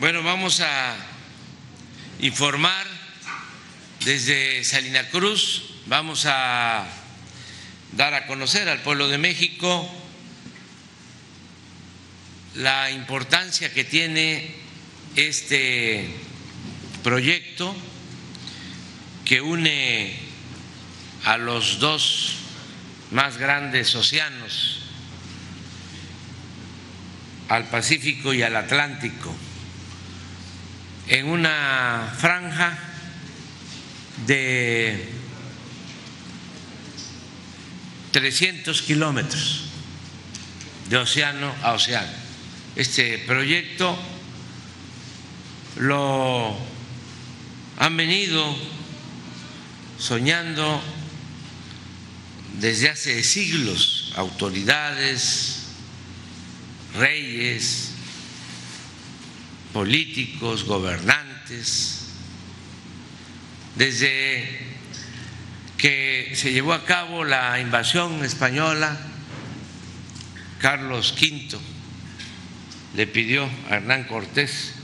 Bueno, vamos a informar desde Salina Cruz, vamos a dar a conocer al pueblo de México la importancia que tiene este proyecto que une a los dos más grandes océanos, al Pacífico y al Atlántico, en una franja de 300 kilómetros de océano a océano. Este proyecto lo han venido soñando desde hace siglos autoridades, reyes, políticos, gobernantes, desde que se llevó a cabo la invasión española, Carlos V le pidió a Hernán Cortés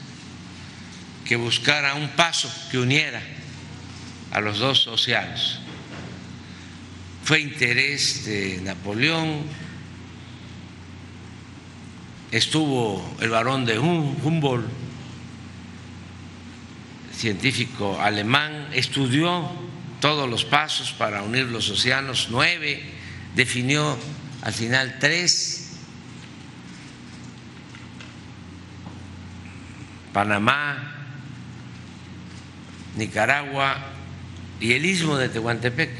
que buscara un paso que uniera a los dos océanos. Fue interés de Napoleón, estuvo el varón de Humboldt, científico alemán, estudió todos los pasos para unir los océanos, nueve, definió al final tres, Panamá, Nicaragua y el istmo de Tehuantepec.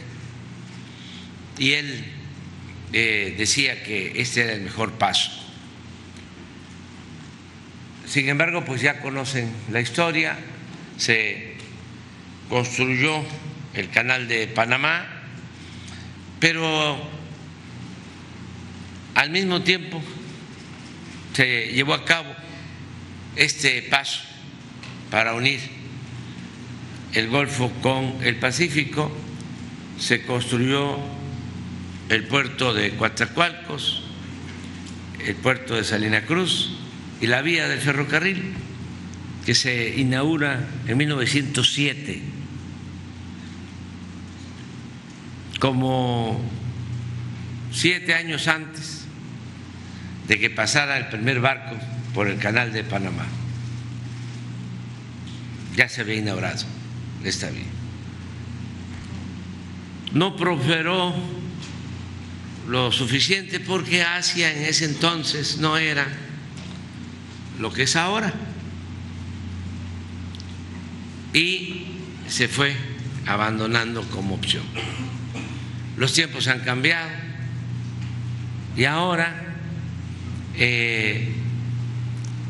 Y él eh, decía que este era el mejor paso. Sin embargo, pues ya conocen la historia, se construyó el canal de Panamá, pero al mismo tiempo se llevó a cabo este paso para unir el Golfo con el Pacífico, se construyó el puerto de Coatzacoalcos, el puerto de Salina Cruz y la vía del ferrocarril que se inaugura en 1907 como siete años antes de que pasara el primer barco por el canal de Panamá. Ya se había inaugurado esta vía. No prosperó lo suficiente porque Asia en ese entonces no era lo que es ahora. Y se fue abandonando como opción. Los tiempos han cambiado y ahora eh,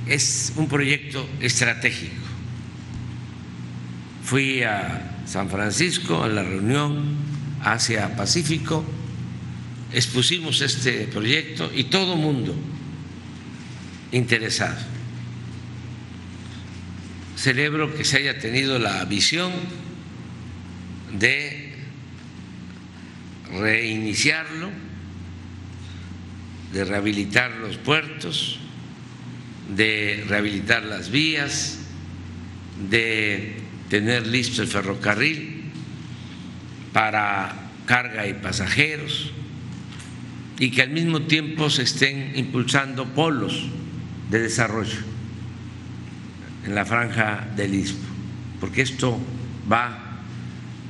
es un proyecto estratégico. Fui a San Francisco a la reunión Asia-Pacífico, expusimos este proyecto y todo mundo interesado. Celebro que se haya tenido la visión de reiniciarlo, de rehabilitar los puertos, de rehabilitar las vías, de tener listo el ferrocarril para carga y pasajeros y que al mismo tiempo se estén impulsando polos de desarrollo en la franja del Istmo, porque esto va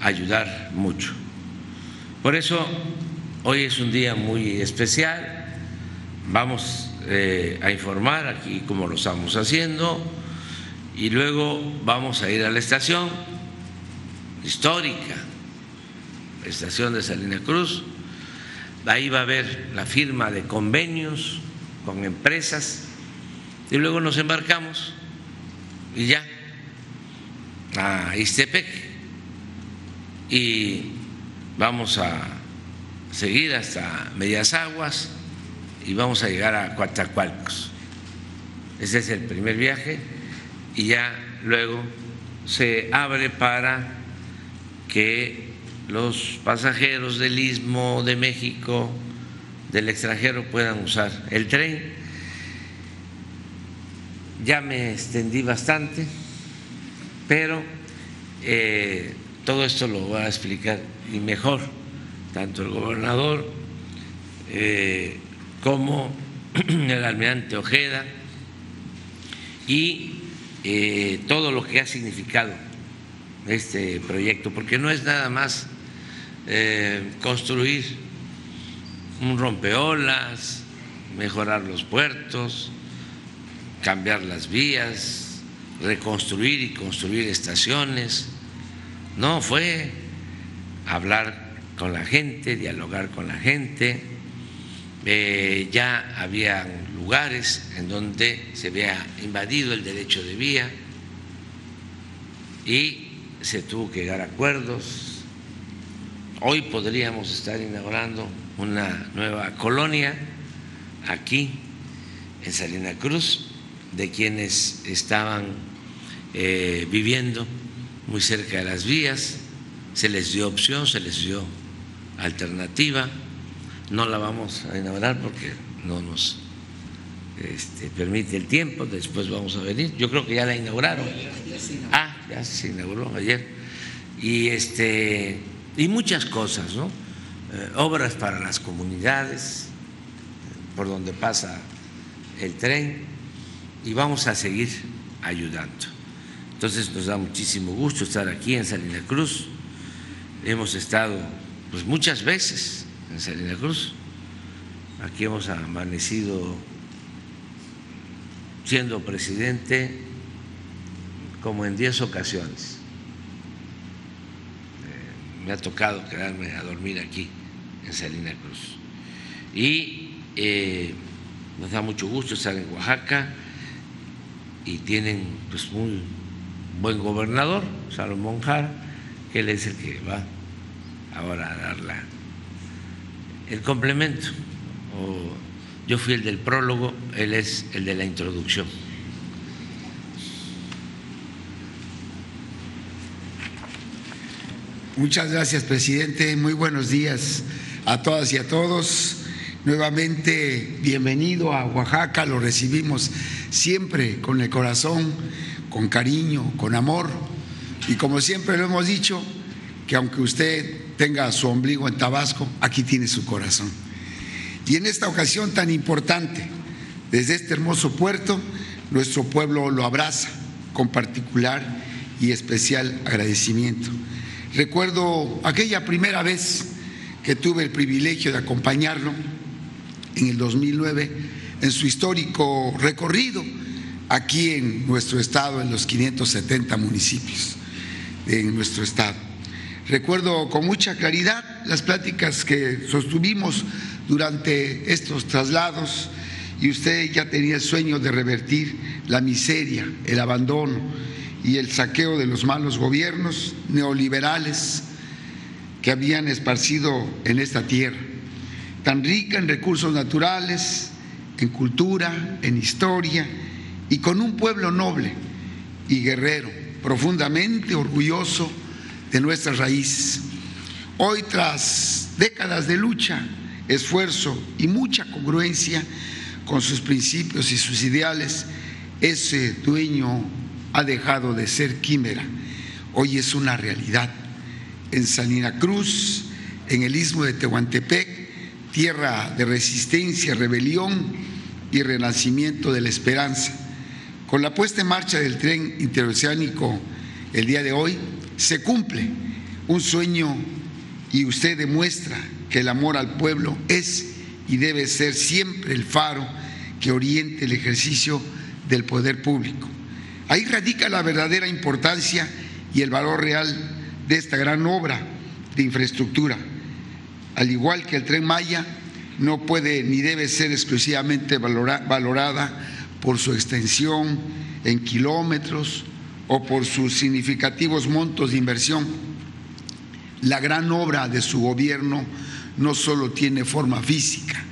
a ayudar mucho. Por eso hoy es un día muy especial, vamos eh, a informar aquí como lo estamos haciendo y luego vamos a ir a la estación histórica, estación de Salina Cruz, ahí va a haber la firma de convenios con empresas y luego nos embarcamos y ya a Istepec y vamos a seguir hasta Medias Aguas y vamos a llegar a Coatzacoalcos. Ese es el primer viaje y ya luego se abre para que los pasajeros del Istmo de México, del extranjero, puedan usar el tren. Ya me extendí bastante, pero eh, todo esto lo va a explicar y mejor tanto el gobernador eh, como el almirante Ojeda y eh, todo lo que ha significado este proyecto, porque no es nada más construir un rompeolas, mejorar los puertos, cambiar las vías, reconstruir y construir estaciones. No, fue hablar con la gente, dialogar con la gente. Eh, ya había lugares en donde se había invadido el derecho de vía y se tuvo que llegar a acuerdos. Hoy podríamos estar inaugurando una nueva colonia aquí en Salina Cruz de quienes estaban eh, viviendo muy cerca de las vías, se les dio opción, se les dio alternativa, no la vamos a inaugurar porque no nos este, permite el tiempo, después vamos a venir, yo creo que ya la inauguraron. Ah, ya se inauguró ayer. Y, este, y muchas cosas, ¿no? Eh, obras para las comunidades, por donde pasa el tren, y vamos a seguir ayudando. Entonces nos da muchísimo gusto estar aquí en Salina Cruz. Hemos estado pues muchas veces en Salina Cruz. Aquí hemos amanecido siendo presidente como en diez ocasiones. Eh, me ha tocado quedarme a dormir aquí en Salina Cruz. Y eh, nos da mucho gusto estar en Oaxaca y tienen pues muy buen gobernador, Salomón Jara, que él es el que va ahora a dar el complemento. yo fui el del prólogo, él es el de la introducción. Muchas gracias, presidente. Muy buenos días a todas y a todos. Nuevamente, bienvenido a Oaxaca, lo recibimos siempre con el corazón, con cariño, con amor. Y como siempre lo hemos dicho, que aunque usted tenga su ombligo en Tabasco, aquí tiene su corazón. Y en esta ocasión tan importante, desde este hermoso puerto, nuestro pueblo lo abraza con particular y especial agradecimiento. Recuerdo aquella primera vez que tuve el privilegio de acompañarlo en el 2009 en su histórico recorrido aquí en nuestro estado, en los 570 municipios de nuestro estado. Recuerdo con mucha claridad las pláticas que sostuvimos durante estos traslados y usted ya tenía el sueño de revertir la miseria, el abandono y el saqueo de los malos gobiernos neoliberales que habían esparcido en esta tierra, tan rica en recursos naturales, en cultura, en historia y con un pueblo noble y guerrero, profundamente orgulloso de nuestras raíces. Hoy, tras décadas de lucha, esfuerzo y mucha congruencia con sus principios y sus ideales, ese dueño ha dejado de ser quimera. Hoy es una realidad. En Salina Cruz, en el istmo de Tehuantepec, tierra de resistencia, rebelión y renacimiento de la esperanza. Con la puesta en marcha del tren interoceánico el día de hoy, se cumple un sueño y usted demuestra que el amor al pueblo es y debe ser siempre el faro que oriente el ejercicio del poder público. Ahí radica la verdadera importancia y el valor real de esta gran obra de infraestructura. Al igual que el tren Maya, no puede ni debe ser exclusivamente valorada por su extensión en kilómetros o por sus significativos montos de inversión. La gran obra de su gobierno no solo tiene forma física,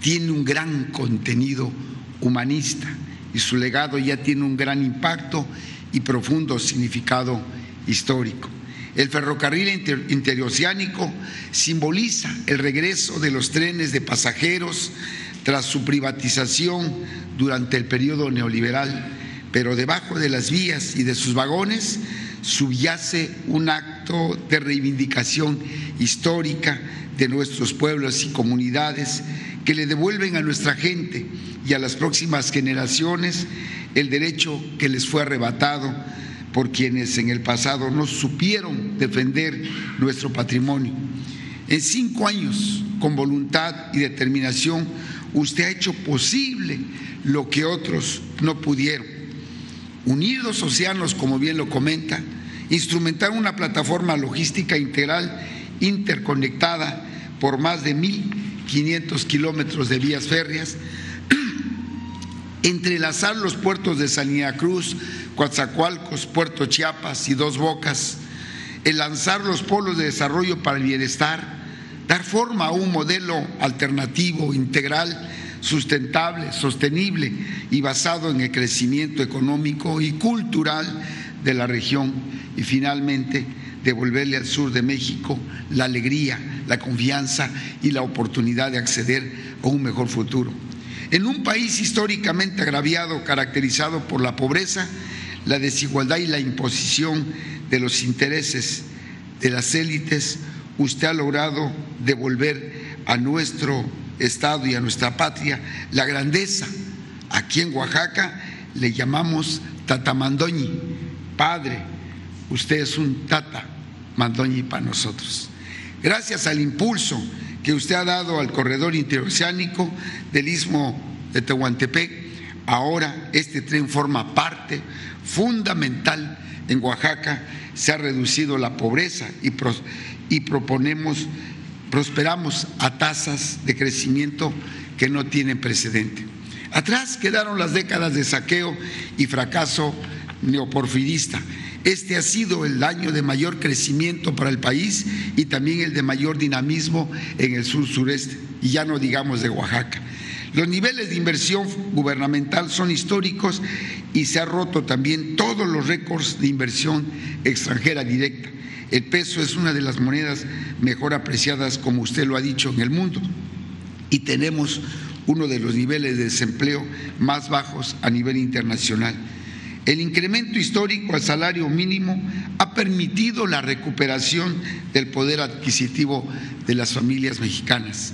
tiene un gran contenido humanista y su legado ya tiene un gran impacto y profundo significado histórico. El ferrocarril interoceánico simboliza el regreso de los trenes de pasajeros tras su privatización durante el periodo neoliberal pero debajo de las vías y de sus vagones subyace un acto de reivindicación histórica de nuestros pueblos y comunidades que le devuelven a nuestra gente y a las próximas generaciones el derecho que les fue arrebatado por quienes en el pasado no supieron defender nuestro patrimonio. En cinco años, con voluntad y determinación, usted ha hecho posible lo que otros no pudieron. Unir los océanos, como bien lo comenta, instrumentar una plataforma logística integral interconectada por más de 1.500 kilómetros de vías férreas, entrelazar los puertos de Sanidad Cruz, Coatzacoalcos, Puerto Chiapas y Dos Bocas, el lanzar los polos de desarrollo para el bienestar, dar forma a un modelo alternativo, integral, sustentable, sostenible y basado en el crecimiento económico y cultural de la región y finalmente devolverle al sur de México la alegría, la confianza y la oportunidad de acceder a un mejor futuro. En un país históricamente agraviado, caracterizado por la pobreza, la desigualdad y la imposición de los intereses de las élites, usted ha logrado devolver a nuestro Estado y a nuestra patria la grandeza. Aquí en Oaxaca le llamamos Tatamandoñi, padre, usted es un Tata Mandoñi para nosotros. Gracias al impulso que usted ha dado al corredor interoceánico del istmo de Tehuantepec, ahora este tren forma parte fundamental en Oaxaca, se ha reducido la pobreza y, proponemos, prosperamos a tasas de crecimiento que no tienen precedente. Atrás quedaron las décadas de saqueo y fracaso neoporfirista. Este ha sido el año de mayor crecimiento para el país y también el de mayor dinamismo en el sur sureste, y ya no digamos de Oaxaca. Los niveles de inversión gubernamental son históricos y se han roto también todos los récords de inversión extranjera directa. El peso es una de las monedas mejor apreciadas, como usted lo ha dicho, en el mundo. Y tenemos uno de los niveles de desempleo más bajos a nivel internacional. El incremento histórico al salario mínimo ha permitido la recuperación del poder adquisitivo de las familias mexicanas.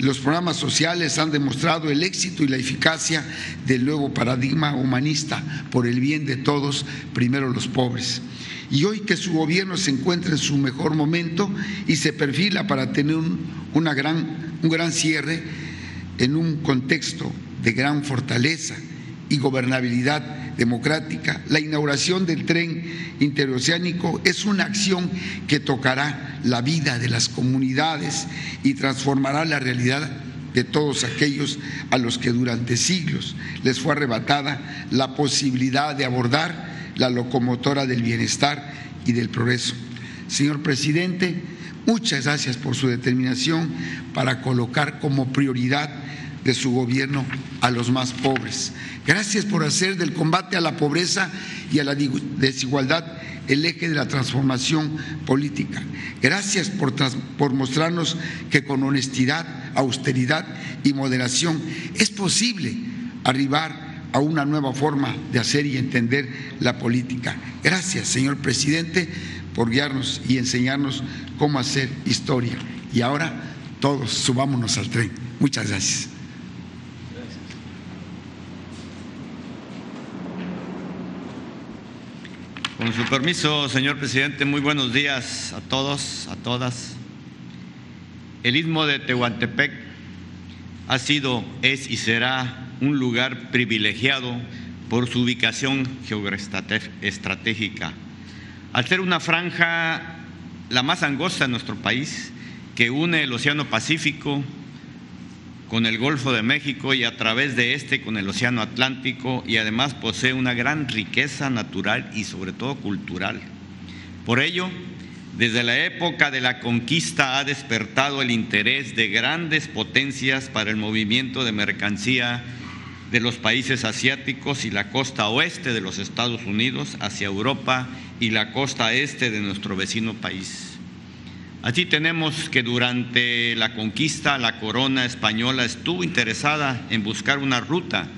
Los programas sociales han demostrado el éxito y la eficacia del nuevo paradigma humanista por el bien de todos, primero los pobres. Y hoy que su gobierno se encuentra en su mejor momento y se perfila para tener un, gran cierre en un contexto de gran fortaleza y gobernabilidad democrática. La inauguración del tren interoceánico es una acción que tocará la vida de las comunidades y transformará la realidad de todos aquellos a los que durante siglos les fue arrebatada la posibilidad de abordar la locomotora del bienestar y del progreso. Señor presidente, muchas gracias por su determinación para colocar como prioridad de su gobierno a los más pobres. Gracias por hacer del combate a la pobreza y a la desigualdad el eje de la transformación política. Gracias por, por, mostrarnos que con honestidad, austeridad y moderación es posible arribar a una nueva forma de hacer y entender la política. Gracias, señor presidente, por guiarnos y enseñarnos cómo hacer historia. Y ahora todos subámonos al tren. Muchas gracias. Con su permiso, señor presidente, muy buenos días a todos, a todas. El istmo de Tehuantepec ha sido, es y será un lugar privilegiado por su ubicación geoestratégica. Al ser una franja la más angosta de nuestro país, que une el Océano Pacífico con el Golfo de México y a través de este con el Océano Atlántico y además posee una gran riqueza natural y sobre todo cultural. Por ello, desde la época de la conquista ha despertado el interés de grandes potencias para el movimiento de mercancía de los países asiáticos y la costa oeste de los Estados Unidos hacia Europa y la costa este de nuestro vecino país. Así tenemos que durante la conquista la corona española estuvo interesada en buscar una ruta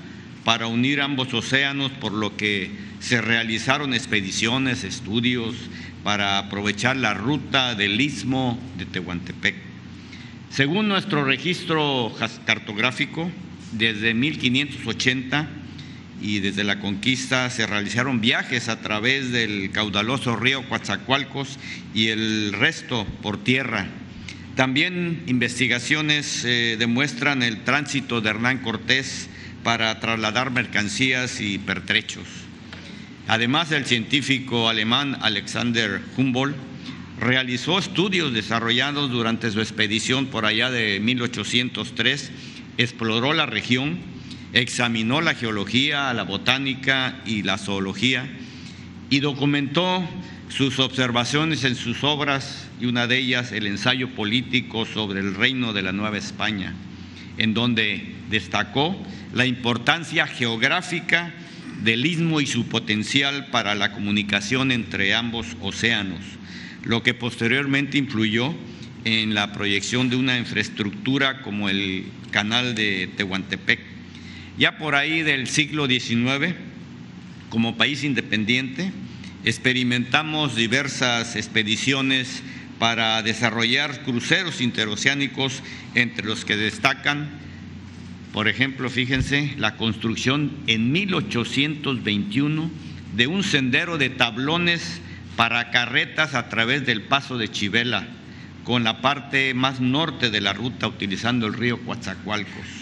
para unir ambos océanos, por lo que se realizaron expediciones, estudios para aprovechar la ruta del istmo de Tehuantepec. Según nuestro registro cartográfico, desde 1580 y desde la conquista se realizaron viajes a través del caudaloso río Coatzacoalcos y el resto por tierra. También investigaciones eh, demuestran el tránsito de Hernán Cortés para trasladar mercancías y pertrechos. Además, el científico alemán Alexander Humboldt realizó estudios desarrollados durante su expedición por allá de 1803, exploró la región, examinó la geología, la botánica y la zoología y documentó sus observaciones en sus obras y una de ellas el ensayo político sobre el reino de la Nueva España, en donde destacó la importancia geográfica del istmo y su potencial para la comunicación entre ambos océanos, lo que posteriormente influyó en la proyección de una infraestructura como el canal de Tehuantepec. Ya por ahí del siglo XIX, como país independiente, experimentamos diversas expediciones para desarrollar cruceros interoceánicos, entre los que destacan, por ejemplo, fíjense, la construcción en 1821 de un sendero de tablones para carretas a través del paso de Chivela, con la parte más norte de la ruta utilizando el río Coatzacoalcos.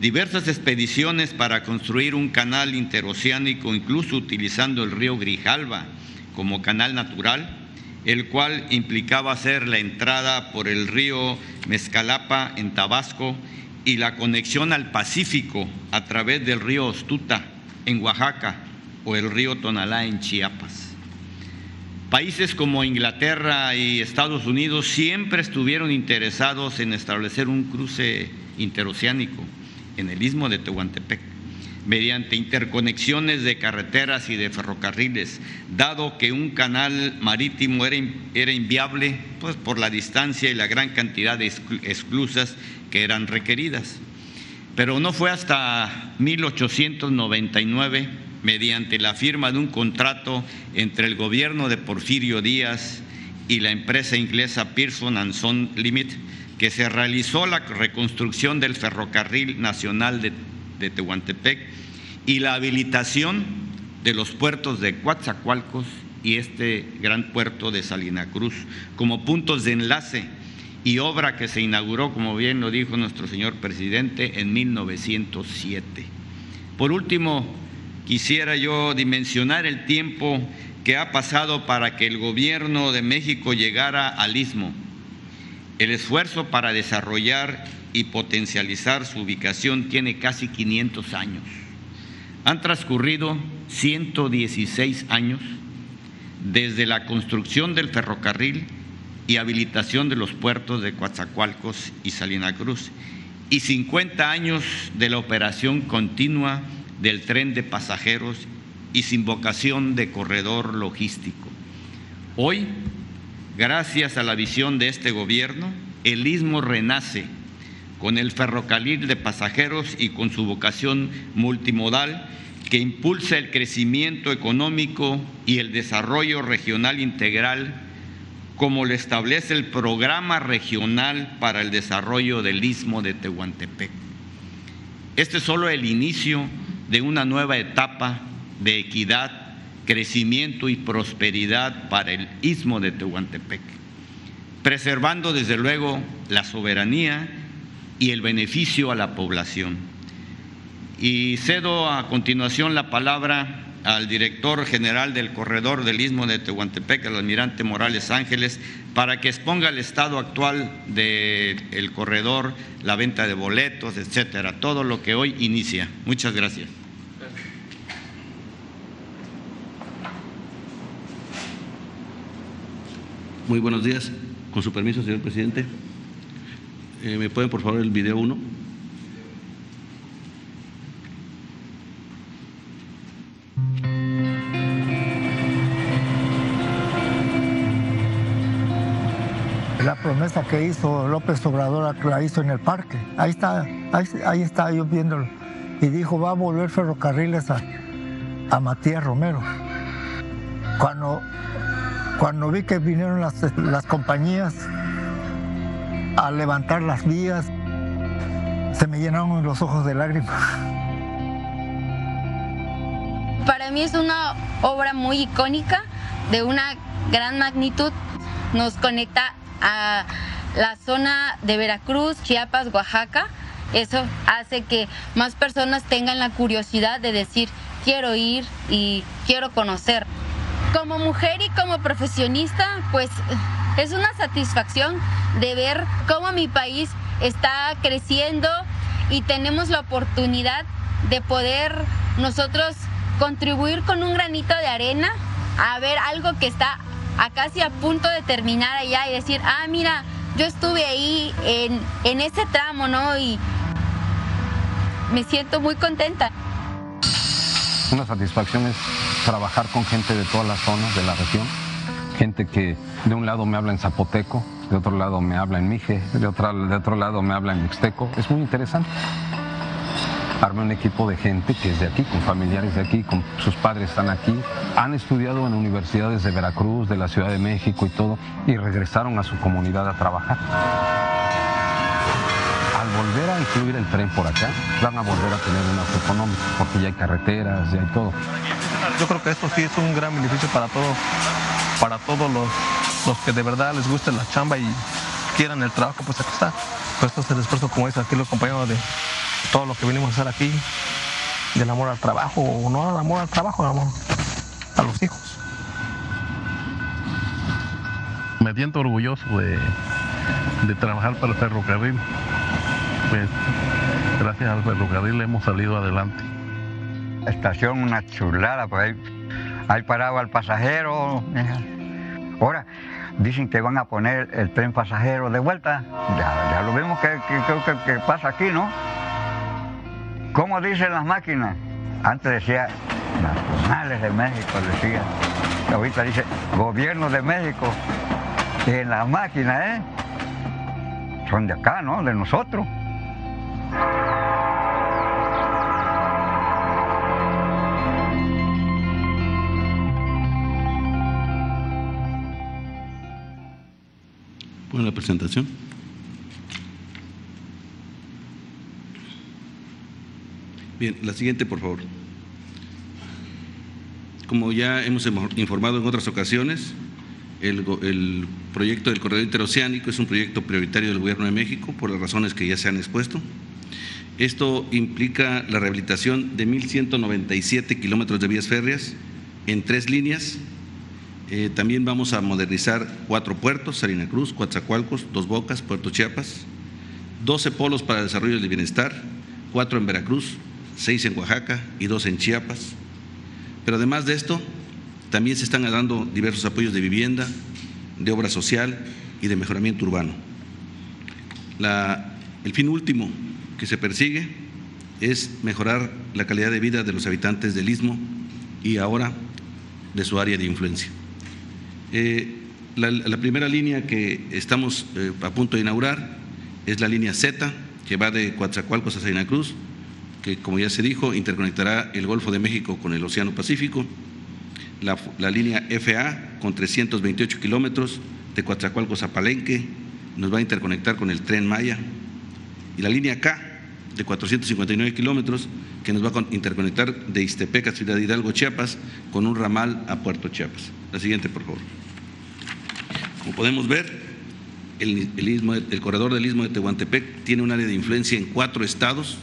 Diversas expediciones para construir un canal interoceánico, incluso utilizando el río Grijalva como canal natural, el cual implicaba hacer la entrada por el río Mezcalapa en Tabasco y la conexión al Pacífico a través del río Ostuta en Oaxaca o el río Tonalá en Chiapas. Países como Inglaterra y Estados Unidos siempre estuvieron interesados en establecer un cruce interoceánico en el istmo de Tehuantepec mediante interconexiones de carreteras y de ferrocarriles, dado que un canal marítimo era, inviable pues, por la distancia y la gran cantidad de esclusas que eran requeridas. Pero no fue hasta 1899 mediante la firma de un contrato entre el gobierno de Porfirio Díaz y la empresa inglesa Pearson and Son Limit, que se realizó la reconstrucción del ferrocarril nacional de, Tehuantepec y la habilitación de los puertos de Coatzacoalcos y este gran puerto de Salina Cruz como puntos de enlace y obra que se inauguró, como bien lo dijo nuestro señor presidente, en 1907. Por último, quisiera yo dimensionar el tiempo que ha pasado para que el gobierno de México llegara al istmo. El esfuerzo para desarrollar y potencializar su ubicación tiene casi 500 años. Han transcurrido 116 años desde la construcción del ferrocarril y habilitación de los puertos de Coatzacoalcos y Salina Cruz y 50 años de la operación continua del tren de pasajeros y sin vocación de corredor logístico. Hoy, gracias a la visión de este gobierno, el istmo renace con el ferrocarril de pasajeros y con su vocación multimodal que impulsa el crecimiento económico y el desarrollo regional integral como lo establece el Programa Regional para el Desarrollo del Istmo de Tehuantepec. Este es solo el inicio de una nueva etapa de equidad, crecimiento y prosperidad para el istmo de Tehuantepec, preservando desde luego la soberanía y el beneficio a la población. Y cedo a continuación la palabra al director general del corredor del Istmo de Tehuantepec, el almirante Morales Ángeles, para que exponga el estado actual del corredor, la venta de boletos, etcétera, todo lo que hoy inicia. Muchas gracias. Muy buenos días. Con su permiso, señor presidente. Eh, ¿Me pueden, por favor, el video 1? la promesa que hizo López Obrador la hizo en el parque. Ahí está, ahí, está yo viéndolo. y dijo, va a volver ferrocarriles a, a Matías Romero. Cuando, cuando vi que vinieron las, las compañías a levantar las vías, se me llenaron los ojos de lágrimas. Para mí es una obra muy icónica, de una gran magnitud. Nos conecta a la zona de Veracruz, Chiapas, Oaxaca. Eso hace que más personas tengan la curiosidad de decir, quiero ir y quiero conocer. Como mujer y como profesionista, pues es una satisfacción de ver cómo mi país está creciendo y tenemos la oportunidad de poder nosotros contribuir con un granito de arena a ver algo que está a casi a punto de terminar allá y decir, ah, mira, yo estuve ahí en, en ese tramo, ¿no? Y me siento muy contenta. Una satisfacción es trabajar con gente de todas las zonas de la región, gente que de un lado me habla en zapoteco, de otro lado me habla en mije, de, otra, de otro lado me habla en mixteco. Es muy interesante. Armé un equipo de gente que es de aquí, con familiares de aquí, con sus padres están aquí, han estudiado en universidades de Veracruz, de la Ciudad de México y todo, y regresaron a su comunidad a trabajar. Al volver a incluir el tren por acá, van a volver a tener un auto económico, porque ya hay carreteras, ya hay todo. Yo creo que esto sí es un gran beneficio para todos, para todos los, los que de verdad les guste la chamba y quieran el trabajo, pues aquí está. Pues esto es el esfuerzo, como dice aquí los compañeros de todo lo que venimos a hacer aquí, del amor al trabajo, o no al amor al trabajo, al amor a los hijos. Me siento orgulloso de, de trabajar para el ferrocarril. Pues gracias al ferrocarril hemos salido adelante. Estación una chulada, pues ahí, ahí paraba el pasajero. Ahora, dicen que van a poner el tren pasajero de vuelta. Ya, lo vemos que, que, que, que pasa aquí, ¿no? ¿Cómo dicen las máquinas? Antes decía nacionales de México, decía. Ahorita dice gobierno de México. Y en las máquinas, ¿eh? Son de acá, ¿no? De nosotros. Bueno, la presentación. Bien, la siguiente, por favor. Como ya hemos informado en otras ocasiones, el, el, proyecto del corredor interoceánico es un proyecto prioritario del Gobierno de México por las razones que ya se han expuesto. Esto implica la rehabilitación de 1.197 kilómetros de vías férreas en tres líneas. Eh, también vamos a modernizar cuatro puertos, Salina Cruz, Coatzacoalcos, Dos Bocas, Puerto Chiapas, 12 polos para desarrollo del bienestar, cuatro en Veracruz, seis en Oaxaca y dos en Chiapas. Pero además de esto, también se están dando diversos apoyos de vivienda, de obra social y de mejoramiento urbano. El fin último que se persigue es mejorar la calidad de vida de los habitantes del istmo y ahora de su área de influencia. Eh, la, primera línea que estamos eh, a punto de inaugurar es la línea Z, que va de Coatzacoalcos a Salina Cruz, que como ya se dijo, interconectará el Golfo de México con el Océano Pacífico, la, la línea FA con 328 kilómetros de Coatzacoalcos a Palenque, nos va a interconectar con el tren Maya, y la línea K de 459 kilómetros que nos va a interconectar de Iztepec a Ciudad Hidalgo, Chiapas, con un ramal a Puerto Chiapas. La siguiente, por favor. Como podemos ver, el, el, corredor del Istmo de Tehuantepec tiene un área de influencia en cuatro estados,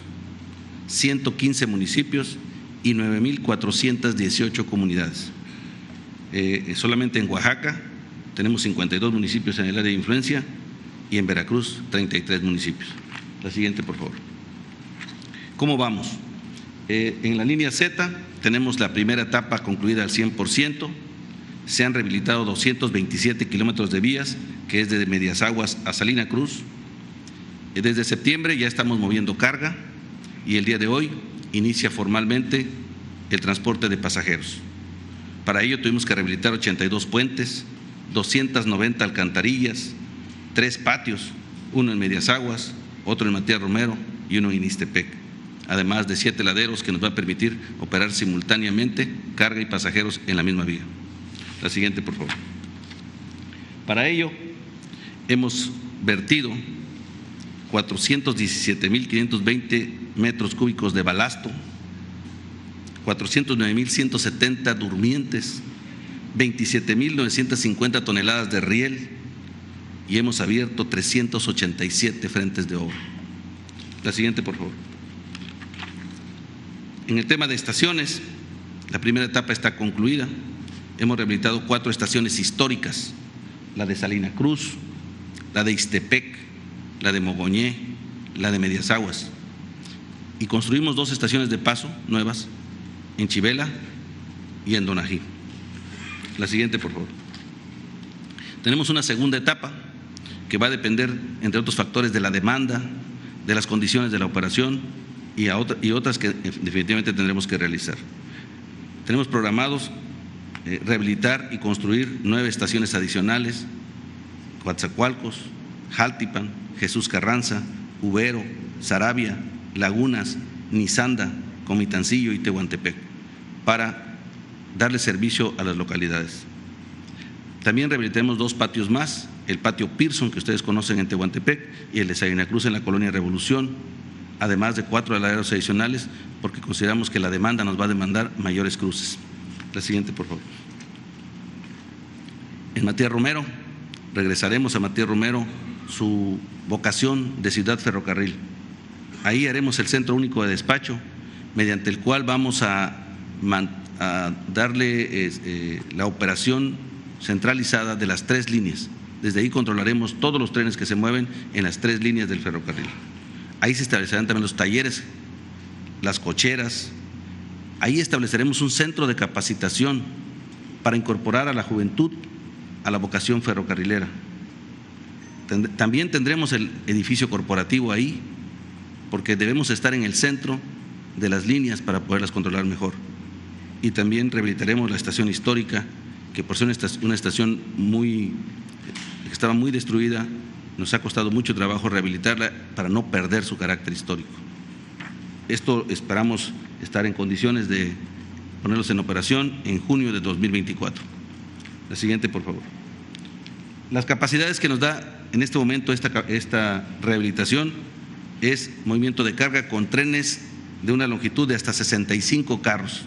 115 municipios y 9.418 comunidades. Eh, solamente en Oaxaca tenemos 52 municipios en el área de influencia y en Veracruz 33 municipios. La siguiente, por favor. ¿Cómo vamos? Eh, en la línea Z tenemos la primera etapa concluida al 100%, se han rehabilitado 227 kilómetros de vías, que es desde Medias Aguas a Salina Cruz. Eh, desde septiembre ya estamos moviendo carga, y el día de hoy inicia formalmente el transporte de pasajeros. Para ello tuvimos que rehabilitar 82 puentes, 290 alcantarillas, tres patios, uno en Medias Aguas, otro en Matías Romero y uno en Istepec. Además de siete laderos que nos va a permitir operar simultáneamente carga y pasajeros en la misma vía. La siguiente, por favor. Para ello, hemos vertido 417.520 metros cúbicos de balasto, 409.170 durmientes, 27.950 toneladas de riel y hemos abierto 387 frentes de obra. La siguiente, por favor. En el tema de estaciones, la primera etapa está concluida. Hemos rehabilitado cuatro estaciones históricas, la de Salina Cruz, la de Istepec, la de Mogoñé, la de Medias Aguas. Y construimos dos estaciones de paso nuevas en Chivela y en Donají. La siguiente, por favor. Tenemos una segunda etapa que va a depender, entre otros factores, de la demanda, de las condiciones de la operación y, otras que definitivamente tendremos que realizar. Tenemos programados eh, rehabilitar y construir nueve estaciones adicionales, Coatzacoalcos, Jaltipan, Jesús Carranza, Ubero, Sarabia, Lagunas, Nizanda, Comitancillo y Tehuantepec, para darle servicio a las localidades. También rehabilitaremos dos patios más, el patio Pearson, que ustedes conocen en Tehuantepec, y el de Salina Cruz en la colonia Revolución, además de cuatro aladeros adicionales, porque consideramos que la demanda nos va a demandar mayores cruces. La siguiente, por favor. En Matías Romero, regresaremos a Matías Romero su vocación de ciudad ferrocarril. Ahí haremos el centro único de despacho, mediante el cual vamos a, darle eh, la operación centralizada de las tres líneas. Desde ahí controlaremos todos los trenes que se mueven en las tres líneas del ferrocarril. Ahí se establecerán también los talleres, las cocheras. Ahí estableceremos un centro de capacitación para incorporar a la juventud a la vocación ferrocarrilera. También tendremos el edificio corporativo ahí, porque debemos estar en el centro de las líneas para poderlas controlar mejor. Y también rehabilitaremos la estación histórica, que por ser una estación muy, que estaba muy destruida, nos ha costado mucho trabajo rehabilitarla para no perder su carácter histórico. Esto esperamos estar en condiciones de ponerlos en operación en junio de 2024. La siguiente, por favor. Las capacidades que nos da en este momento esta, esta rehabilitación es movimiento de carga con trenes de una longitud de hasta 65 carros,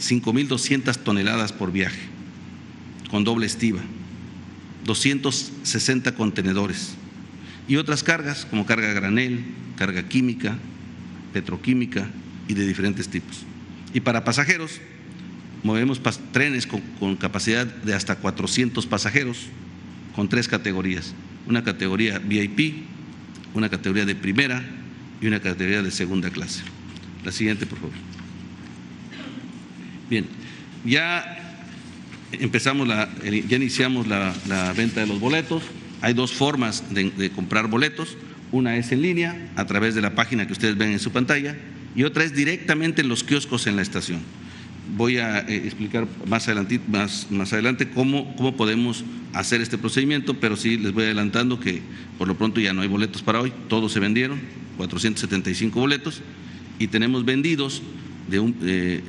5.200 toneladas por viaje, con doble estiva, 260 contenedores y otras cargas como carga granel, carga química, petroquímica y de diferentes tipos. Y para pasajeros, movemos trenes con, con capacidad de hasta 400 pasajeros, con tres categorías. Una categoría VIP, una categoría de primera y una categoría de segunda clase. La siguiente, por favor. Bien, ya empezamos la, ya iniciamos la, venta de los boletos. Hay dos formas de, comprar boletos. Una es en línea, a través de la página que ustedes ven en su pantalla, y otra es directamente en los kioscos en la estación. Voy a eh, explicar más adelante, más, más adelante cómo, cómo podemos hacer este procedimiento, pero sí les voy adelantando que por lo pronto ya no hay boletos para hoy, todos se vendieron, 475 boletos, y tenemos vendidos de un, eh,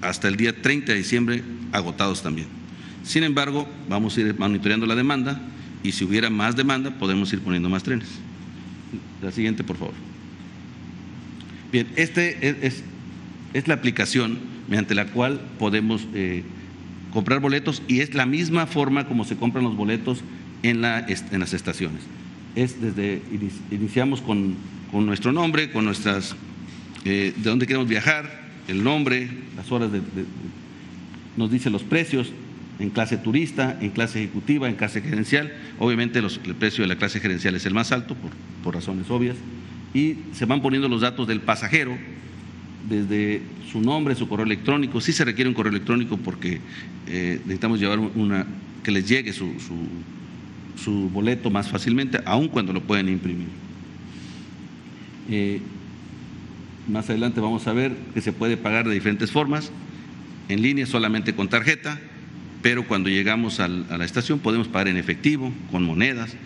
hasta el día 30 de diciembre agotados también. Sin embargo, vamos a ir monitoreando la demanda y si hubiera más demanda podemos ir poniendo más trenes. La siguiente, por favor. Bien, este es, es, la aplicación mediante la cual podemos eh, comprar boletos y es la misma forma como se compran los boletos en, la, en las estaciones. Es desde, iniciamos con, con nuestro nombre, con nuestras, eh, de dónde queremos viajar, el nombre, las horas de, nos dice los precios en clase turista, en clase ejecutiva, en clase gerencial. Obviamente el precio de la clase gerencial es el más alto por, por razones obvias y se van poniendo los datos del pasajero desde su nombre, su correo electrónico. Sí se requiere un correo electrónico porque eh, necesitamos llevar una, que les llegue su, su, boleto más fácilmente, aun cuando lo pueden imprimir. Eh, más adelante vamos a ver que se puede pagar de diferentes formas, en línea solamente con tarjeta, pero cuando llegamos a la estación podemos pagar en efectivo, con monedas,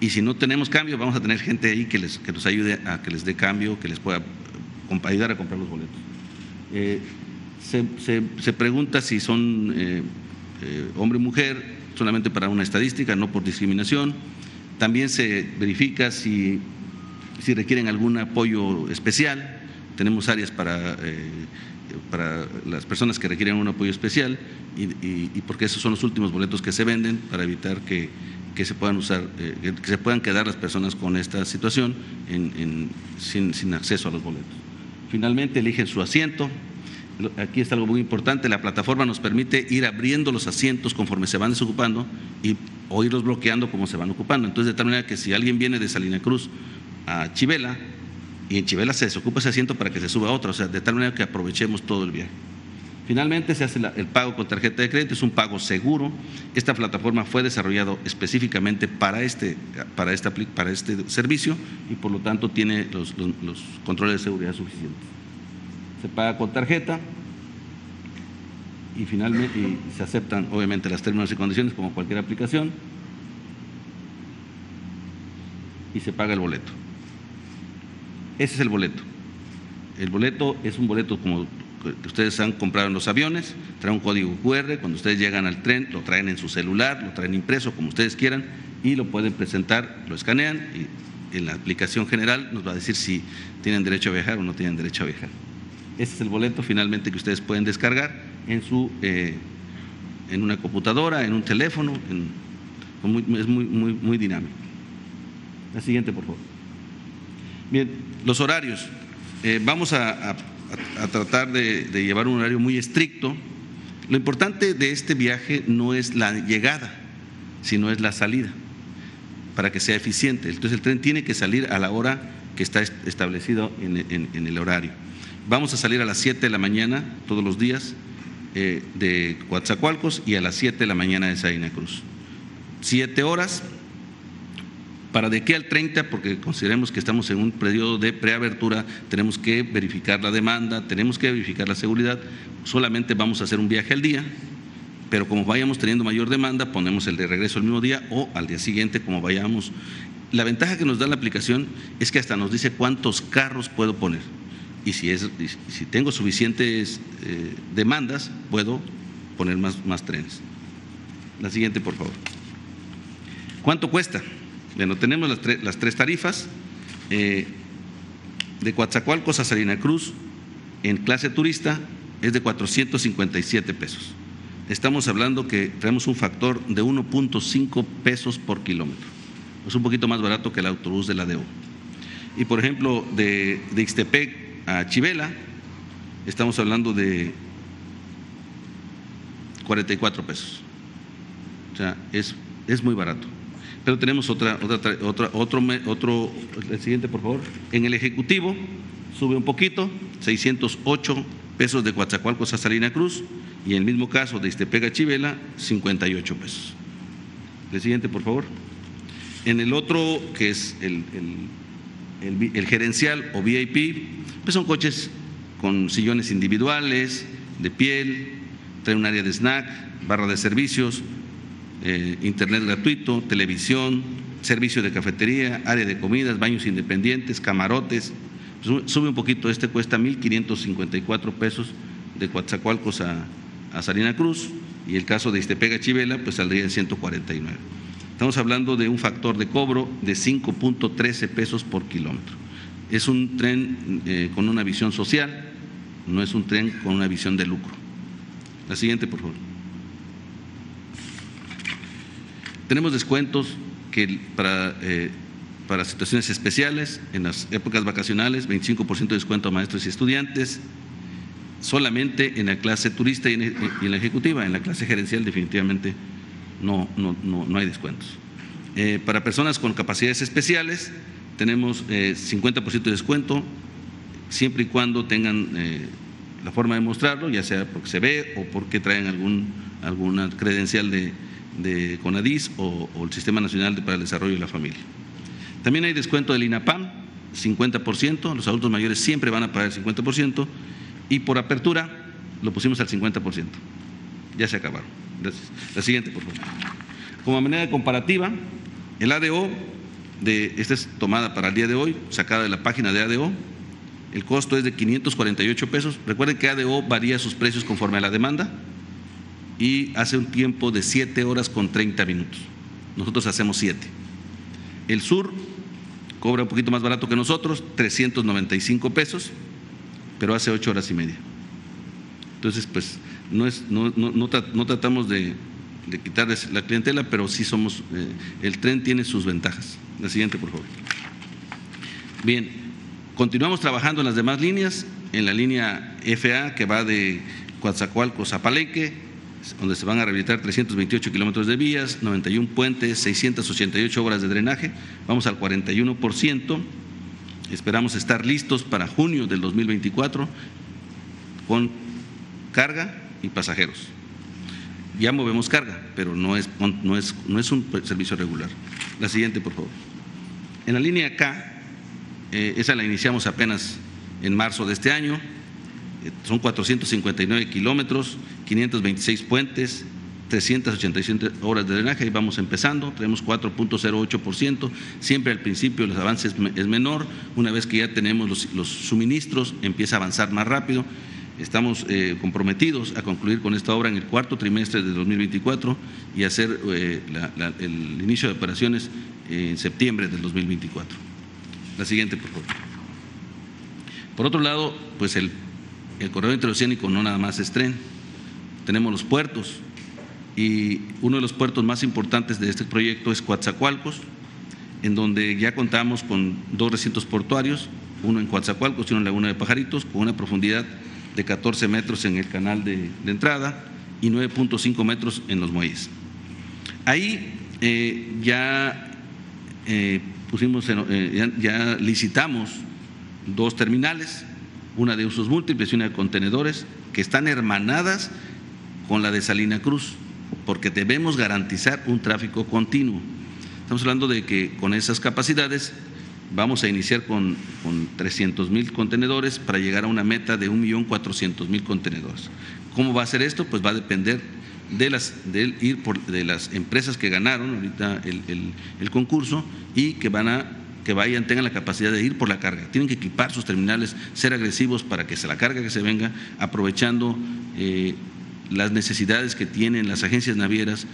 y si no tenemos cambio, vamos a tener gente ahí que, les, que nos ayude a que les dé cambio, que les pueda ayudar a comprar los boletos. Eh, se, se- se pregunta si son eh, eh, hombre o mujer solamente para una estadística, no por discriminación. También se verifica si, si requieren algún apoyo especial. Tenemos áreas para, eh, para las personas que requieren un apoyo especial y, y- porque esos son los últimos boletos que se venden para evitar que, que se puedan usar, eh, que- se puedan quedar las personas con esta situación en- en- sin, sin acceso a los boletos. Finalmente eligen su asiento. Aquí está algo muy importante, la plataforma nos permite ir abriendo los asientos conforme se van desocupando y, o irlos bloqueando como se van ocupando. Entonces, de tal manera que si alguien viene de Salina Cruz a Chivela y en Chivela se desocupa ese asiento para que se suba otro, o sea, de tal manera que aprovechemos todo el viaje. Finalmente se hace el pago con tarjeta de crédito, es un pago seguro. Esta plataforma fue desarrollado específicamente para este, para apli- para este servicio y por lo tanto tiene los controles de seguridad suficientes. Se paga con tarjeta y finalmente y se aceptan obviamente las términos y condiciones como cualquier aplicación y se paga el boleto. Ese es el boleto. El boleto es un boleto como que ustedes han comprado en los aviones, trae un código QR, cuando ustedes llegan al tren lo traen en su celular, lo traen impreso como ustedes quieran y lo pueden presentar, lo escanean y en la aplicación general nos va a decir si tienen derecho a viajar o no tienen derecho a viajar. Ese es el boleto finalmente que ustedes pueden descargar en su eh, en una computadora, en un teléfono, es muy, muy, muy dinámico. La siguiente, por favor. Bien, los horarios. Eh, vamos a, a- a tratar de, de llevar un horario muy estricto. Lo importante de este viaje no es la llegada, sino es la salida, para que sea eficiente. Entonces el tren tiene que salir a la hora que está est- establecido en, en- en el horario. Vamos a salir a las 7 de la mañana todos los días eh, de Coatzacoalcos y a las 7 de la mañana de Salina Cruz. Siete horas, para de aquí al 30, porque consideremos que estamos en un periodo de preabertura, tenemos que verificar la demanda, tenemos que verificar la seguridad, solamente vamos a hacer un viaje al día, pero como vayamos teniendo mayor demanda, ponemos el de regreso el mismo día o al día siguiente, como vayamos. La ventaja que nos da la aplicación es que hasta nos dice cuántos carros puedo poner. Y si, es, si tengo suficientes eh, demandas, puedo poner más, más trenes. La siguiente, por favor. ¿Cuánto cuesta? Bueno, tenemos las, tre- las tres tarifas. eh, de Coatzacoalcos a Salina Cruz, en clase turista, es de 457 pesos. Estamos hablando que traemos un factor de 1.5 pesos por kilómetro. Es un poquito más barato que el autobús de la DO. Y por ejemplo, de, de Ixtepec a Chivela, estamos hablando de 44 pesos. O sea, es, es muy barato. Pero tenemos otra, otra, tra- otra, otro, otro, el siguiente, por favor. En el Ejecutivo sube un poquito, 608 pesos de Coatzacoalcos a Salina Cruz, y en el mismo caso de Iztepega a Chivela, 58 pesos. El siguiente, por favor. En el otro, que es el, el- el el gerencial o VIP, pues son coches con sillones individuales, de piel, trae un área de snack, barra de servicios, eh, internet gratuito, televisión, servicio de cafetería, área de comidas, baños independientes, camarotes. Sube- un poquito, este cuesta 1.554 pesos de Coatzacoalcos a, a Salina Cruz y el caso de Iztepega Chivela pues saldría en 149. Estamos hablando de un factor de cobro de 5.13 pesos por kilómetro. Es un tren eh, con una visión social, no es un tren con una visión de lucro. La siguiente, por favor. Tenemos descuentos que para, eh, para situaciones especiales, en las épocas vacacionales, 25% de descuento a maestros y estudiantes, solamente en la clase turista y en, la ejecutiva, en la clase gerencial definitivamente no, no, no, no hay descuentos. Eh, para personas con capacidades especiales tenemos eh, 50% de descuento siempre y cuando tengan eh, la forma de mostrarlo, ya sea porque se ve o porque traen algún, alguna credencial de, de CONADIS o, el Sistema Nacional de- para el Desarrollo de la Familia. También hay descuento del INAPAM, 50%, los adultos mayores siempre van a pagar el 50% y por apertura lo pusimos al 50%. Ya se acabaron. Gracias. La siguiente, por favor. Como manera comparativa, el ADO, de, esta es tomada para el día de hoy, sacada de la página de ADO, El costo es de 548 pesos. Recuerden que ADO varía sus precios conforme a la demanda y hace un tiempo de 7 horas con 30 minutos. Nosotros hacemos 7. El sur cobra un poquito más barato que nosotros, 395 pesos, pero hace 8 horas y media. Entonces, pues no, es, no, no, tratamos de, de, quitarles la clientela, pero sí somos, eh, el tren tiene sus ventajas. La siguiente, por favor. Bien, continuamos trabajando en las demás líneas, en la línea FA que va de Coatzacoalcos a Palenque, donde se van a rehabilitar 328 kilómetros de vías, 91 puentes, 688 obras de drenaje, vamos al 41%, esperamos estar listos para junio del 2024 con carga y pasajeros. Ya movemos carga, pero no es, no es, no es un servicio regular. La siguiente, por favor. En la línea K, eh, esa la iniciamos apenas en marzo de este año, son 459 kilómetros, 526 puentes, 387 horas de drenaje y vamos empezando, tenemos 4.08%, siempre al principio los avances es menor, una vez que ya tenemos los, suministros empieza a avanzar más rápido, estamos eh, comprometidos a concluir con esta obra en el cuarto trimestre de 2024 y hacer eh, el inicio de operaciones en septiembre del 2024. La siguiente, por favor. Por otro lado, pues el el corredor interoceánico no nada más es tren, tenemos los puertos y uno de los puertos más importantes de este proyecto es Coatzacoalcos, en donde ya contamos con dos recintos portuarios, uno en Coatzacoalcos y uno en Laguna de Pajaritos, con una profundidad de 14 metros en el canal de, entrada y 9.5 metros en los muelles. Ahí eh, ya eh, pusimos, eh, ya licitamos dos terminales, una de usos múltiples y una de contenedores, que están hermanadas con la de Salina Cruz, porque debemos garantizar un tráfico continuo. Estamos hablando de que con esas capacidades vamos a iniciar con, con 300 mil contenedores para llegar a una meta de 1.400.000 contenedores. ¿Cómo va a ser esto? Pues va a depender de las, de ir por, de las empresas que ganaron ahorita el, el, el concurso y que van a que vayan, tengan la capacidad de ir por la carga. Tienen que equipar sus terminales, ser agresivos para que se la carga que se venga, aprovechando eh, las necesidades que tienen las agencias navieras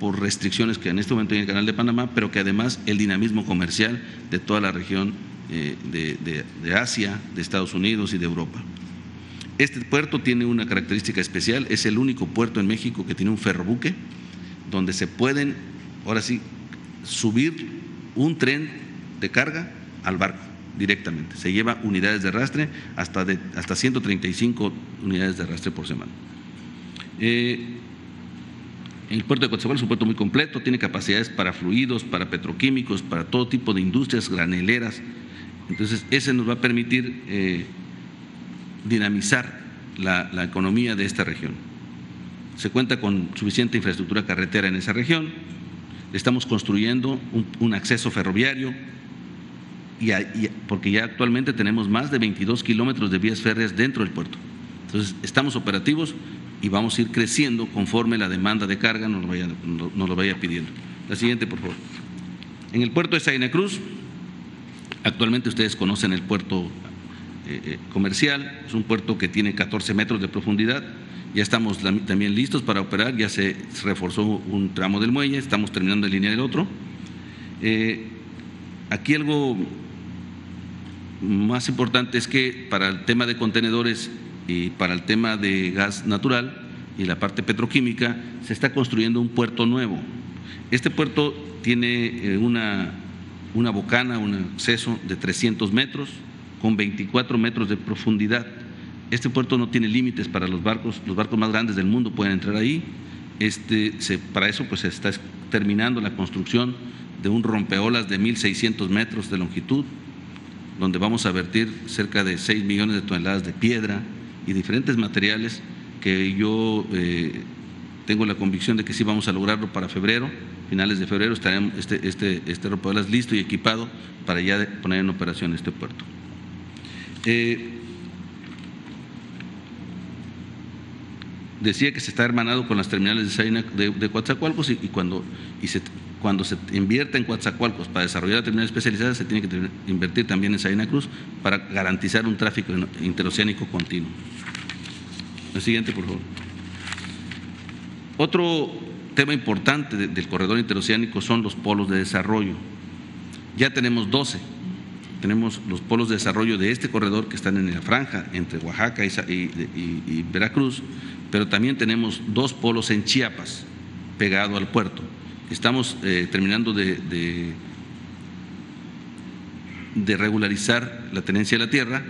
por restricciones que en este momento hay en el Canal de Panamá, pero que además el dinamismo comercial de toda la región eh, de, de, de Asia, de Estados Unidos y de Europa. Este puerto tiene una característica especial, es el único puerto en México que tiene un ferrobuque donde se pueden, ahora sí, subir un tren de carga al barco directamente. Se lleva unidades de arrastre hasta, de, hasta 135 unidades de arrastre por semana. Eh, el puerto de Coatzacoalcos es un puerto muy completo, tiene capacidades para fluidos, para petroquímicos, para todo tipo de industrias graneleras. Entonces, ese nos va a permitir eh, dinamizar la, la economía de esta región. Se cuenta con suficiente infraestructura carretera en esa región. Estamos construyendo un, acceso ferroviario, y, porque ya actualmente tenemos más de 22 kilómetros de vías férreas dentro del puerto. Entonces, estamos operativos y vamos a ir creciendo conforme la demanda de carga nos lo vaya, pidiendo. La siguiente, por favor. En el puerto de Saina Cruz, actualmente ustedes conocen el puerto eh, comercial, es un puerto que tiene 14 metros de profundidad, ya estamos también listos para operar, ya se reforzó un tramo del muelle, estamos terminando de línea el otro. Eh, aquí algo más importante es que para el tema de contenedores y para el tema de gas natural y la parte petroquímica se está construyendo un puerto nuevo. Este puerto tiene eh, una, una bocana, un acceso de 300 metros con 24 metros de profundidad. Este puerto no tiene límites para los barcos, los barcos más grandes del mundo pueden entrar ahí. Este, para eso pues se está terminando la construcción de un rompeolas de 1.600 metros de longitud, donde vamos a vertir cerca de 6 millones de toneladas de piedra y diferentes materiales que yo eh, tengo la convicción de que sí vamos a lograrlo para febrero, finales de febrero estaremos este, este, este rompeolas listo y equipado para ya poner en operación este puerto. Eh, decía que se está hermanado con las terminales de Saina de, de Coatzacoalcos y, cuando y se cuando se en Coatzacoalcos para desarrollar la terminal especializada, se tiene que invertir también en Salina Cruz para garantizar un tráfico interoceánico continuo. El siguiente, por favor. Otro tema importante del corredor interoceánico son los polos de desarrollo. Ya tenemos 12. Tenemos los polos de desarrollo de este corredor que están en la franja entre Oaxaca y, Veracruz, pero también tenemos dos polos en Chiapas, pegado al puerto. Estamos eh, terminando de, regularizar la tenencia de la tierra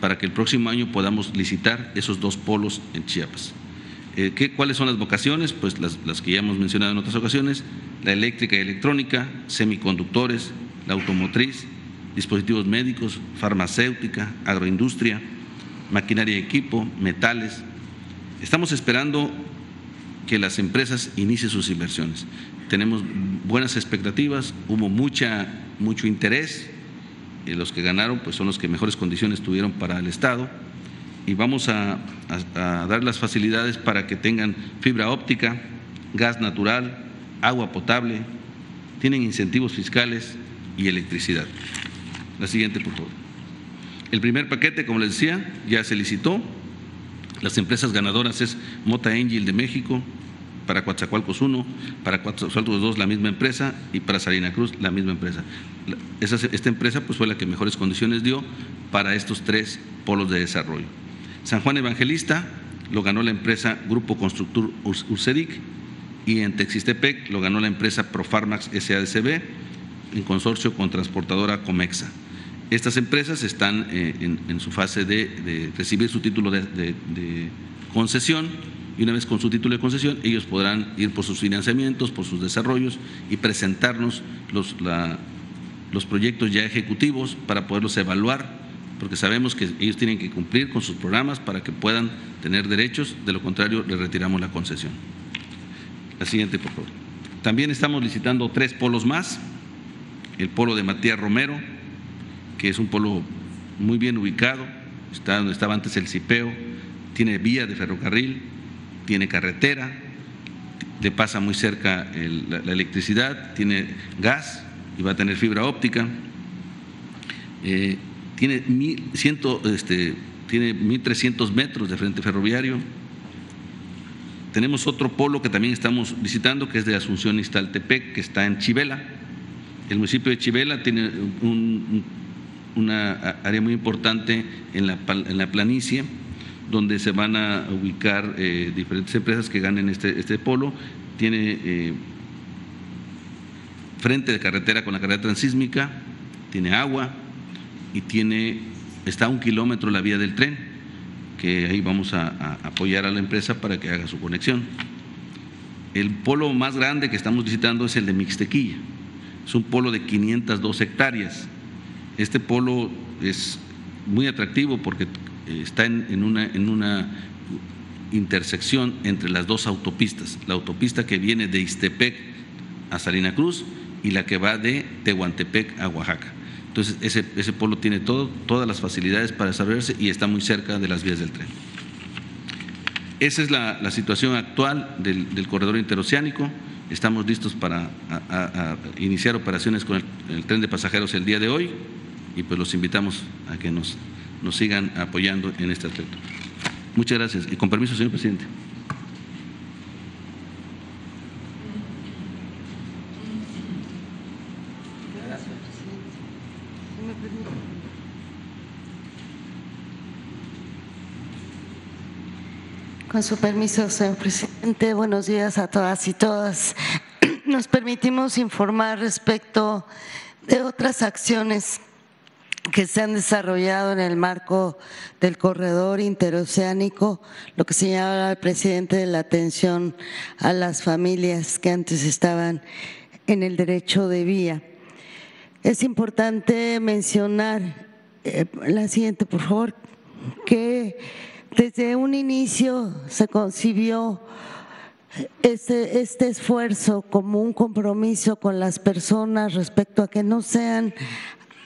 para que el próximo año podamos licitar esos dos polos en Chiapas. Eh, ¿qué, ¿Cuáles son las vocaciones? Pues las, que ya hemos mencionado en otras ocasiones, la eléctrica y electrónica, semiconductores, la automotriz, dispositivos médicos, farmacéutica, agroindustria, maquinaria y equipo, metales. Estamos esperando que las empresas inicien sus inversiones. Tenemos buenas expectativas, hubo mucha, mucho interés, eh, los que ganaron pues son los que mejores condiciones tuvieron para el Estado y vamos a, dar las facilidades para que tengan fibra óptica, gas natural, agua potable, tienen incentivos fiscales y electricidad. La siguiente, por favor. El primer paquete, como les decía, ya se licitó. Las empresas ganadoras es Mota Angel de México, para Coatzacoalcos 1, para Coatzacoalcos 2 la misma empresa y para Salina Cruz la misma empresa. esta empresa pues, fue la que mejores condiciones dio para estos tres polos de desarrollo. San Juan Evangelista lo ganó la empresa Grupo Constructor Ursedic y en Texistepec lo ganó la empresa Profarmax SADCB en consorcio con transportadora Comexa. Estas empresas están eh, en, su fase de, recibir su título de, concesión y una vez con su título de concesión ellos podrán ir por sus financiamientos, por sus desarrollos y presentarnos los, los proyectos ya ejecutivos para poderlos evaluar porque sabemos que ellos tienen que cumplir con sus programas para que puedan tener derechos, de lo contrario les retiramos la concesión. La siguiente, por favor. También estamos licitando tres polos más, el polo de Matías Romero, que es un polo muy bien ubicado, está donde estaba antes el Cipeo, tiene vía de ferrocarril, tiene carretera, le pasa muy cerca la, electricidad, tiene gas y va a tener fibra óptica. Eh, tiene, mil, este, tiene 1.300 metros de frente ferroviario. Tenemos otro polo que también estamos visitando, que es de Asunción Iztaltepec, que está en Chivela. El municipio de Chivela tiene una área muy importante en la, en la, planicie, donde se van a ubicar eh, diferentes empresas que ganen este, este polo. Tiene eh, frente de carretera con la carretera transísmica, tiene agua, y tiene, está a un kilómetro la vía del tren, que ahí vamos a, apoyar a la empresa para que haga su conexión. El polo más grande que estamos visitando es el de Mixtequilla. Es un polo de 502 hectáreas. Este polo es muy atractivo porque está en, una, intersección entre las dos autopistas. La autopista que viene de Istepec a Salina Cruz y la que va de Tehuantepec a Oaxaca. Entonces, ese, polo tiene todas las facilidades para desarrollarse y está muy cerca de las vías del tren. Esa es la, situación actual del, corredor interoceánico. Estamos listos para iniciar operaciones con el, tren de pasajeros el día de hoy y pues los invitamos a que nos, nos sigan apoyando en este aspecto. Muchas gracias y con permiso, señor presidente. Con su permiso, señor presidente, buenos días a todas y todas. Nos permitimos informar respecto de otras acciones que se han desarrollado en el marco del corredor interoceánico, lo que señala el presidente de la atención a las familias que antes estaban en el derecho de vía. Es importante mencionar, eh, la siguiente, por favor, que desde un inicio se concibió este, este, esfuerzo como un compromiso con las personas respecto a que no sean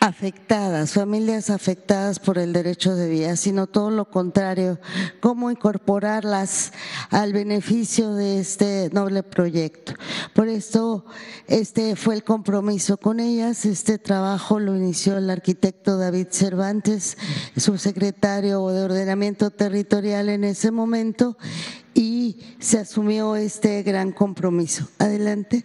afectadas, familias afectadas por el derecho de vía, sino todo lo contrario, cómo incorporarlas al beneficio de este noble proyecto. Por esto, este fue el compromiso con ellas. Este trabajo lo inició el arquitecto David Cervantes, subsecretario de Ordenamiento Territorial en ese momento, y se asumió este gran compromiso. Adelante.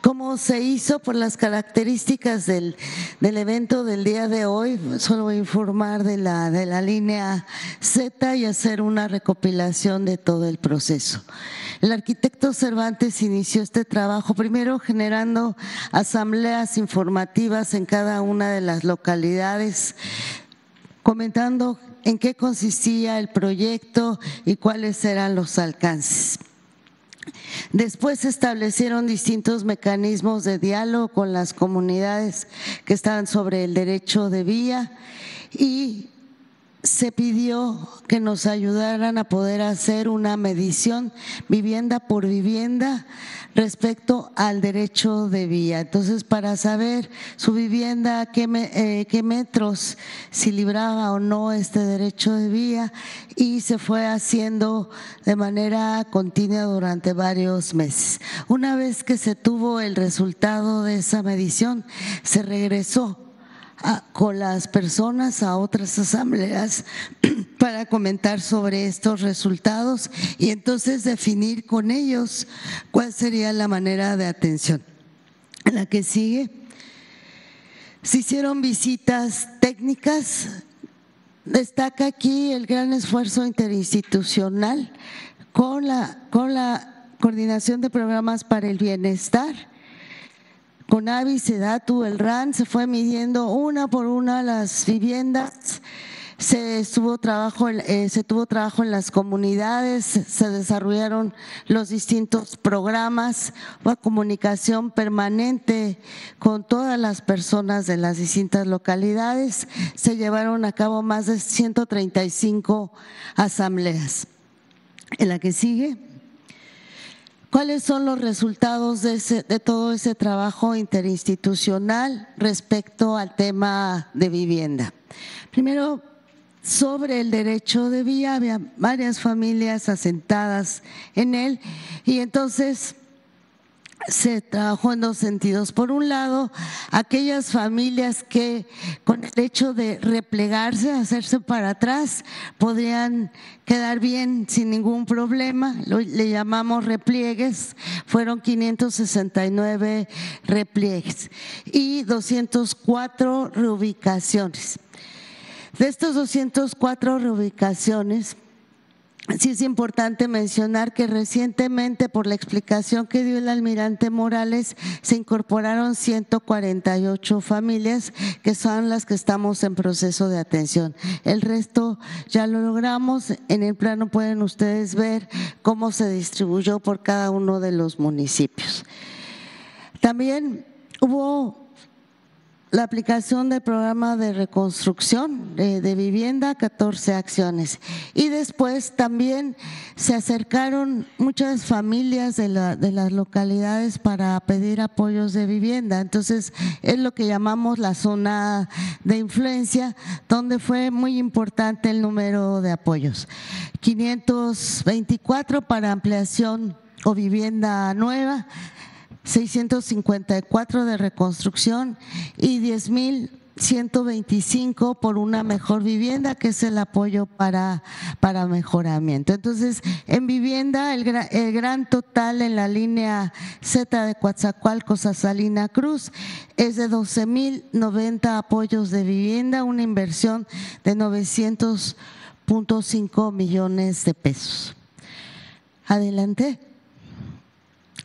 ¿Cómo se hizo por las características del, evento del día de hoy? Solo voy a informar de la, de la línea Z y hacer una recopilación de todo el proceso. El arquitecto Cervantes inició este trabajo primero generando asambleas informativas en cada una de las localidades, comentando en qué consistía el proyecto y cuáles eran los alcances. Después se establecieron distintos mecanismos de diálogo con las comunidades que estaban sobre el derecho de vía y se pidió que nos ayudaran a poder hacer una medición vivienda por vivienda respecto al derecho de vía. Entonces, para saber su vivienda, qué, eh, qué metros, si libraba o no este derecho de vía, y se fue haciendo de manera continua durante varios meses. Una vez que se tuvo el resultado de esa medición, se regresó con las personas a otras asambleas para comentar sobre estos resultados y entonces definir con ellos cuál sería la manera de atención. La que sigue, se hicieron visitas técnicas, destaca aquí el gran esfuerzo interinstitucional con la, con la coordinación de programas para el bienestar Conavi, Sedatu, el RAN, se fue midiendo una por una las viviendas, se, estuvo trabajo, eh, se tuvo trabajo en las comunidades, se desarrollaron los distintos programas, una comunicación permanente con todas las personas de las distintas localidades, se llevaron a cabo más de 135 asambleas. En la que sigue. ¿Cuáles son los resultados de, todo ese trabajo interinstitucional respecto al tema de vivienda? Primero, sobre el derecho de vía, había varias familias asentadas en él y entonces se trabajó en dos sentidos. Por un lado, aquellas familias que con el hecho de replegarse, hacerse para atrás, podrían quedar bien sin ningún problema, le llamamos repliegues, fueron 569 repliegues y 204 reubicaciones. De estos 204 reubicaciones, Sí es importante mencionar que recientemente, por la explicación que dio el almirante Morales, se incorporaron 148 familias que son las que estamos en proceso de atención. El resto ya lo logramos. En el plano pueden ustedes ver cómo se distribuyó por cada uno de los municipios. También hubo la aplicación del programa de reconstrucción de, vivienda, 14 acciones. Y después también se acercaron muchas familias de, de, las localidades para pedir apoyos de vivienda. Entonces, es lo que llamamos la zona de influencia, donde fue muy importante el número de apoyos. 524 para ampliación o vivienda nueva, 654 de reconstrucción y 10.125 por una mejor vivienda, que es el apoyo para, para mejoramiento. Entonces, en vivienda, el, el gran total en la línea Z de Coatzacoalcos a Salina Cruz es de 12.090 apoyos de vivienda, una inversión de 900.5 millones de pesos. Adelante.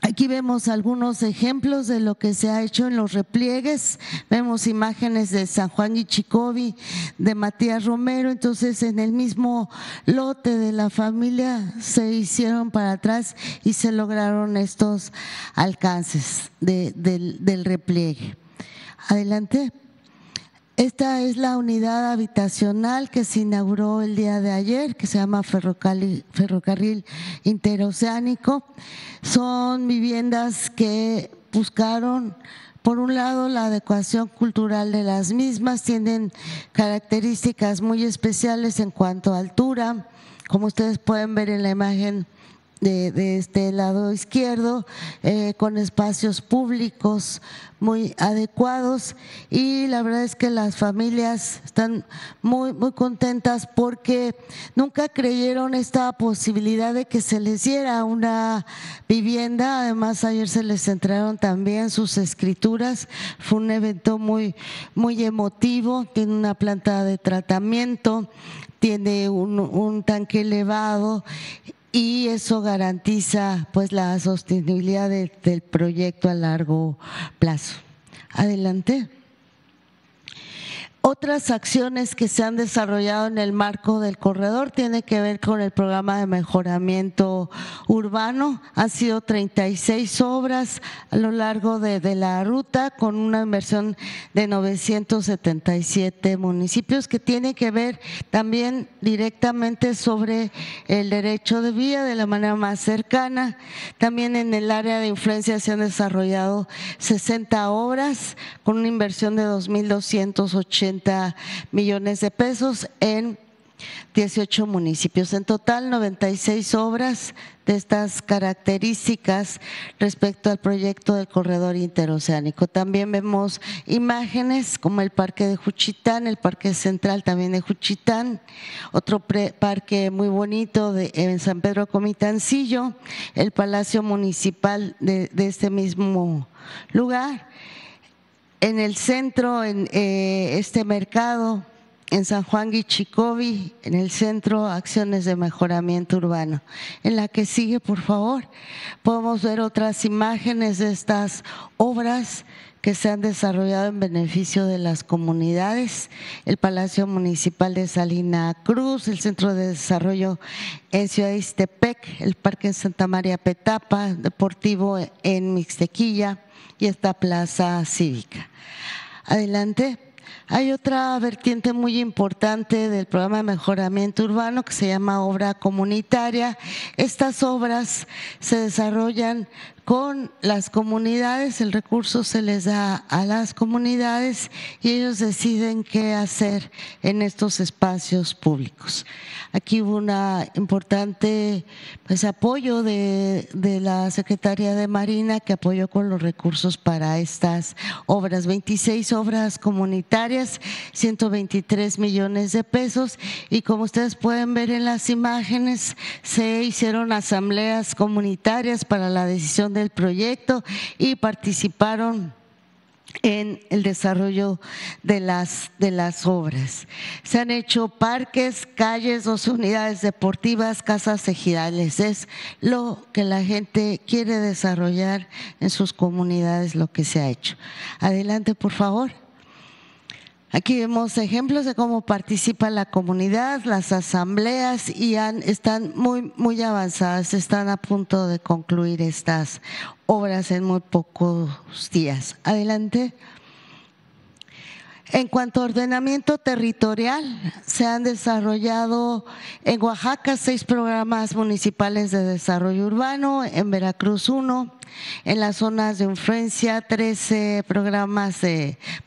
Aquí vemos algunos ejemplos de lo que se ha hecho en los repliegues. Vemos imágenes de San Juan y Chicobi, de Matías Romero. Entonces, en el mismo lote de la familia se hicieron para atrás y se lograron estos alcances del repliegue. Adelante. Esta es la unidad habitacional que se inauguró el día de ayer, que se llama Ferrocarril, Interoceánico. Son viviendas que buscaron, por un lado, la adecuación cultural de las mismas, tienen características muy especiales en cuanto a altura, como ustedes pueden ver en la imagen de, este lado izquierdo, eh, con espacios públicos muy adecuados y la verdad es que las familias están muy, muy contentas porque nunca creyeron esta posibilidad de que se les diera una vivienda. Además, ayer se les entraron también sus escrituras. Fue un evento muy, muy emotivo. Tiene una planta de tratamiento, tiene un, un tanque elevado y eso garantiza pues la sostenibilidad del proyecto a largo plazo. Adelante. Otras acciones que se han desarrollado en el marco del corredor tienen que ver con el programa de mejoramiento urbano. Han sido 36 obras a lo largo de, la ruta con una inversión de 977 municipios que tiene que ver también directamente sobre el derecho de vía de la manera más cercana. También en el área de influencia se han desarrollado 60 obras con una inversión de 2.280 millones de pesos en 18 municipios. En total, 96 obras de estas características respecto al proyecto del corredor interoceánico. También vemos imágenes como el Parque de Juchitán, el Parque Central también de Juchitán, otro parque muy bonito en San Pedro Comitancillo, el Palacio Municipal de este mismo lugar en el centro, en eh, este mercado, en San Juan Guichicovi, en el centro Acciones de Mejoramiento Urbano. En la que sigue, por favor, podemos ver otras imágenes de estas obras que se han desarrollado en beneficio de las comunidades, el Palacio Municipal de Salina Cruz, el Centro de Desarrollo en Ciudad de Istepec, el Parque en Santa María Petapa, Deportivo en Mixtequilla, y esta plaza cívica. Adelante. Hay otra vertiente muy importante del programa de mejoramiento urbano que se llama obra comunitaria. Estas obras se desarrollan con las comunidades, el recurso se les da a las comunidades y ellos deciden qué hacer en estos espacios públicos. Aquí hubo un importante pues, apoyo de, de, la Secretaría de Marina que apoyó con los recursos para estas obras, 26 obras comunitarias, 123 millones de pesos y como ustedes pueden ver en las imágenes, se hicieron asambleas comunitarias para la decisión del proyecto y participaron en el desarrollo de las, de las obras. Se han hecho parques, calles, dos unidades deportivas, casas ejidales. Es lo que la gente quiere desarrollar en sus comunidades, lo que se ha hecho. Adelante, por favor. Aquí vemos ejemplos de cómo participa la comunidad, las asambleas y están muy, muy avanzadas, están a punto de concluir estas obras en muy pocos días. Adelante. En cuanto a ordenamiento territorial, se han desarrollado en Oaxaca seis programas municipales de desarrollo urbano, en Veracruz uno, en las zonas de influencia 13 programas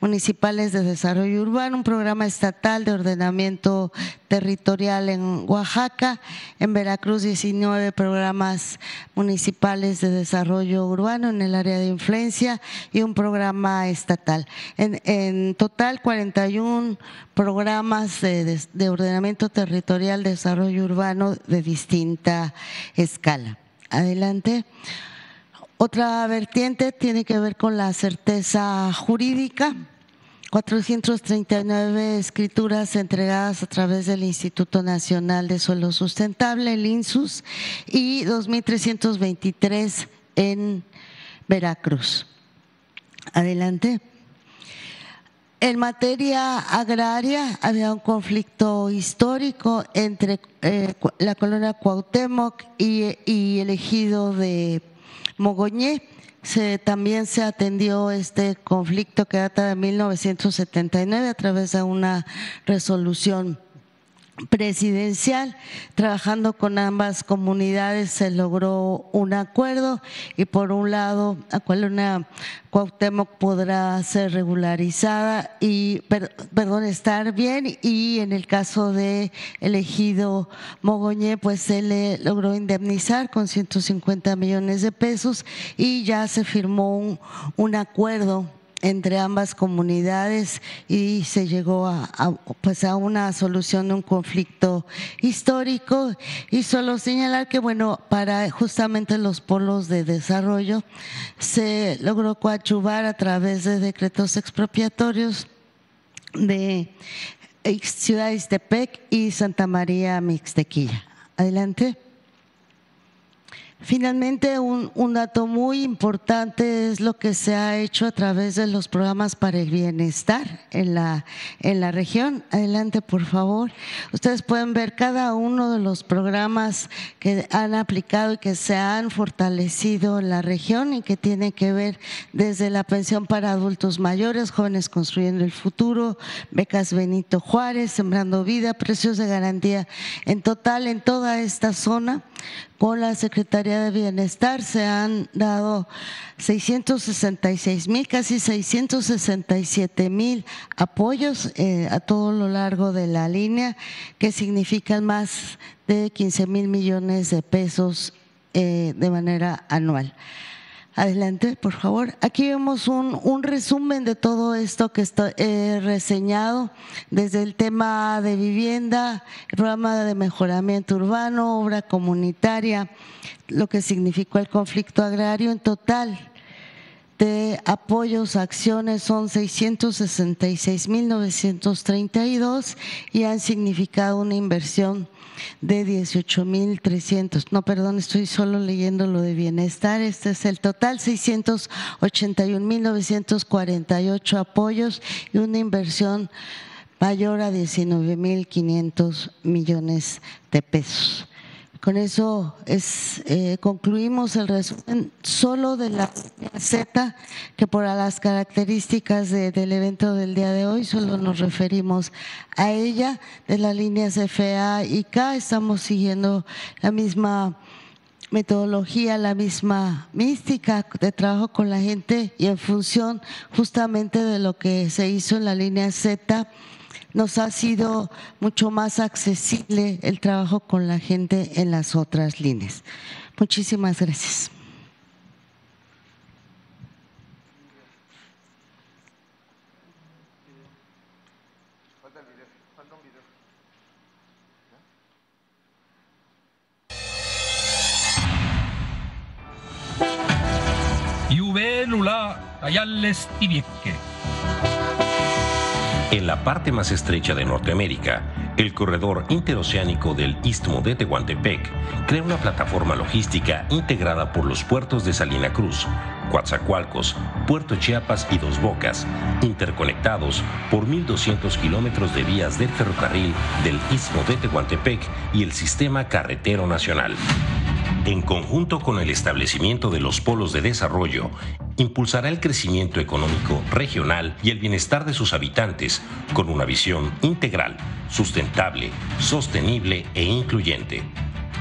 municipales de desarrollo urbano, un programa estatal de ordenamiento territorial en Oaxaca, en Veracruz 19 programas municipales de desarrollo urbano en el área de influencia y un programa estatal. En, total 41 programas de, de ordenamiento territorial, desarrollo urbano de distinta escala. Adelante. Otra vertiente tiene que ver con la certeza jurídica. 439 escrituras entregadas a través del Instituto Nacional de Suelo Sustentable, el INSUS, y 2.323 en Veracruz. Adelante. En materia agraria había un conflicto histórico entre eh, la colonia Cuauhtémoc y, y el ejido de Mogoñé. Se, también se atendió este conflicto que data de 1979 a través de una resolución presidencial. Trabajando con ambas comunidades se logró un acuerdo y por un lado, una Cuauhtémoc podrá ser regularizada y, perdón, estar bien y en el caso de elegido Mogoñé, pues se le logró indemnizar con 150 millones de pesos y ya se firmó un, un acuerdo entre ambas comunidades y se llegó a, pues a una solución de un conflicto histórico y solo señalar que bueno para justamente los polos de desarrollo se logró coadyuvar a través de decretos expropiatorios de Ciudad de Istepec y Santa María Mixtequilla. Adelante. Finalmente, un, dato muy importante es lo que se ha hecho a través de los programas para el bienestar en la, en la región. Adelante, por favor. Ustedes pueden ver cada uno de los programas que han aplicado y que se han fortalecido en la región y que tienen que ver desde la pensión para adultos mayores, jóvenes construyendo el futuro, becas Benito Juárez, sembrando vida, precios de garantía. En total, en toda esta zona, con la Secretaría de Bienestar se han dado 666 mil, casi 667 mil apoyos eh, a todo lo largo de la línea, que significan más de 15 mil millones de pesos eh, de manera anual. Adelante, por favor. Aquí vemos un, resumen de todo esto que he reseñado, desde el tema de vivienda, programa de mejoramiento urbano, obra comunitaria, lo que significó el conflicto agrario en total de apoyos acciones son 666.932 y han significado una inversión de 18.300. No, perdón, estoy solo leyendo lo de bienestar. Este es el total, 681.948 apoyos y una inversión mayor a 19.500 millones de pesos. Con eso es, eh, concluimos el resumen solo de la Z, que por las características del evento del día de hoy solo nos referimos a ella. De las líneas FA y K estamos siguiendo la misma metodología, la misma mística de trabajo con la gente y en función justamente de lo que se hizo en la línea Z nos ha sido mucho más accesible el trabajo con la gente en las otras líneas. Muchísimas gracias. Ayales Tibieque. En la parte más estrecha de Norteamérica, el corredor interoceánico del Istmo de Tehuantepec crea una plataforma logística integrada por los puertos de Salina Cruz, Coatzacoalcos, Puerto Chiapas y Dos Bocas, interconectados por 1.200 kilómetros de vías del ferrocarril del Istmo de Tehuantepec y el Sistema Carretero Nacional en conjunto con el establecimiento de los polos de desarrollo, impulsará el crecimiento económico regional y el bienestar de sus habitantes con una visión integral, sustentable, sostenible e incluyente.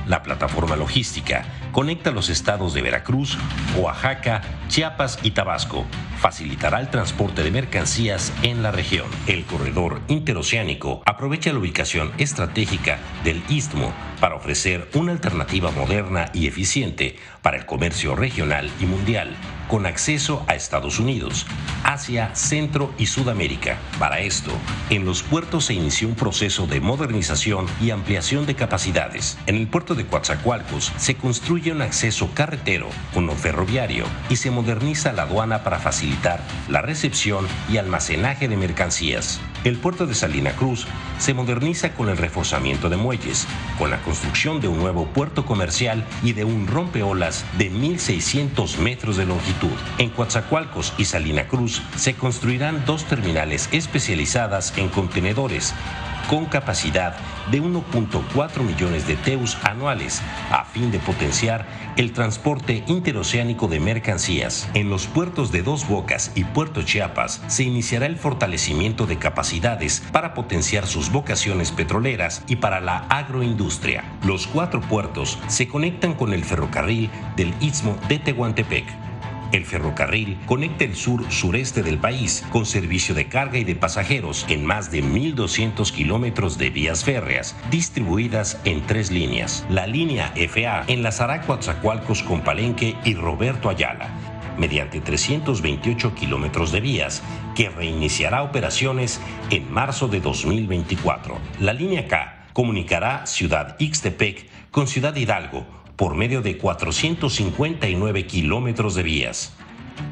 La plataforma logística conecta los estados de Veracruz, Oaxaca, Chiapas y Tabasco. Facilitará el transporte de mercancías en la región. El corredor interoceánico aprovecha la ubicación estratégica del istmo para ofrecer una alternativa moderna y eficiente para el comercio regional y mundial, con acceso a Estados Unidos, Asia, Centro y Sudamérica. Para esto, en los puertos se inició un proceso de modernización y ampliación de capacidades. En el puerto de Coatzacoalcos se construye un acceso carretero, uno ferroviario y se moderniza la aduana para facilitar la recepción y almacenaje de mercancías. El puerto de Salina Cruz se moderniza con el reforzamiento de muelles, con la construcción de un nuevo puerto comercial y de un rompeolas de 1.600 metros de longitud. En Coatzacoalcos y Salina Cruz se construirán dos terminales especializadas en contenedores con capacidad de 1.4 millones de teus anuales a fin de potenciar el transporte interoceánico de mercancías. En los puertos de Dos Bocas y Puerto Chiapas se iniciará el fortalecimiento de capacidades para potenciar sus vocaciones petroleras y para la agroindustria. Los cuatro puertos se conectan con el ferrocarril del Istmo de Tehuantepec el ferrocarril conecta el sur-sureste del país con servicio de carga y de pasajeros en más de 1.200 kilómetros de vías férreas distribuidas en tres líneas. La línea FA enlazará Coatzacoalcos con Palenque y Roberto Ayala mediante 328 kilómetros de vías que reiniciará operaciones en marzo de 2024. La línea K comunicará Ciudad Ixtepec con Ciudad Hidalgo por medio de 459 kilómetros de vías.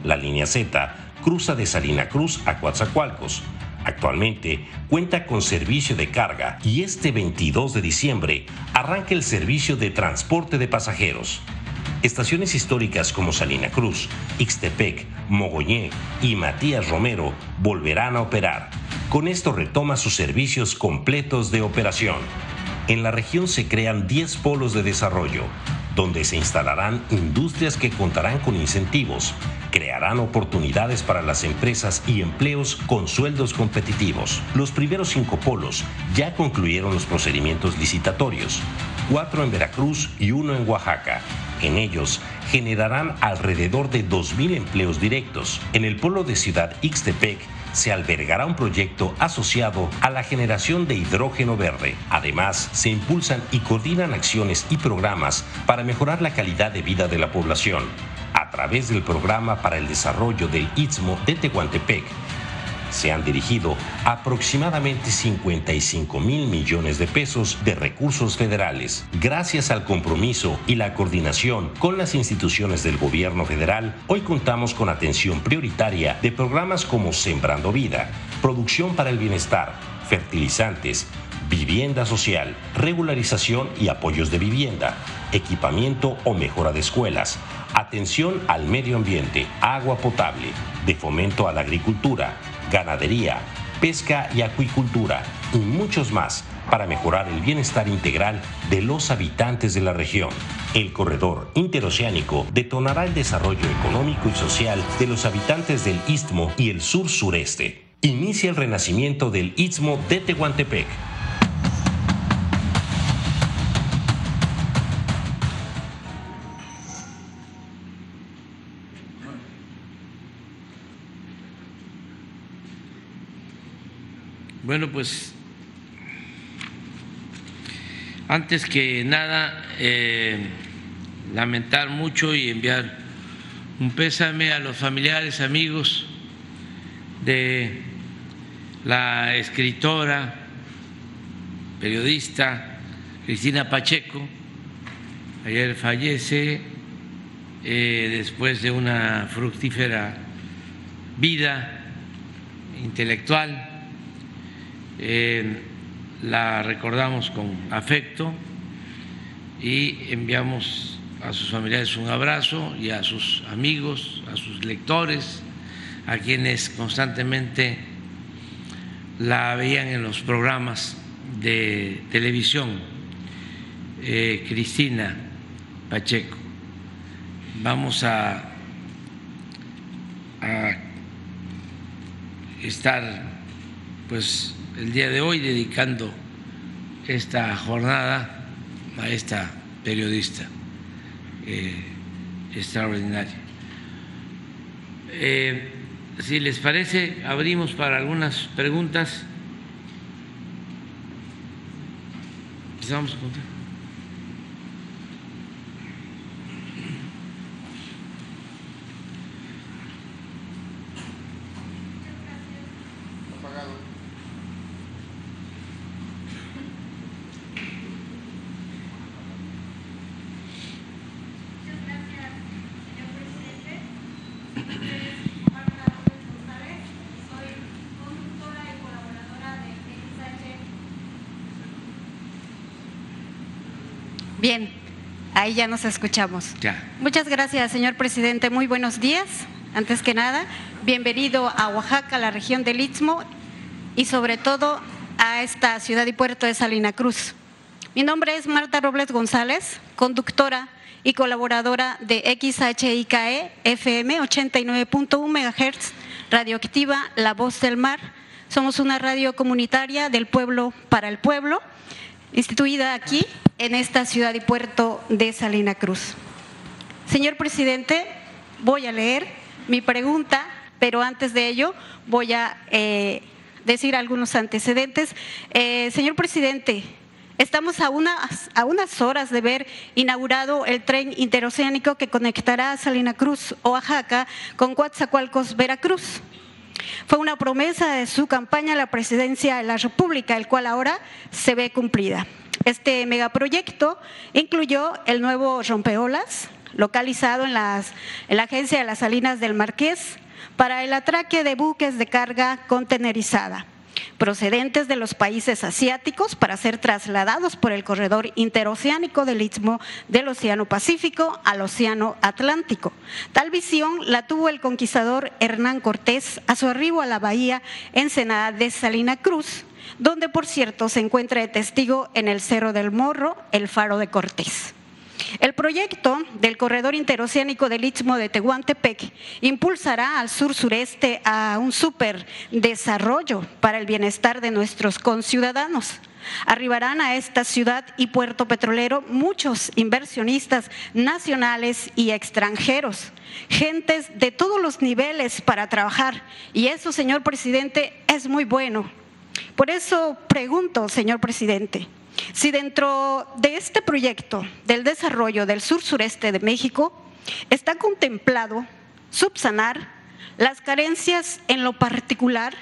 La línea Z cruza de Salina Cruz a Coatzacoalcos. Actualmente cuenta con servicio de carga y este 22 de diciembre arranca el servicio de transporte de pasajeros. Estaciones históricas como Salina Cruz, Ixtepec, Mogoñé y Matías Romero volverán a operar. Con esto retoma sus servicios completos de operación. En la región se crean 10 polos de desarrollo, donde se instalarán industrias que contarán con incentivos, crearán oportunidades para las empresas y empleos con sueldos competitivos. Los primeros cinco polos ya concluyeron los procedimientos licitatorios, cuatro en Veracruz y uno en Oaxaca. En ellos generarán alrededor de 2.000 empleos directos. En el polo de Ciudad Ixtepec se albergará un proyecto asociado a la generación de hidrógeno verde. Además, se impulsan y coordinan acciones y programas para mejorar la calidad de vida de la población a través del Programa para el Desarrollo del Istmo de Tehuantepec se han dirigido aproximadamente 55 mil millones de pesos de recursos federales. Gracias al compromiso y la coordinación con las instituciones del gobierno federal, hoy contamos con atención prioritaria de programas como Sembrando Vida, Producción para el Bienestar, Fertilizantes, vivienda social, regularización y apoyos de vivienda, equipamiento o mejora de escuelas, atención al medio ambiente, agua potable, de fomento a la agricultura, ganadería, pesca y acuicultura y muchos más para mejorar el bienestar integral de los habitantes de la región. El corredor interoceánico detonará el desarrollo económico y social de los habitantes del Istmo y el sur sureste. Inicia el renacimiento del Istmo de Tehuantepec Bueno, pues antes que nada, eh, lamentar mucho y enviar un pésame a los familiares, amigos de la escritora, periodista Cristina Pacheco. Ayer fallece eh, después de una fructífera vida intelectual eh, la recordamos con afecto y enviamos a sus familiares un abrazo y a sus amigos, a sus lectores, a quienes constantemente la veían en los programas de televisión, eh, Cristina Pacheco. Vamos a, a estar pues el día de hoy dedicando esta jornada a esta periodista eh, extraordinaria. Eh, si les parece, abrimos para algunas preguntas. Empezamos con Bien, ahí ya nos escuchamos. Ya. Muchas gracias, señor presidente. Muy buenos días. Antes que nada, bienvenido a Oaxaca, la región del Istmo, y sobre todo a esta ciudad y puerto de Salina Cruz. Mi nombre es Marta Robles González, conductora y colaboradora de XHIKE FM 89.1 MHz, radioactiva La Voz del Mar. Somos una radio comunitaria del pueblo para el pueblo, instituida aquí en esta ciudad y puerto de Salina Cruz. Señor presidente, voy a leer mi pregunta, pero antes de ello voy a eh, decir algunos antecedentes. Eh, señor presidente, Estamos a unas, a unas horas de ver inaugurado el tren interoceánico que conectará Salina Cruz, Oaxaca, con Coatzacoalcos, Veracruz. Fue una promesa de su campaña a la presidencia de la República, el cual ahora se ve cumplida. Este megaproyecto incluyó el nuevo rompeolas, localizado en, las, la agencia de las Salinas del Marqués, para el atraque de buques de carga contenerizada procedentes de los países asiáticos para ser trasladados por el corredor interoceánico del Istmo del Océano Pacífico al Océano Atlántico. Tal visión la tuvo el conquistador Hernán Cortés a su arribo a la bahía Ensenada de Salina Cruz, donde por cierto se encuentra de testigo en el Cerro del Morro el faro de Cortés. El proyecto del corredor interoceánico del Istmo de Tehuantepec impulsará al sur-sureste a un superdesarrollo para el bienestar de nuestros conciudadanos. Arribarán a esta ciudad y puerto petrolero muchos inversionistas nacionales y extranjeros, gentes de todos los niveles para trabajar. Y eso, señor presidente, es muy bueno. Por eso pregunto, señor presidente, si dentro de este proyecto del desarrollo del sur-sureste de México está contemplado subsanar las carencias en lo particular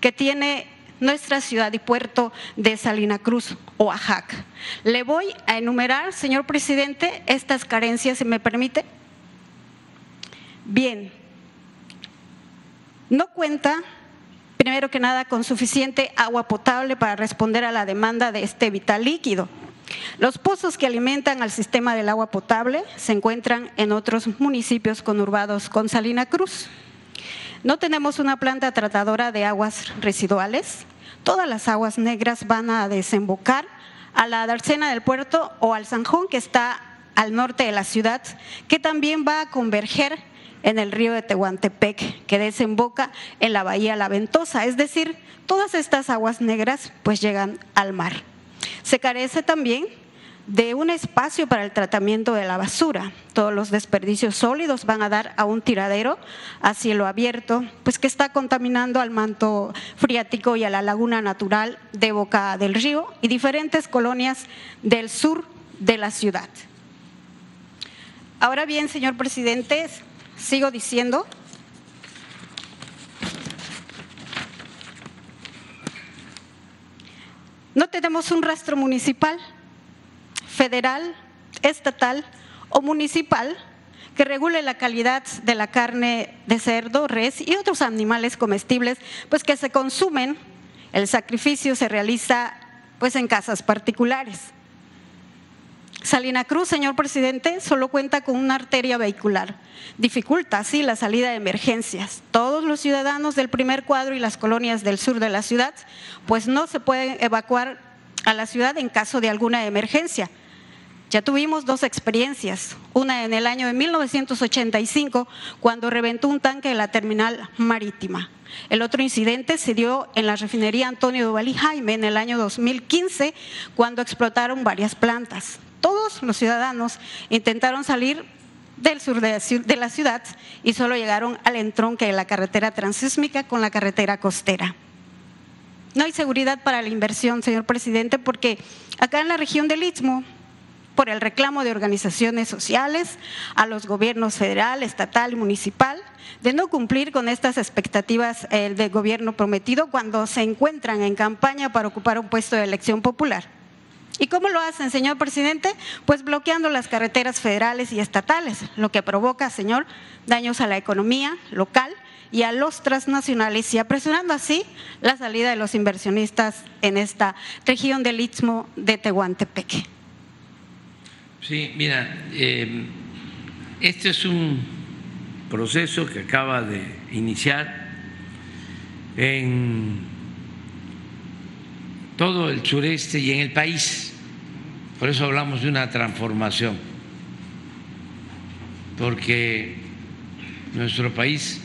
que tiene nuestra ciudad y puerto de Salina Cruz, Oaxaca. Le voy a enumerar, señor presidente, estas carencias, si me permite. Bien, no cuenta primero que nada, con suficiente agua potable para responder a la demanda de este vital líquido. Los pozos que alimentan al sistema del agua potable se encuentran en otros municipios conurbados con Salina Cruz. No tenemos una planta tratadora de aguas residuales. Todas las aguas negras van a desembocar a la Darcena del puerto o al Sanjón que está al norte de la ciudad, que también va a converger en el río de Tehuantepec, que desemboca en la bahía La Ventosa. Es decir, todas estas aguas negras pues llegan al mar. Se carece también de un espacio para el tratamiento de la basura. Todos los desperdicios sólidos van a dar a un tiradero a cielo abierto, pues que está contaminando al manto friático y a la laguna natural de Boca del Río y diferentes colonias del sur de la ciudad. Ahora bien, señor presidente, Sigo diciendo. No tenemos un rastro municipal, federal, estatal o municipal que regule la calidad de la carne de cerdo, res y otros animales comestibles, pues que se consumen. El sacrificio se realiza pues en casas particulares. Salina Cruz, señor presidente, solo cuenta con una arteria vehicular. Dificulta así la salida de emergencias. Todos los ciudadanos del primer cuadro y las colonias del sur de la ciudad, pues no se pueden evacuar a la ciudad en caso de alguna emergencia. Ya tuvimos dos experiencias, una en el año de 1985, cuando reventó un tanque de la terminal marítima. El otro incidente se dio en la refinería Antonio Duvalí Jaime en el año 2015, cuando explotaron varias plantas todos los ciudadanos intentaron salir del sur de la ciudad y solo llegaron al entronque de la carretera transísmica con la carretera costera. No hay seguridad para la inversión, señor presidente, porque acá en la región del Istmo, por el reclamo de organizaciones sociales a los gobiernos federal, estatal y municipal de no cumplir con estas expectativas eh, del gobierno prometido cuando se encuentran en campaña para ocupar un puesto de elección popular. ¿Y cómo lo hacen, señor presidente? Pues bloqueando las carreteras federales y estatales, lo que provoca, señor, daños a la economía local y a los transnacionales y apresurando así la salida de los inversionistas en esta región del Istmo de Tehuantepec. Sí, mira, eh, este es un proceso que acaba de iniciar en todo el sureste y en el país. Por eso hablamos de una transformación, porque nuestro país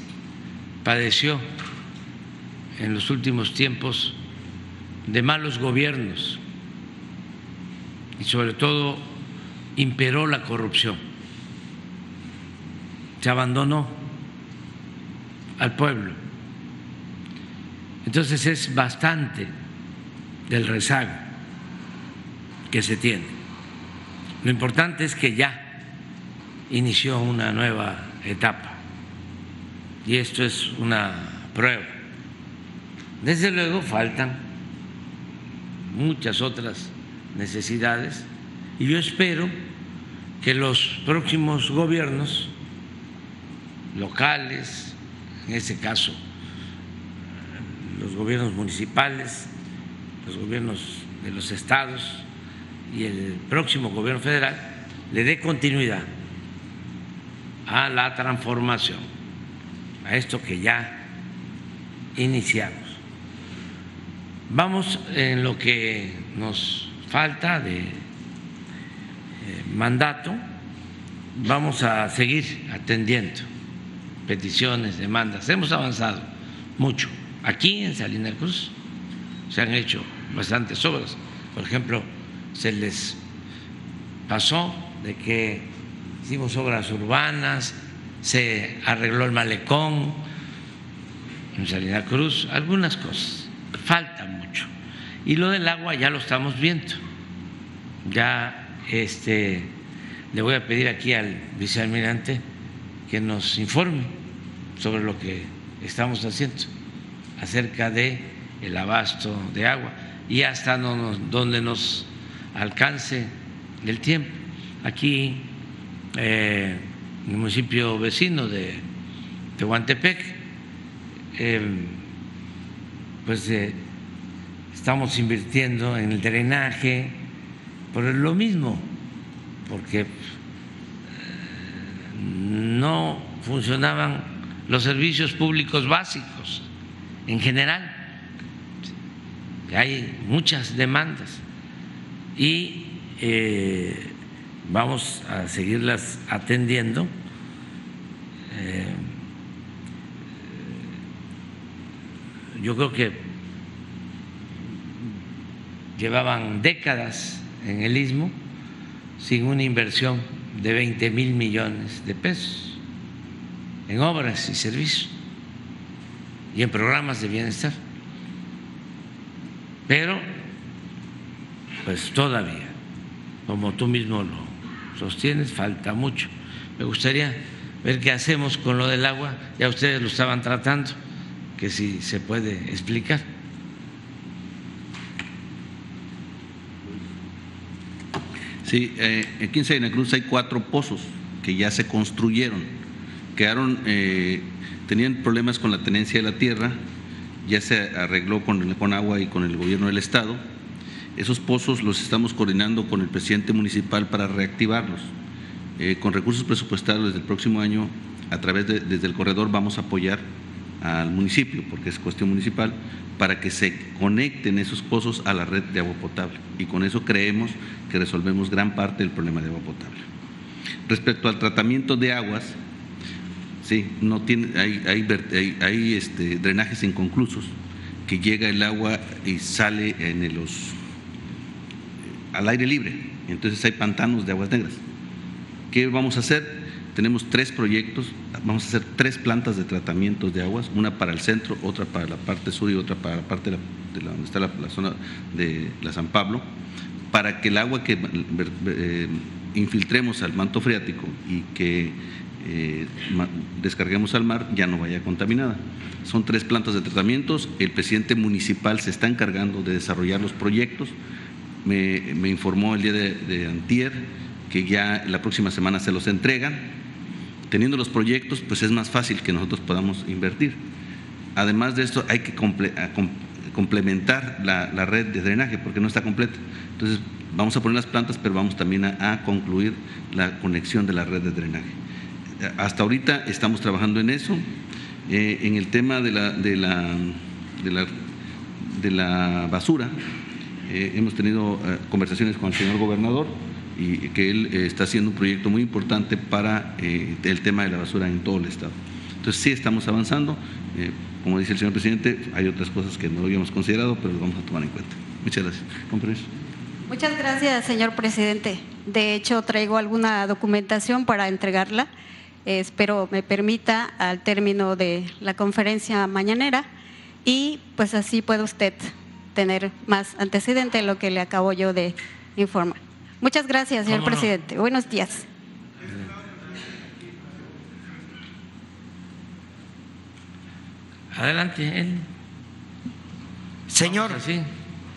padeció en los últimos tiempos de malos gobiernos y sobre todo imperó la corrupción. Se abandonó al pueblo. Entonces es bastante del rezago que se tiene. Lo importante es que ya inició una nueva etapa y esto es una prueba. Desde luego faltan muchas otras necesidades y yo espero que los próximos gobiernos locales, en este caso los gobiernos municipales, los gobiernos de los estados y el próximo gobierno federal, le dé continuidad a la transformación, a esto que ya iniciamos. Vamos en lo que nos falta de eh, mandato, vamos a seguir atendiendo peticiones, demandas. Hemos avanzado mucho. Aquí en Salina Cruz se han hecho bastantes obras. Por ejemplo, se les pasó de que hicimos obras urbanas, se arregló el malecón en Salina Cruz, algunas cosas. Falta mucho. Y lo del agua ya lo estamos viendo. Ya este, le voy a pedir aquí al vicealmirante que nos informe sobre lo que estamos haciendo acerca de el abasto de agua y hasta donde nos alcance el tiempo. Aquí, eh, en el municipio vecino de Tehuantepec, eh, pues eh, estamos invirtiendo en el drenaje por lo mismo, porque no funcionaban los servicios públicos básicos en general hay muchas demandas y eh, vamos a seguirlas atendiendo. Eh, yo creo que llevaban décadas en el istmo sin una inversión de 20 mil millones de pesos en obras y servicios y en programas de bienestar pero pues todavía, como tú mismo lo sostienes, falta mucho. Me gustaría ver qué hacemos con lo del agua, ya ustedes lo estaban tratando, que si se puede explicar. Sí, eh, aquí en Santa Cruz hay cuatro pozos que ya se construyeron, quedaron, eh, tenían problemas con la tenencia de la tierra ya se arregló con, con agua y con el gobierno del Estado. Esos pozos los estamos coordinando con el presidente municipal para reactivarlos. Eh, con recursos presupuestarios desde el próximo año, a través de, desde el corredor vamos a apoyar al municipio, porque es cuestión municipal, para que se conecten esos pozos a la red de agua potable. Y con eso creemos que resolvemos gran parte del problema de agua potable. Respecto al tratamiento de aguas, Sí, no tiene, hay, hay, hay, este, drenajes inconclusos que llega el agua y sale en los, al aire libre. Entonces hay pantanos de aguas negras. ¿Qué vamos a hacer? Tenemos tres proyectos, vamos a hacer tres plantas de tratamiento de aguas, una para el centro, otra para la parte sur y otra para la parte de, la, donde está la, zona de la San Pablo, para que el agua que eh, infiltremos al manto freático y que eh, descarguemos al mar ya no vaya contaminada. Son tres plantas de tratamientos, el presidente municipal se está encargando de desarrollar los proyectos, me, informó el día de, antier que ya la próxima semana se los entregan. Teniendo los proyectos, pues es más fácil que nosotros podamos invertir. Además de esto, hay que complementar la, red de drenaje porque no está completa. Entonces, vamos a poner las plantas, pero vamos también a concluir la conexión de la red de drenaje hasta ahorita estamos trabajando en eso. Eh, en el tema de la, de la, de la, basura, eh, hemos tenido eh, conversaciones con el señor gobernador y que él está haciendo un proyecto muy importante para el tema de la basura en todo el estado. Entonces sí estamos avanzando. como dice el señor presidente, hay otras cosas que no habíamos considerado, pero vamos a tomar en cuenta. Muchas gracias. Con permiso. Muchas gracias, señor presidente. De hecho, traigo alguna documentación para entregarla. Espero me permita al término de la conferencia mañanera y pues así puede usted tener más antecedente en lo que le acabo yo de informar. Muchas gracias, señor presidente. Buenos días. Adelante, él. Señor,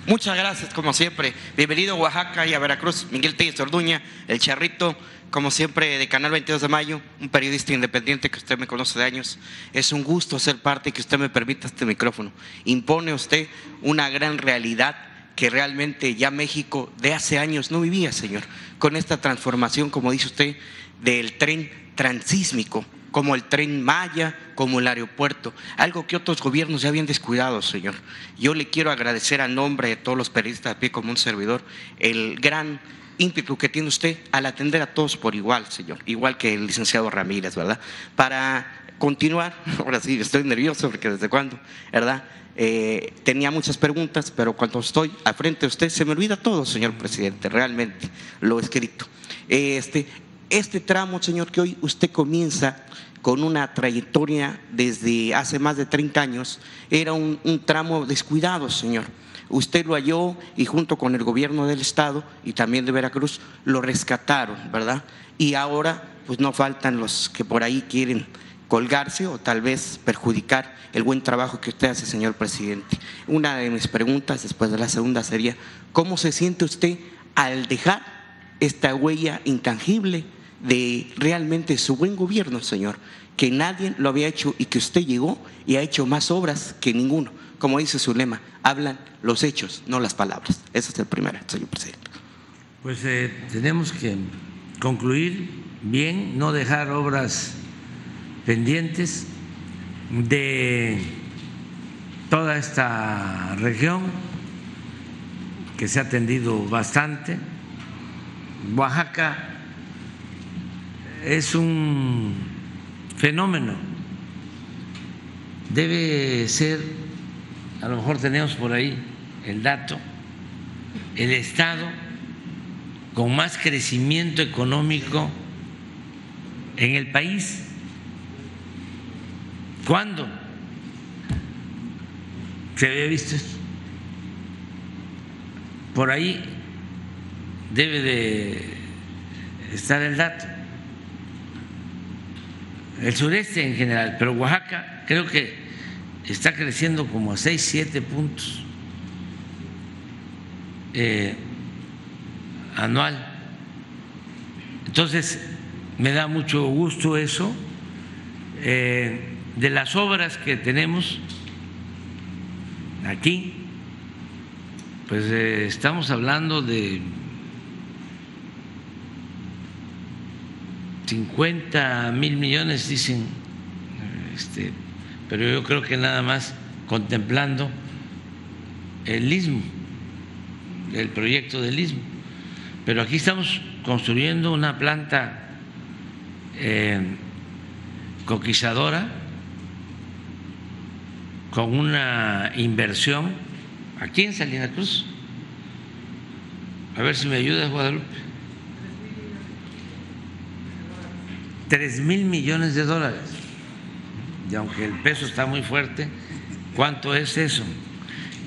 muchas gracias, como siempre. Bienvenido a Oaxaca y a Veracruz. Miguel Telles Orduña, el charrito, como siempre, de Canal 22 de Mayo, un periodista independiente que usted me conoce de años. Es un gusto ser parte y que usted me permita este micrófono. Impone usted una gran realidad que realmente ya México de hace años no vivía, señor, con esta transformación, como dice usted, del tren transísmico, como el tren Maya, como el aeropuerto, algo que otros gobiernos ya habían descuidado, señor. Yo le quiero agradecer a nombre de todos los periodistas de pie como un servidor el gran ímpetu que tiene usted al atender a todos por igual, señor, igual que el licenciado Ramírez, ¿verdad? Para continuar, ahora sí, estoy nervioso porque desde cuándo, ¿verdad? Eh, tenía muchas preguntas, pero cuando estoy al frente de usted se me olvida todo, señor presidente, realmente lo escrito. Este, este tramo, señor, que hoy usted comienza con una trayectoria desde hace más de 30 años, era un tramo descuidado, señor usted lo halló y junto con el gobierno del estado y también de Veracruz lo rescataron, ¿verdad? Y ahora pues no faltan los que por ahí quieren colgarse o tal vez perjudicar el buen trabajo que usted hace, señor presidente. Una de mis preguntas después de la segunda sería, ¿cómo se siente usted al dejar esta huella intangible de realmente su buen gobierno, señor? Que nadie lo había hecho y que usted llegó y ha hecho más obras que ninguno como dice su lema, hablan los hechos, no las palabras. Ese es el primero, señor presidente. Pues eh, tenemos que concluir bien, no dejar obras pendientes de toda esta región que se ha atendido bastante. Oaxaca es un fenómeno, debe ser a lo mejor tenemos por ahí el dato, el Estado con más crecimiento económico en el país. ¿Cuándo se había visto esto? Por ahí debe de estar el dato. El sureste en general, pero Oaxaca creo que está creciendo como a 6, 7 puntos eh, anual. Entonces, me da mucho gusto eso. Eh, de las obras que tenemos aquí, pues eh, estamos hablando de 50 mil millones, dicen, este, pero yo creo que nada más contemplando el istmo, el proyecto del istmo. Pero aquí estamos construyendo una planta eh, coquizadora con una inversión aquí en Salina Cruz. A ver si me ayuda Guadalupe. Tres mil millones de dólares y aunque el peso está muy fuerte, ¿cuánto es eso?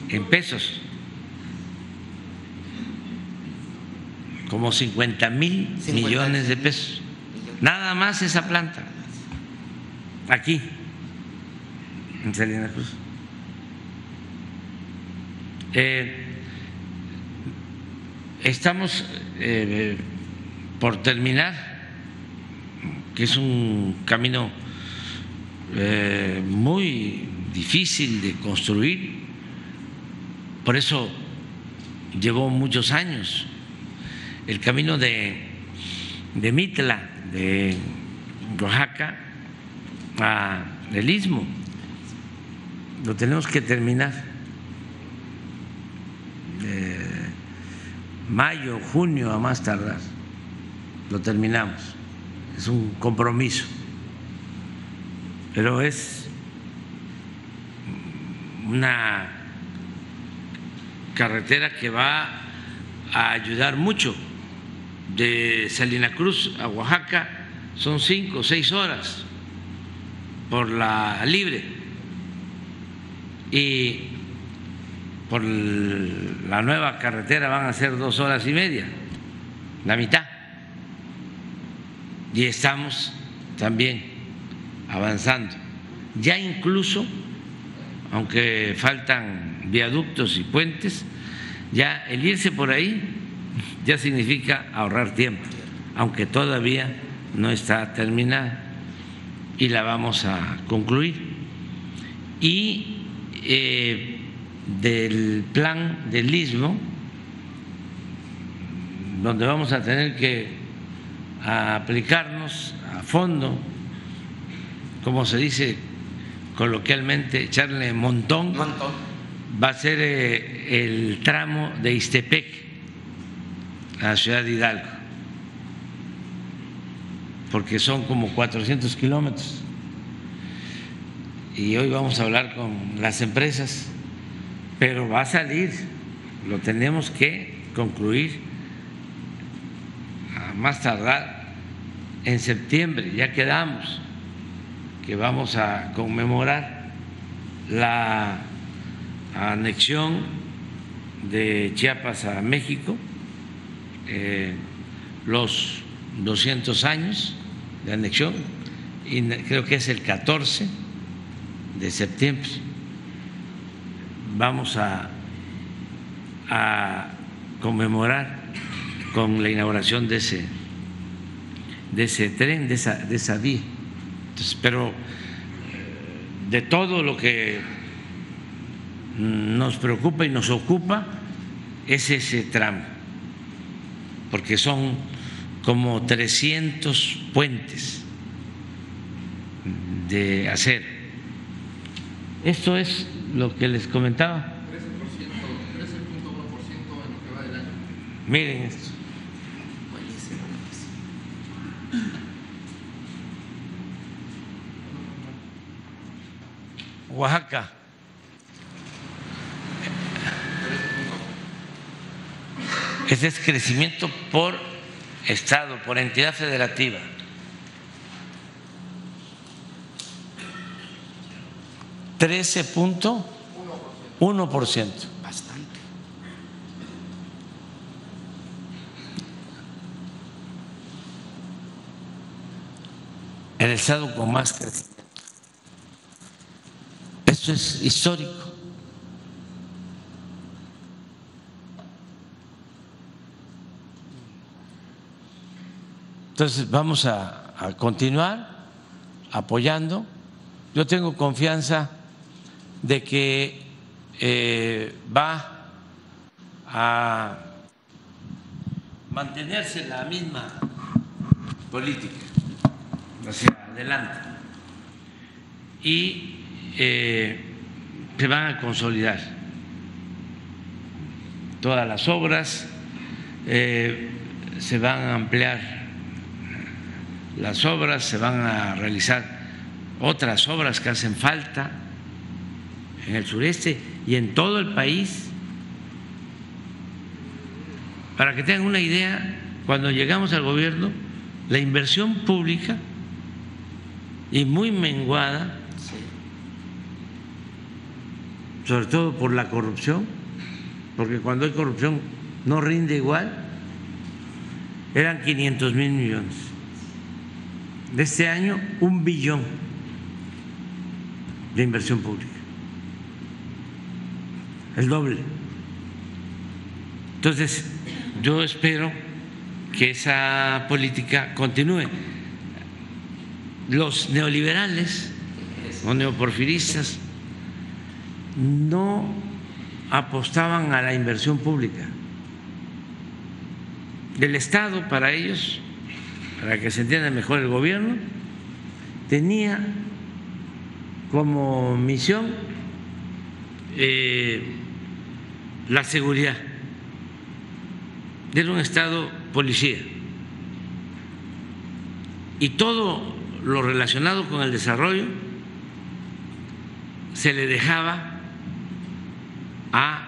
En pesos. Como 50 mil millones de pesos. Nada más esa planta. Aquí, en Salina Cruz. Eh, estamos eh, por terminar, que es un camino eh, muy difícil de construir, por eso llevó muchos años. El camino de, de Mitla, de Oaxaca, a el Istmo, lo tenemos que terminar. Mayo, junio a más tardar, lo terminamos. Es un compromiso. Pero es una carretera que va a ayudar mucho. De Salina Cruz a Oaxaca son cinco o seis horas por la libre y por la nueva carretera van a ser dos horas y media, la mitad. Y estamos también avanzando. Ya incluso, aunque faltan viaductos y puentes, ya el irse por ahí ya significa ahorrar tiempo, aunque todavía no está terminada y la vamos a concluir. Y eh, del plan del istmo, donde vamos a tener que aplicarnos a fondo, como se dice coloquialmente, echarle montón, va a ser eh, el tramo de Istepec a la ciudad de Hidalgo, porque son como 400 kilómetros. Y hoy vamos a hablar con las empresas pero va a salir, lo tenemos que concluir a más tardar en septiembre, ya quedamos que vamos a conmemorar la anexión de Chiapas a México, eh, los 200 años de anexión, y creo que es el 14 de septiembre vamos a, a conmemorar con la inauguración de ese, de ese tren, de esa, de esa vía. Pero de todo lo que nos preocupa y nos ocupa es ese tramo, porque son como 300 puentes de acero. Esto es lo que les comentaba. 13.1% en lo que va del año. Miren esto. Oaxaca. Ese es crecimiento por Estado, por entidad federativa. 13.1%. Bastante. El estado con más crecimiento. Esto es histórico. Entonces vamos a, a continuar apoyando. Yo tengo confianza de que eh, va a mantenerse la misma política hacia adelante y eh, se van a consolidar todas las obras, eh, se van a ampliar las obras, se van a realizar otras obras que hacen falta en el sureste y en todo el país. Para que tengan una idea, cuando llegamos al gobierno, la inversión pública y muy menguada, sobre todo por la corrupción, porque cuando hay corrupción no rinde igual, eran 500 mil millones. De este año, un billón de inversión pública el doble. Entonces, yo espero que esa política continúe. Los neoliberales o neoporfiristas no apostaban a la inversión pública. El Estado para ellos, para que se entienda mejor el gobierno, tenía como misión eh, la seguridad era un Estado policía. Y todo lo relacionado con el desarrollo se le dejaba a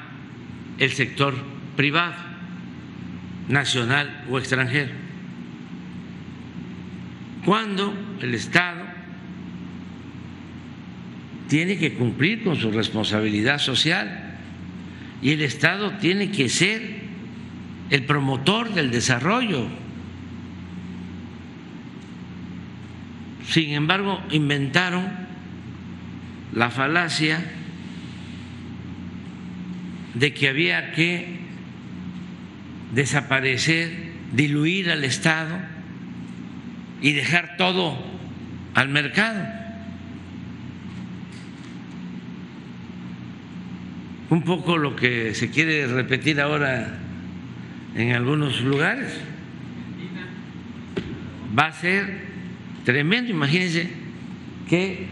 el sector privado, nacional o extranjero. Cuando el Estado tiene que cumplir con su responsabilidad social y el Estado tiene que ser el promotor del desarrollo. Sin embargo, inventaron la falacia de que había que desaparecer, diluir al Estado y dejar todo al mercado. Un poco lo que se quiere repetir ahora en algunos lugares. Va a ser tremendo, imagínense que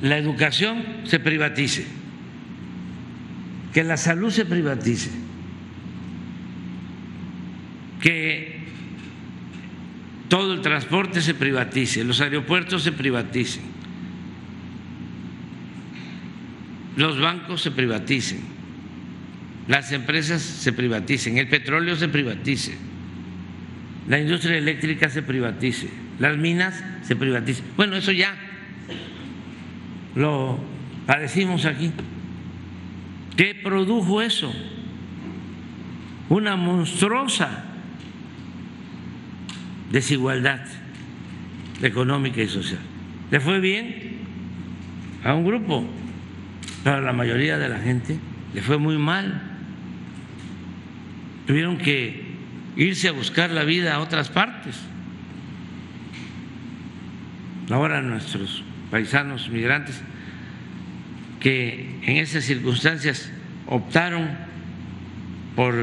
la educación se privatice, que la salud se privatice, que todo el transporte se privatice, los aeropuertos se privaticen, los bancos se privaticen las empresas se privaticen, el petróleo se privatice, la industria eléctrica se privatice, las minas se privaticen. Bueno, eso ya lo padecimos aquí. ¿Qué produjo eso? Una monstruosa desigualdad económica y social. Le fue bien a un grupo, pero a la mayoría de la gente le fue muy mal tuvieron que irse a buscar la vida a otras partes. Ahora nuestros paisanos migrantes que en esas circunstancias optaron por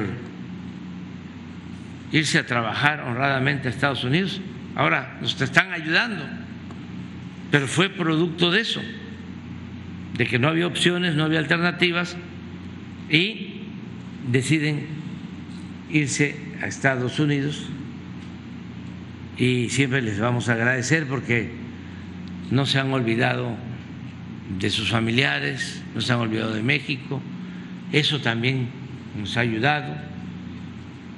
irse a trabajar honradamente a Estados Unidos, ahora nos están ayudando, pero fue producto de eso, de que no había opciones, no había alternativas y deciden irse a Estados Unidos. Y siempre les vamos a agradecer porque no se han olvidado de sus familiares, no se han olvidado de México. Eso también nos ha ayudado.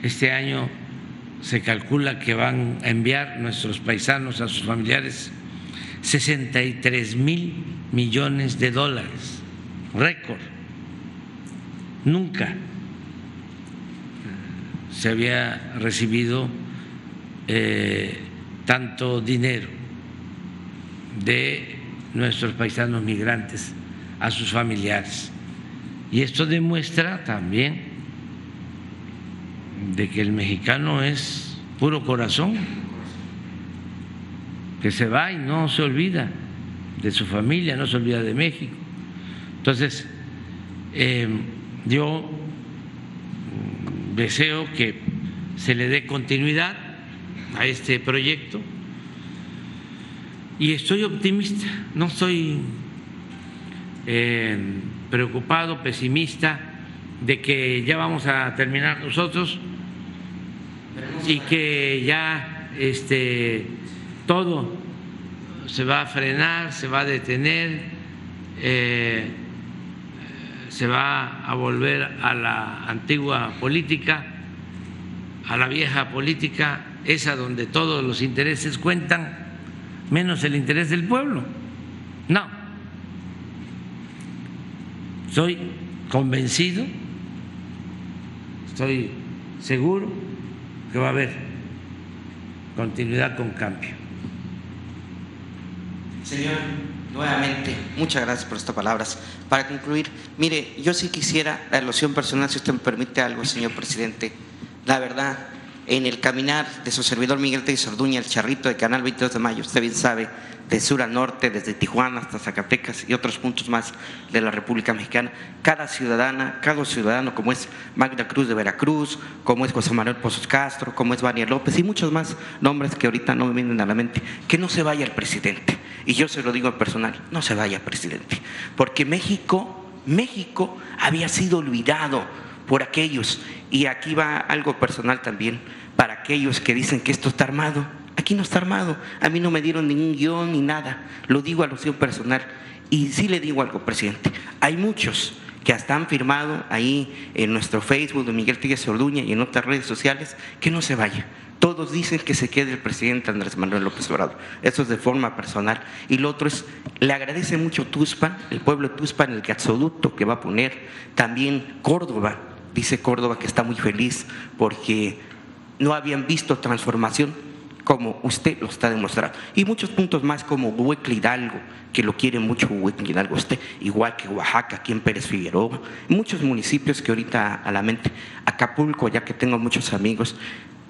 Este año se calcula que van a enviar nuestros paisanos a sus familiares 63 mil millones de dólares, récord. Nunca se había recibido eh, tanto dinero de nuestros paisanos migrantes a sus familiares. Y esto demuestra también de que el mexicano es puro corazón, que se va y no se olvida de su familia, no se olvida de México. Entonces, eh, yo deseo que se le dé continuidad a este proyecto y estoy optimista, no estoy eh, preocupado, pesimista de que ya vamos a terminar nosotros y que ya este, todo se va a frenar, se va a detener. Eh, se va a volver a la antigua política, a la vieja política, esa donde todos los intereses cuentan, menos el interés del pueblo. No. Estoy convencido, estoy seguro que va a haber continuidad con cambio. Señor, nuevamente, muchas gracias por estas palabras. Para concluir, mire, yo sí quisiera la alusión personal, si usted me permite algo, señor presidente. La verdad, en el caminar de su servidor Miguel Teixeira Orduña, el charrito de Canal 22 de Mayo, usted bien sabe, de sur a norte, desde Tijuana hasta Zacatecas y otros puntos más de la República Mexicana, cada ciudadana, cada ciudadano, como es Magda Cruz de Veracruz, como es José Manuel Pozos Castro, como es Vania López y muchos más nombres que ahorita no me vienen a la mente, que no se vaya el presidente. Y yo se lo digo al personal, no se vaya, presidente, porque México, México había sido olvidado por aquellos, y aquí va algo personal también, para aquellos que dicen que esto está armado. Aquí no está armado, a mí no me dieron ningún guion ni nada, lo digo a lo personal. Y sí le digo algo, presidente, hay muchos que hasta han firmado ahí en nuestro Facebook de Miguel Tigres Orduña y en otras redes sociales que no se vaya. Todos dicen que se quede el presidente Andrés Manuel López Obrador. Eso es de forma personal. Y lo otro es, le agradece mucho Tuspan, el pueblo de Tuspan, el gasoducto que va a poner. También Córdoba, dice Córdoba que está muy feliz porque no habían visto transformación como usted lo está demostrando. Y muchos puntos más como Huecle Hidalgo, que lo quiere mucho Huecle Hidalgo usted, igual que Oaxaca, aquí en Pérez Figueroa, muchos municipios que ahorita a la mente, Acapulco, ya que tengo muchos amigos,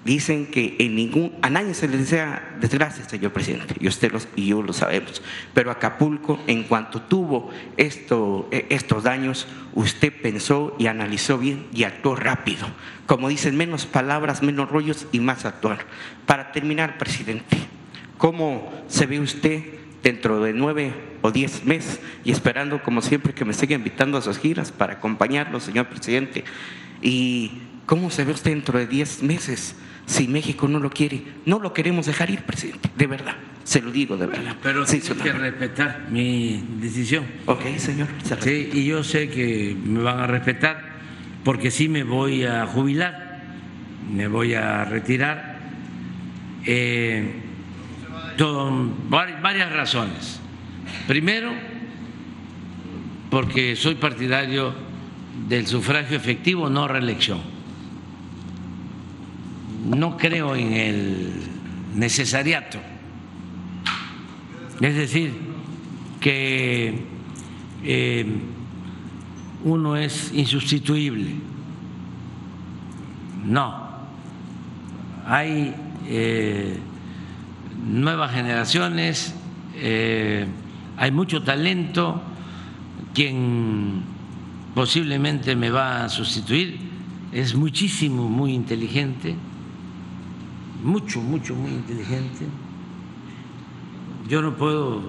dicen que en ningún, a nadie se le desea desgracia, señor presidente, y usted los, y yo lo sabemos, pero Acapulco, en cuanto tuvo e, estos daños, usted pensó y analizó bien y actuó rápido. Como dicen, menos palabras, menos rollos y más actuar. Para terminar, presidente, ¿cómo se ve usted dentro de nueve o diez meses y esperando, como siempre, que me siga invitando a sus giras para acompañarlo, señor presidente? ¿Y cómo se ve usted dentro de diez meses? Si México no lo quiere. No lo queremos dejar ir, presidente, de verdad. Se lo digo de verdad. Pero sí, tiene que respetar mi decisión. Ok, señor. Sí, y yo sé que me van a respetar porque sí me voy a jubilar, me voy a retirar. Eh, varias razones. Primero, porque soy partidario del sufragio efectivo, no reelección no creo en el necesariato. Es decir, que eh, uno es insustituible. No. Hay eh, nuevas generaciones, eh, hay mucho talento, quien posiblemente me va a sustituir es muchísimo, muy inteligente mucho, mucho, muy inteligente. Yo no puedo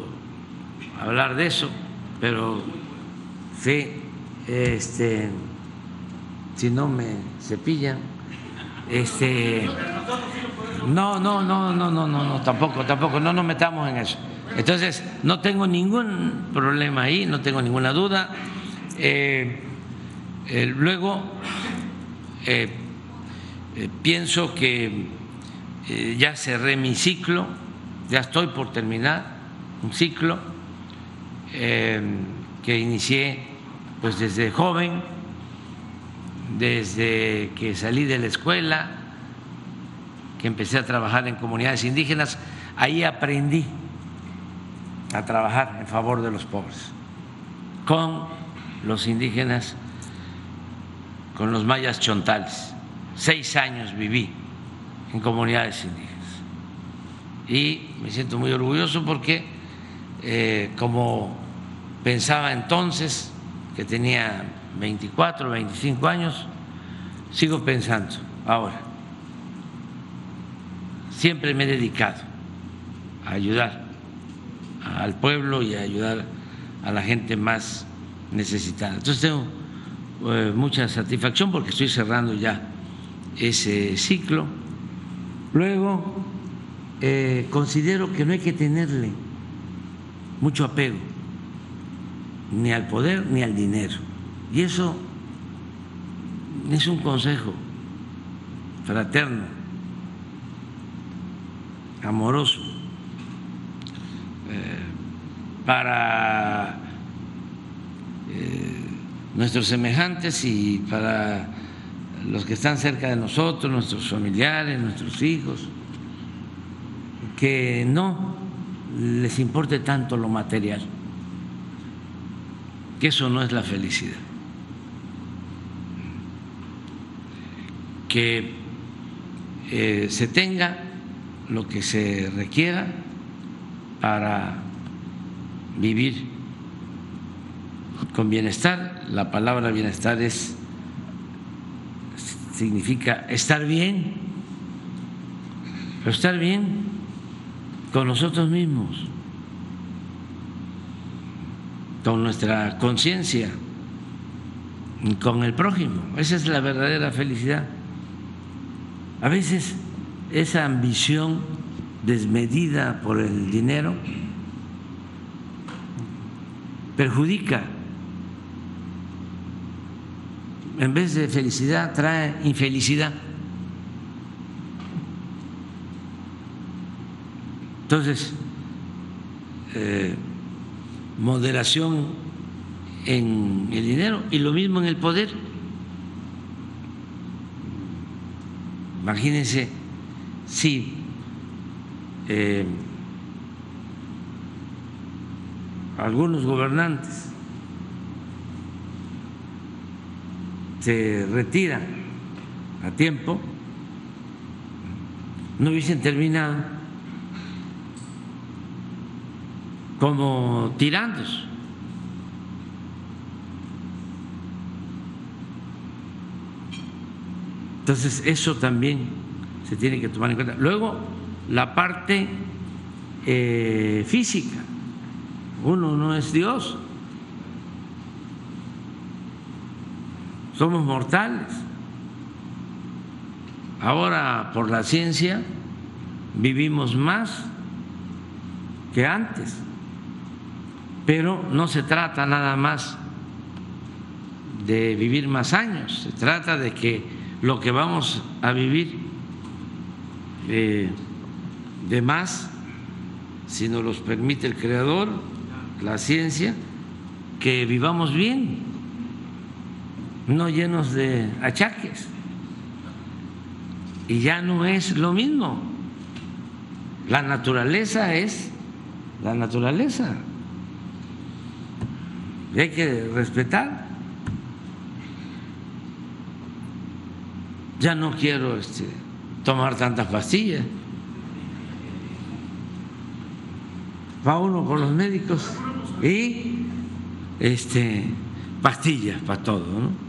hablar de eso, pero sí, este, si no me cepillan, este, no, no, no, no, no, no, no, tampoco, tampoco, no nos metamos en eso. Entonces, no tengo ningún problema ahí, no tengo ninguna duda. Eh, eh, luego, eh, pienso que eh, ya cerré mi ciclo, ya estoy por terminar un ciclo eh, que inicié pues desde joven, desde que salí de la escuela, que empecé a trabajar en comunidades indígenas, ahí aprendí a trabajar en favor de los pobres, con los indígenas, con los mayas chontales. Seis años viví en comunidades indígenas. Y me siento muy orgulloso porque eh, como pensaba entonces, que tenía 24, 25 años, sigo pensando ahora. Siempre me he dedicado a ayudar al pueblo y a ayudar a la gente más necesitada. Entonces tengo eh, mucha satisfacción porque estoy cerrando ya ese ciclo Luego, eh, considero que no hay que tenerle mucho apego ni al poder ni al dinero. Y eso es un consejo fraterno, amoroso, eh, para eh, nuestros semejantes y para los que están cerca de nosotros, nuestros familiares, nuestros hijos, que no les importe tanto lo material, que eso no es la felicidad, que eh, se tenga lo que se requiera para vivir con bienestar. La palabra bienestar es significa estar bien, pero estar bien con nosotros mismos, con nuestra conciencia, con el prójimo. Esa es la verdadera felicidad. A veces esa ambición desmedida por el dinero perjudica. En vez de felicidad trae infelicidad. Entonces, eh, moderación en el dinero y lo mismo en el poder. Imagínense si eh, algunos gobernantes se retiran a tiempo, no hubiesen terminado como tirandos. Entonces, eso también se tiene que tomar en cuenta. Luego, la parte eh, física. Uno no es Dios. Somos mortales. Ahora, por la ciencia, vivimos más que antes. Pero no se trata nada más de vivir más años, se trata de que lo que vamos a vivir eh, de más, si nos los permite el Creador, la ciencia, que vivamos bien, no llenos de achaques. Y ya no es lo mismo. La naturaleza es la naturaleza. Y hay que respetar. Ya no quiero este, tomar tantas pastillas. Va uno con los médicos y este, pastillas para todo. ¿no?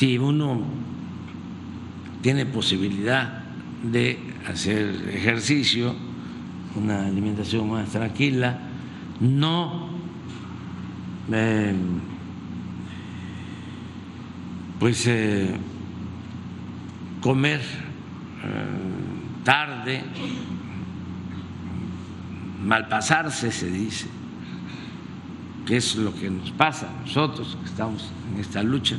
Si uno tiene posibilidad de hacer ejercicio, una alimentación más tranquila, no eh, pues eh, comer eh, tarde, malpasarse se dice, que es lo que nos pasa a nosotros que estamos en esta lucha.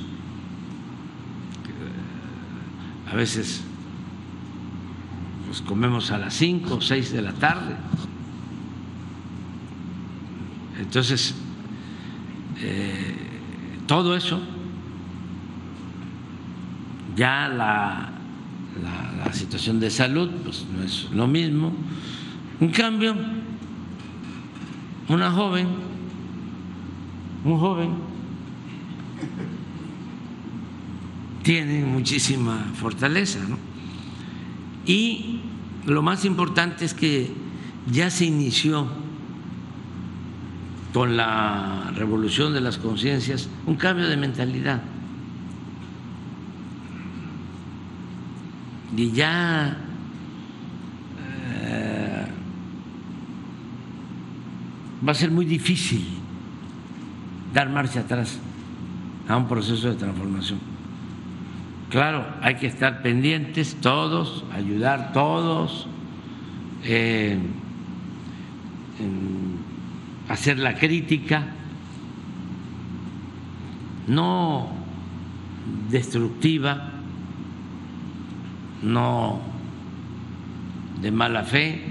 A veces pues comemos a las 5 o 6 de la tarde. Entonces, eh, todo eso, ya la, la, situación de salud pues no es lo mismo. En cambio, una joven, un joven, tiene muchísima fortaleza, ¿no? Y lo más importante es que ya se inició con la revolución de las conciencias un cambio de mentalidad. Y ya eh, va a ser muy difícil dar marcha atrás a un proceso de transformación. Claro, hay que estar pendientes todos, ayudar todos, eh, hacer la crítica, no destructiva, no de mala fe,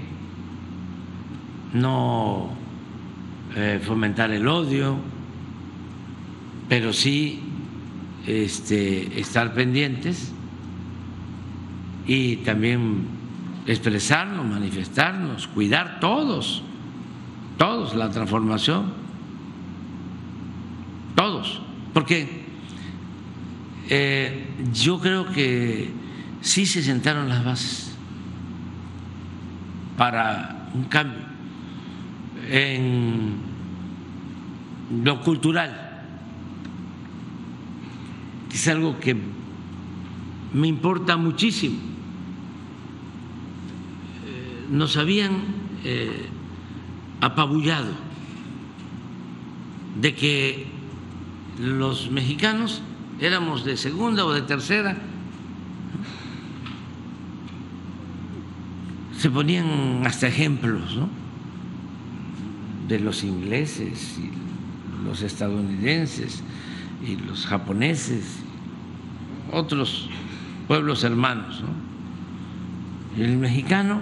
no eh, fomentar el odio, pero sí este, estar pendientes y también expresarnos, manifestarnos, cuidar todos, todos la transformación, todos, porque eh, yo creo que sí se sentaron las bases para un cambio en lo cultural es algo que me importa muchísimo. Eh, nos habían eh, apabullado de que los mexicanos éramos de segunda o de tercera. Se ponían hasta ejemplos ¿no? de los ingleses y los estadounidenses y los japoneses, otros pueblos hermanos. ¿no? El mexicano,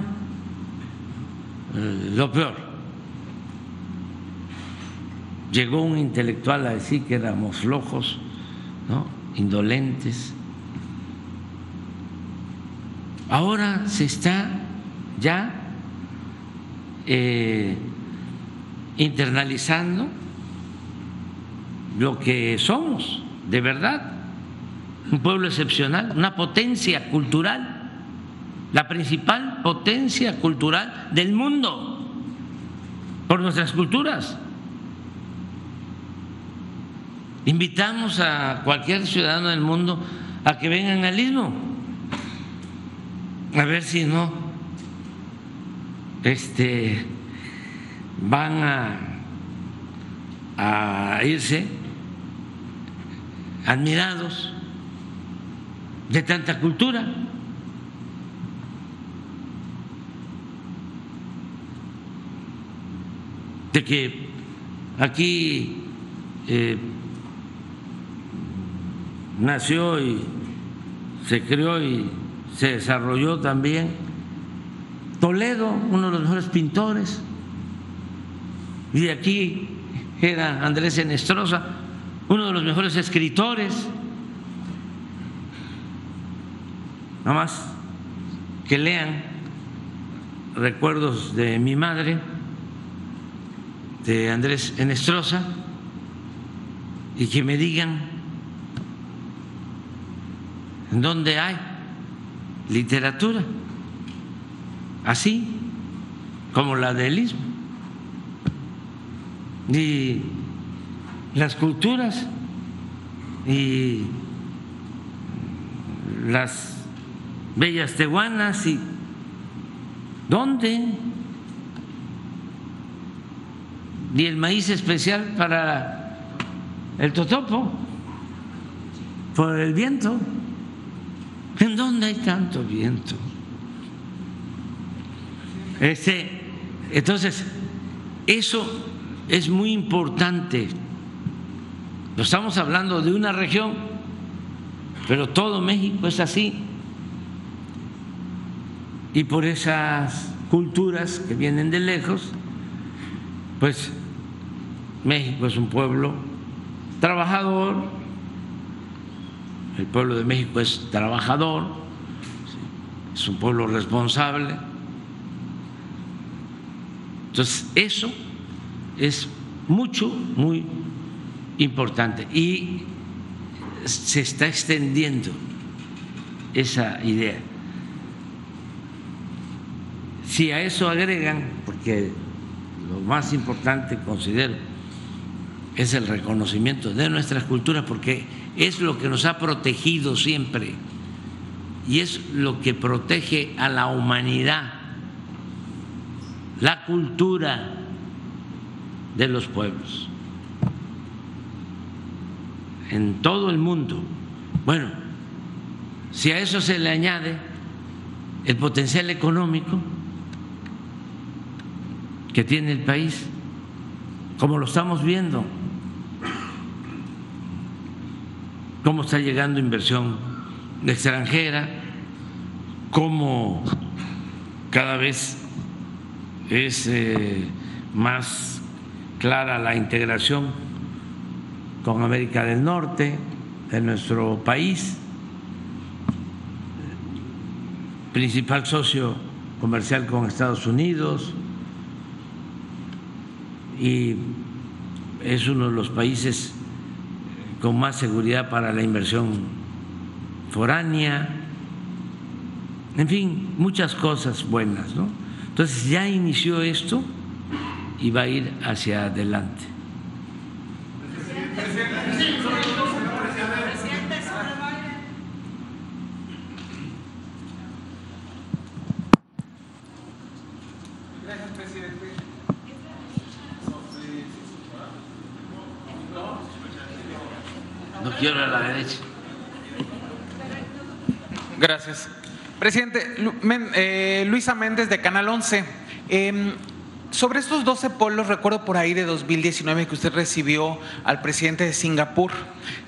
eh, lo peor. Llegó un intelectual a decir que éramos flojos, ¿no? indolentes. Ahora se está ya eh, internalizando lo que somos, de verdad, un pueblo excepcional, una potencia cultural, la principal potencia cultural del mundo, por nuestras culturas. Invitamos a cualquier ciudadano del mundo a que vengan al istmo, a ver si no este, van a, a irse admirados de tanta cultura. De que aquí eh, nació y se creó y se desarrolló también Toledo, uno de los mejores pintores, y de aquí era Andrés Enestrosa, uno de los mejores escritores, nada más que lean recuerdos de mi madre, de Andrés Enestrosa, y que me digan en dónde hay literatura, así como la del Istmo. Las culturas y las bellas tehuanas y ¿dónde? Y el maíz especial para el totopo por el viento. ¿En dónde hay tanto viento? Este, entonces, eso es muy importante estamos hablando de una región, pero todo México es así. Y por esas culturas que vienen de lejos, pues México es un pueblo trabajador, el pueblo de México es trabajador, es un pueblo responsable. Entonces, eso es mucho, muy importante y se está extendiendo esa idea. Si a eso agregan, porque lo más importante considero es el reconocimiento de nuestras culturas, porque es lo que nos ha protegido siempre y es lo que protege a la humanidad, la cultura de los pueblos en todo el mundo. Bueno, si a eso se le añade el potencial económico que tiene el país, como lo estamos viendo, cómo está llegando inversión extranjera, cómo cada vez es eh, más clara la integración con América del Norte, de nuestro país, principal socio comercial con Estados Unidos y es uno de los países con más seguridad para la inversión foránea, en fin, muchas cosas buenas. ¿no? Entonces ya inició esto y va a ir hacia adelante. No quiero a la derecha. Gracias. Presidente, eh, Luisa Méndez de Canal 11. Sobre estos 12 polos, recuerdo por ahí de 2019 que usted recibió al presidente de Singapur.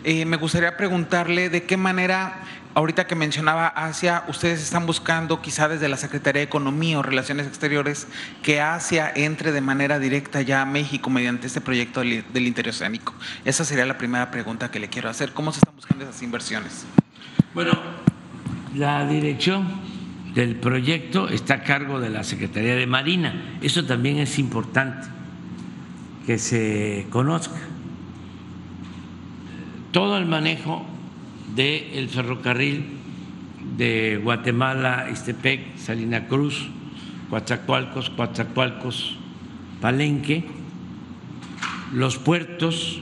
Eh, me gustaría preguntarle de qué manera, ahorita que mencionaba Asia, ustedes están buscando quizá desde la Secretaría de Economía o Relaciones Exteriores que Asia entre de manera directa ya a México mediante este proyecto del, del interoceánico. Esa sería la primera pregunta que le quiero hacer. ¿Cómo se están buscando esas inversiones? Bueno, la dirección del proyecto está a cargo de la Secretaría de Marina. Eso también es importante que se conozca. Todo el manejo del ferrocarril de Guatemala, Istepec, Salina Cruz, Coatzacoalcos, Coatzacoalcos, Palenque, los puertos,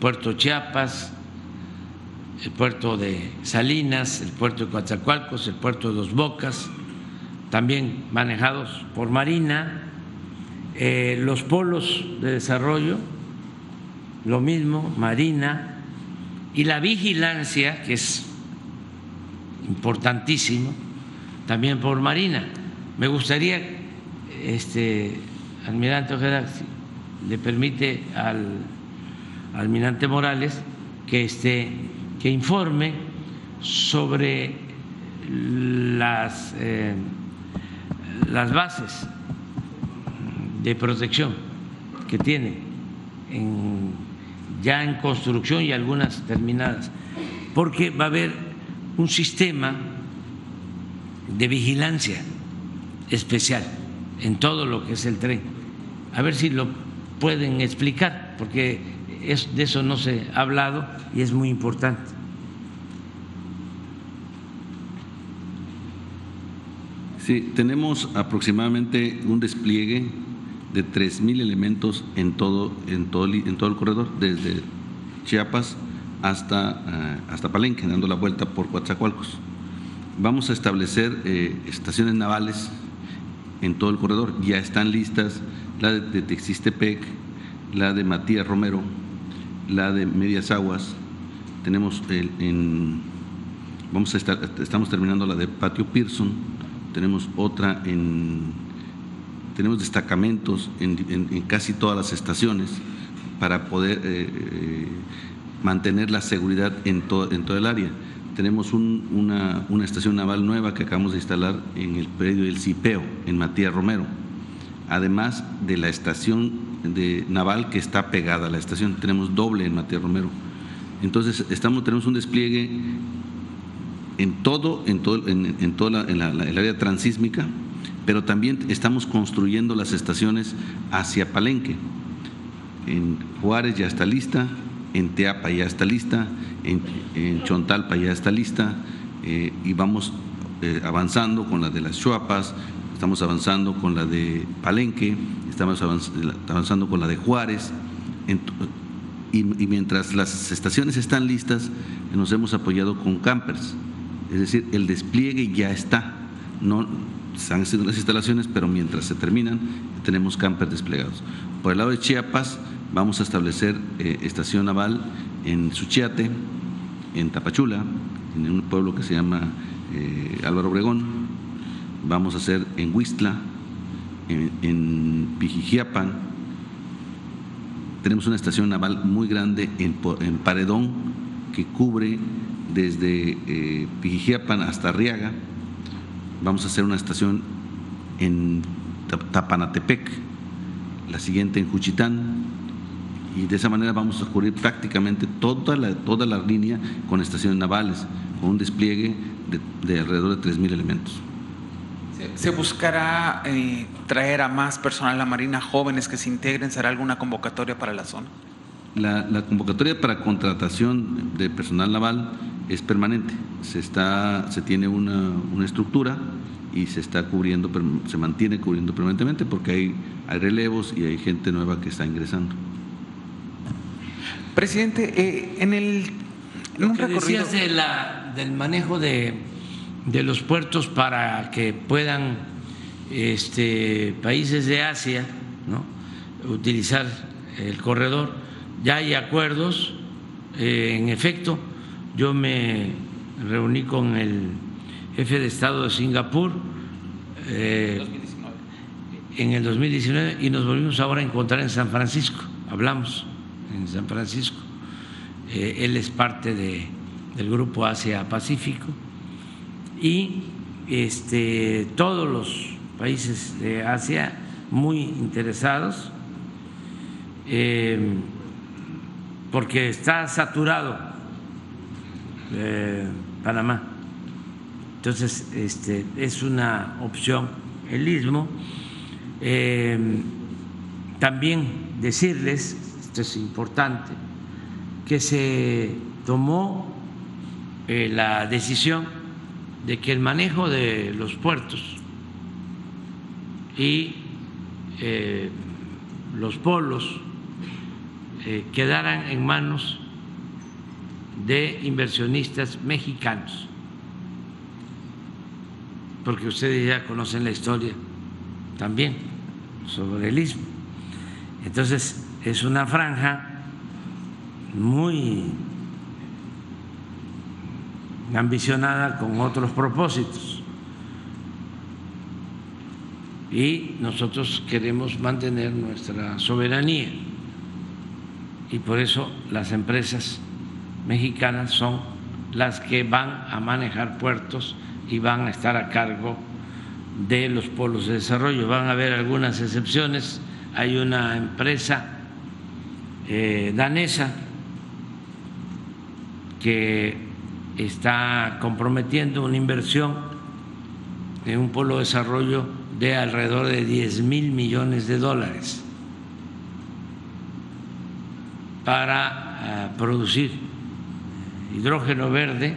Puerto Chiapas, el puerto de Salinas, el puerto de Coatzacoalcos, el puerto de Dos Bocas, también manejados por Marina, eh, los polos de desarrollo, lo mismo, Marina, y la vigilancia, que es importantísimo, también por Marina. Me gustaría, este, almirante Ojeda, le permite al almirante Morales que esté que informe sobre las, eh, las bases de protección que tiene ya en construcción y algunas terminadas, porque va a haber un sistema de vigilancia especial en todo lo que es el tren. A ver si lo pueden explicar, porque de eso no se ha hablado y es muy importante. Sí, tenemos aproximadamente un despliegue de 3.000 elementos en todo, en, todo, en todo el corredor, desde Chiapas hasta, eh, hasta Palenque, dando la vuelta por Coatzacoalcos. Vamos a establecer eh, estaciones navales en todo el corredor. Ya están listas la de Texistepec, la de Matías Romero, la de Medias Aguas, tenemos el, en, vamos a estar, estamos terminando la de Patio Pearson, tenemos otra en, tenemos destacamentos en, casi todas las estaciones para poder eh, eh, mantener la seguridad en, todo, en todo el área. Tenemos una, una, estación naval nueva que acabamos de instalar en el predio del Cipeo, en Matías Romero, además de la estación de naval que está pegada a la estación. Tenemos doble en Matías Romero. Entonces, estamos, tenemos un despliegue en todo, en todo, en, la, el área transísmica, pero también estamos construyendo las estaciones hacia Palenque. En Juárez ya está lista, en Teapa ya está lista, en, Chontalpa ya está lista, eh, y vamos eh, avanzando con la de las Chuapas, estamos avanzando con la de Palenque, estamos avanzando con la de Juárez, y, mientras las estaciones están listas, nos hemos apoyado con campers, es decir, el despliegue ya está, no están haciendo las instalaciones, pero mientras se terminan, tenemos campers desplegados. Por el lado de Chiapas, vamos a establecer eh, estación naval en Suchiate, en Tapachula, en un pueblo que se llama eh, Álvaro Obregón, vamos a hacer en Huistla, en, en Pijijiapan, tenemos una estación naval muy grande en, Paredón que cubre desde eh, Pijijiapan hasta Arriaga. Vamos a hacer una estación en Tapanatepec, la siguiente en Juchitán, y de esa manera vamos a cubrir prácticamente toda la, toda la línea con estaciones navales, con un despliegue de, de alrededor de 3.000 elementos. ¿Se buscará eh, traer a más personal a la Marina, jóvenes que se integren? ¿Será alguna convocatoria para la zona? La, convocatoria para contratación de personal naval es permanente. Se, está, se tiene una, estructura y se está cubriendo, se mantiene cubriendo permanentemente porque hay, hay relevos y hay gente nueva que está ingresando. Presidente, eh, en el en un recorrido de la, del manejo de de los puertos para que puedan este, países de Asia ¿no? utilizar el corredor. Ya hay acuerdos eh, en efecto, yo me reuní con el jefe de Estado de Singapur eh, en el 2019 y nos volvimos ahora a encontrar en San Francisco. Hablamos en San Francisco. Eh, él es parte de, del grupo Asia Pacífico y este, todos los países de Asia muy interesados eh, porque está saturado eh, Panamá. Entonces, este, es una opción el istmo. Eh, también decirles, esto es importante, que se tomó la decisión de que el manejo de los puertos y los polos eh, quedaran en manos de inversionistas mexicanos, porque ustedes ya conocen la historia también sobre el istmo. Entonces, es una franja muy ambicionada con otros propósitos. Y nosotros queremos mantener nuestra soberanía y por eso las empresas mexicanas son las que van a manejar puertos y van a estar a cargo de los polos de desarrollo. Van a haber algunas excepciones. Hay una empresa eh, danesa que está comprometiendo una inversión en un polo de desarrollo de alrededor de 10 mil millones de dólares para eh, producir hidrógeno verde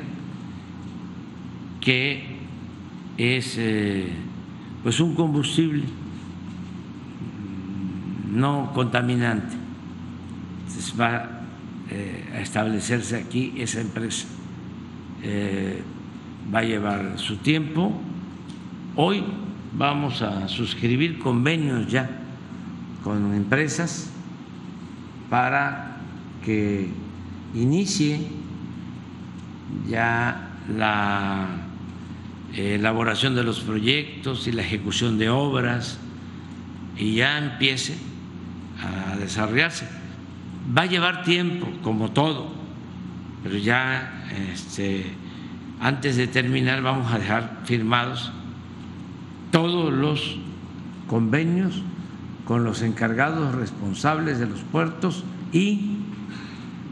que es eh, pues un combustible no contaminante. Entonces va eh, a establecerse aquí esa empresa. Va a llevar su tiempo. Hoy vamos a suscribir convenios ya con empresas para que inicie ya la elaboración de los proyectos y la ejecución de obras y ya empiece a desarrollarse. Va a llevar tiempo, como todo, pero ya este, antes de terminar vamos a dejar firmados todos los convenios con los encargados responsables de los puertos y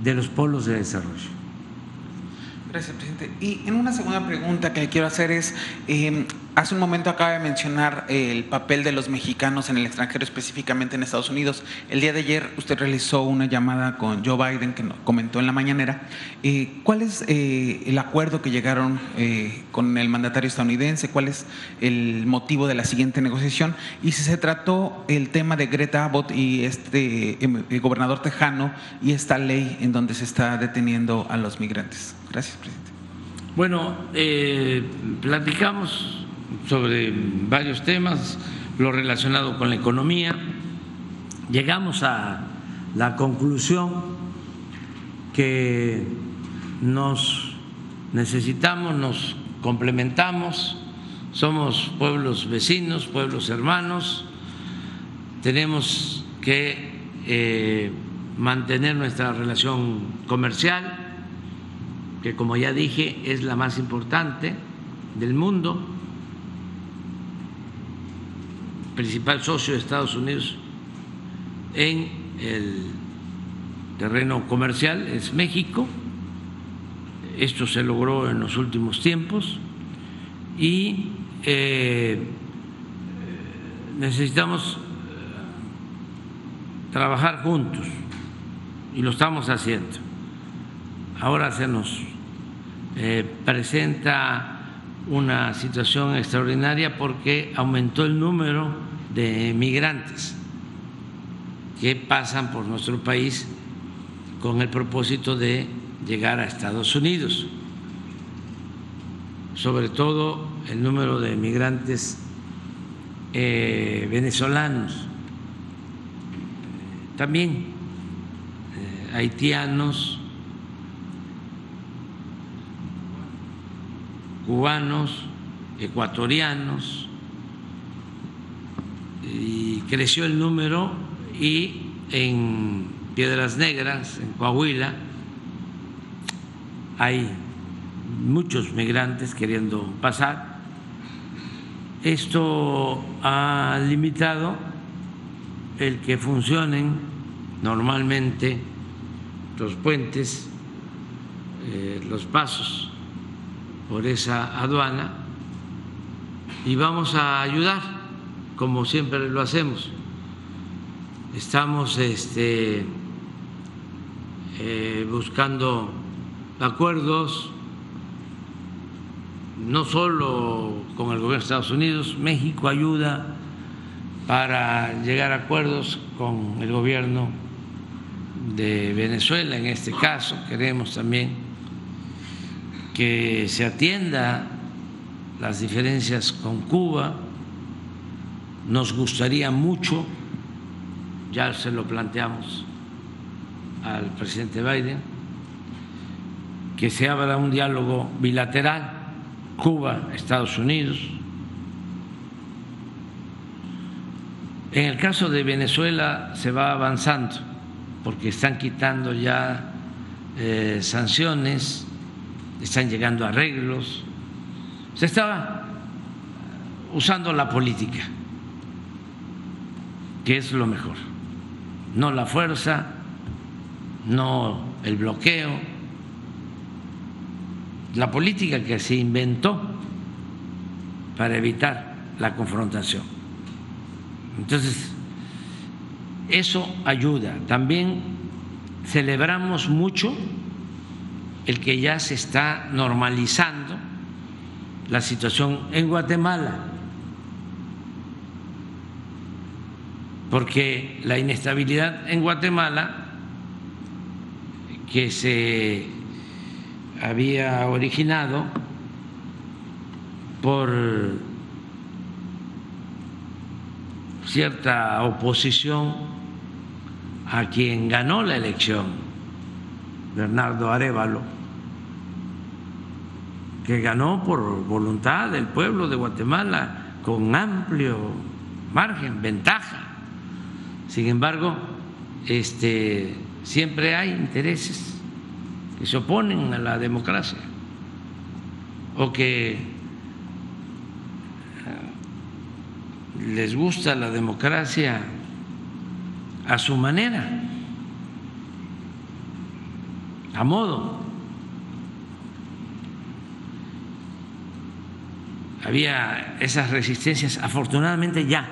de los polos de desarrollo. Gracias, presidente. Y en una segunda pregunta que quiero hacer es, eh, Hace un momento acaba de mencionar el papel de los mexicanos en el extranjero, específicamente en Estados Unidos. El día de ayer usted realizó una llamada con Joe Biden, que comentó en la mañanera. Eh, ¿Cuál es eh, el acuerdo que llegaron eh, con el mandatario estadounidense? ¿Cuál es el motivo de la siguiente negociación? Y si se trató el tema de Greta Abbott y este em, el gobernador tejano y esta ley en donde se está deteniendo a los migrantes. Gracias, presidente. Bueno, platicamos sobre varios temas, lo relacionado con la economía. Llegamos a la conclusión que nos necesitamos, nos complementamos, somos pueblos vecinos, pueblos hermanos, tenemos que eh, mantener nuestra relación comercial, que como ya dije es la más importante del mundo principal socio de Estados Unidos en el terreno comercial es México. Esto se logró en los últimos tiempos y eh, necesitamos eh, trabajar juntos y lo estamos haciendo. Ahora se nos eh, presenta una situación extraordinaria porque aumentó el número de migrantes que pasan por nuestro país con el propósito de llegar a Estados Unidos, sobre todo el número de migrantes eh, venezolanos, también eh, haitianos cubanos, ecuatorianos, y creció el número y en Piedras Negras, en Coahuila, hay muchos migrantes queriendo pasar. Esto ha limitado el que funcionen normalmente los puentes, eh, los pasos por esa aduana y vamos a ayudar, como siempre lo hacemos. Estamos este, eh, buscando acuerdos no solo con el gobierno de Estados Unidos, México ayuda para llegar a acuerdos con el gobierno de Venezuela en este caso. Queremos también que se atienda las diferencias con Cuba. Nos gustaría mucho, ya se lo planteamos al presidente Biden, que se abra un diálogo bilateral Cuba, Estados Unidos. En el caso de Venezuela se va avanzando porque están quitando ya eh, sanciones, están llegando arreglos. Se estaba usando la política, que es lo mejor, no la fuerza, no el bloqueo la política que se inventó para evitar la confrontación. Entonces, eso ayuda. También celebramos mucho el que ya se está normalizando la situación en Guatemala, porque la inestabilidad en Guatemala que se había originado por cierta oposición a quien ganó la elección, Bernardo Arevalo, que ganó por voluntad del pueblo de Guatemala con amplio margen, ventaja. Sin embargo, este, siempre hay intereses que se oponen a la democracia o que eh, les gusta la democracia a su manera, a modo. Había esas resistencias, afortunadamente ya,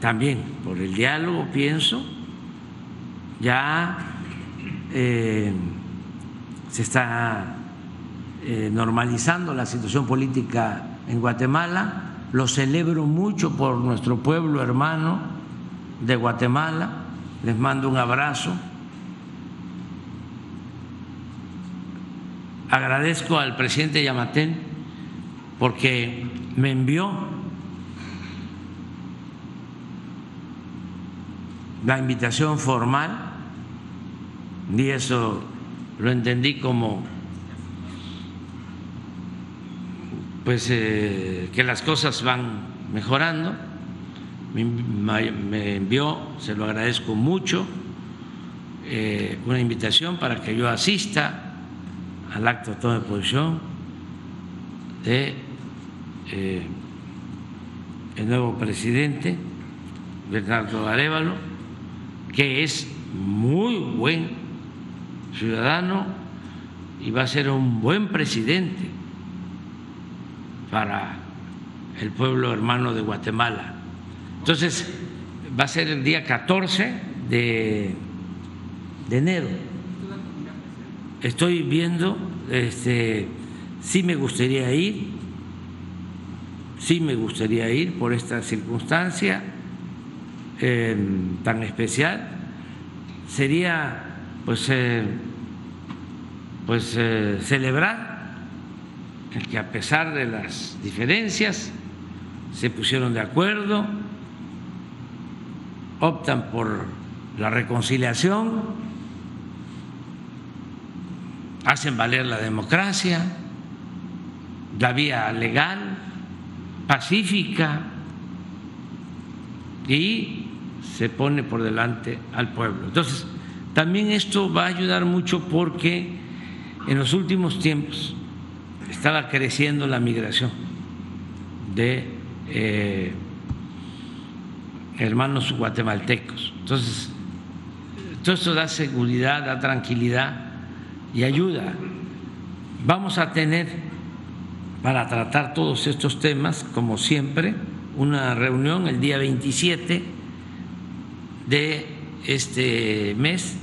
también por el diálogo, pienso, ya eh, se está eh, normalizando la situación política en Guatemala. Lo celebro mucho por nuestro pueblo hermano de Guatemala. Les mando un abrazo. Agradezco al presidente Yamatén porque me envió la invitación formal y eso lo entendí como pues eh, que las cosas van mejorando. Me, envió, se lo agradezco mucho, eh, una invitación para que yo asista al acto de toma de posición de eh, el nuevo presidente, Bernardo Arevalo, que es muy buen ciudadano y va a ser un buen presidente para el pueblo hermano de Guatemala. Entonces, va a ser el día 14 de, de enero. Estoy viendo, este, sí me gustaría ir, sí me gustaría ir por esta circunstancia eh, tan especial. Sería pues, eh, pues eh, celebrar el que a pesar de las diferencias se pusieron de acuerdo, optan por la reconciliación, hacen valer la democracia la vía legal, pacífica, y se pone por delante al pueblo. Entonces, también esto va a ayudar mucho porque en los últimos tiempos estaba creciendo la migración de eh, hermanos guatemaltecos. Entonces, todo esto da seguridad, da tranquilidad y ayuda. Vamos a tener para tratar todos estos temas, como siempre, una reunión el día 27 de este mes,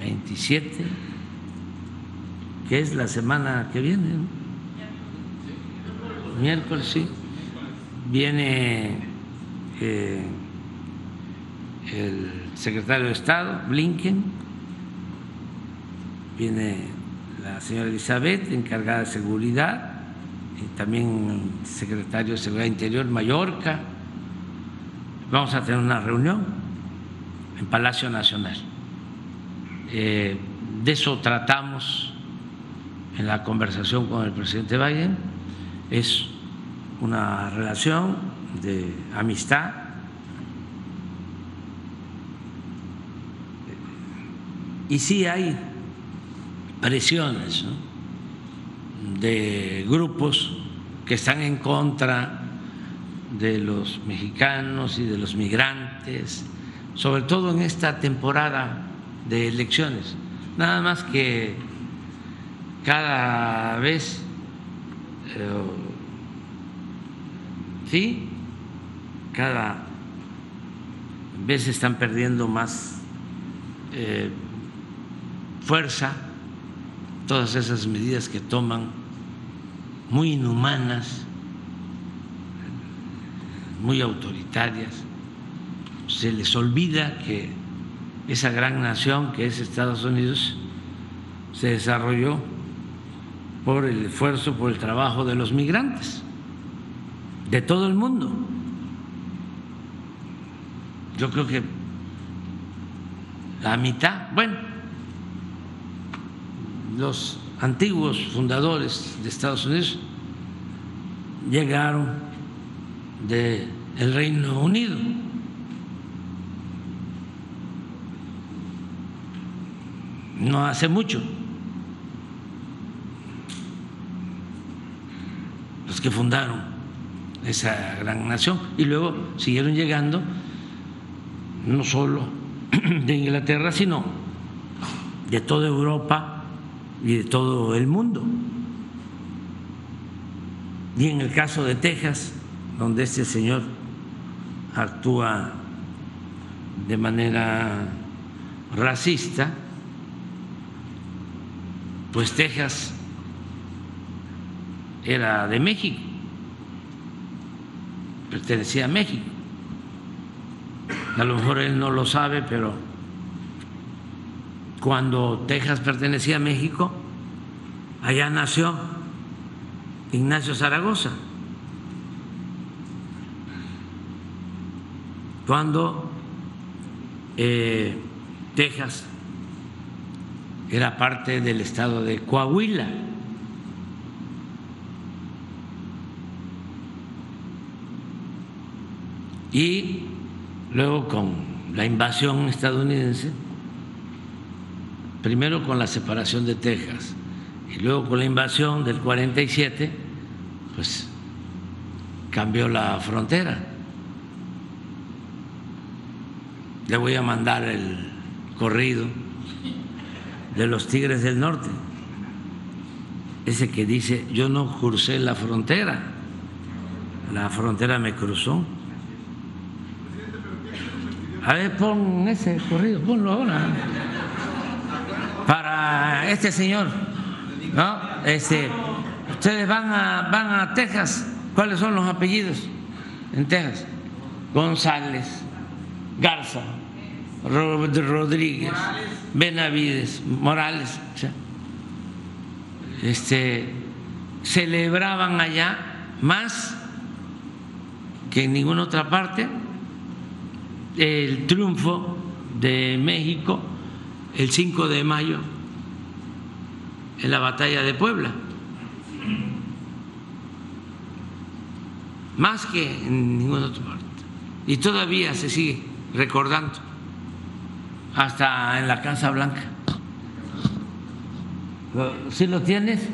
27, que es la semana que viene, miércoles, sí, viene eh, el secretario de Estado, Blinken, viene la señora Elizabeth, encargada de seguridad, y también el secretario de Seguridad Interior, Mallorca. Vamos a tener una reunión en Palacio Nacional. Eh, de eso tratamos en la conversación con el presidente Biden. Es una relación de amistad. Y sí hay presiones de grupos que están en contra de los mexicanos y de los migrantes, sobre todo en esta temporada de elecciones. Nada más que cada vez, eh, sí, cada vez están perdiendo más eh, fuerza todas esas medidas que toman muy inhumanas, muy autoritarias. Se les olvida que esa gran nación que es Estados Unidos se desarrolló por el esfuerzo, por el trabajo de los migrantes, de todo el mundo. Yo creo que la mitad, bueno, los antiguos fundadores de Estados Unidos llegaron del Reino Unido. No hace mucho. Los que fundaron esa gran nación y luego siguieron llegando no solo de Inglaterra, sino de toda Europa y de todo el mundo. Y en el caso de Texas, donde este señor actúa de manera racista, pues Texas era de México, pertenecía a México. A lo mejor él no lo sabe, pero cuando Texas pertenecía a México, allá nació Ignacio Zaragoza. Cuando eh, Texas era parte del estado de Coahuila. Y luego con la invasión estadounidense, primero con la separación de Texas y luego con la invasión del 47, pues cambió la frontera. Le voy a mandar el corrido de los Tigres del Norte, ese que dice, yo no crucé la frontera, la frontera me cruzó. A ver, pon ese corrido, ponlo ahora este señor, ¿no? Este, ustedes van a, van a Texas, ¿cuáles son los apellidos en Texas? González, Garza, Rodríguez, Benavides, Morales. Este, celebraban allá más que en ninguna otra parte el triunfo de México el 5 de mayo en la batalla de Puebla. más que en ninguna otra parte. Y todavía se sigue recordando, hasta en la Casa Blanca. ¿Sí lo tienes?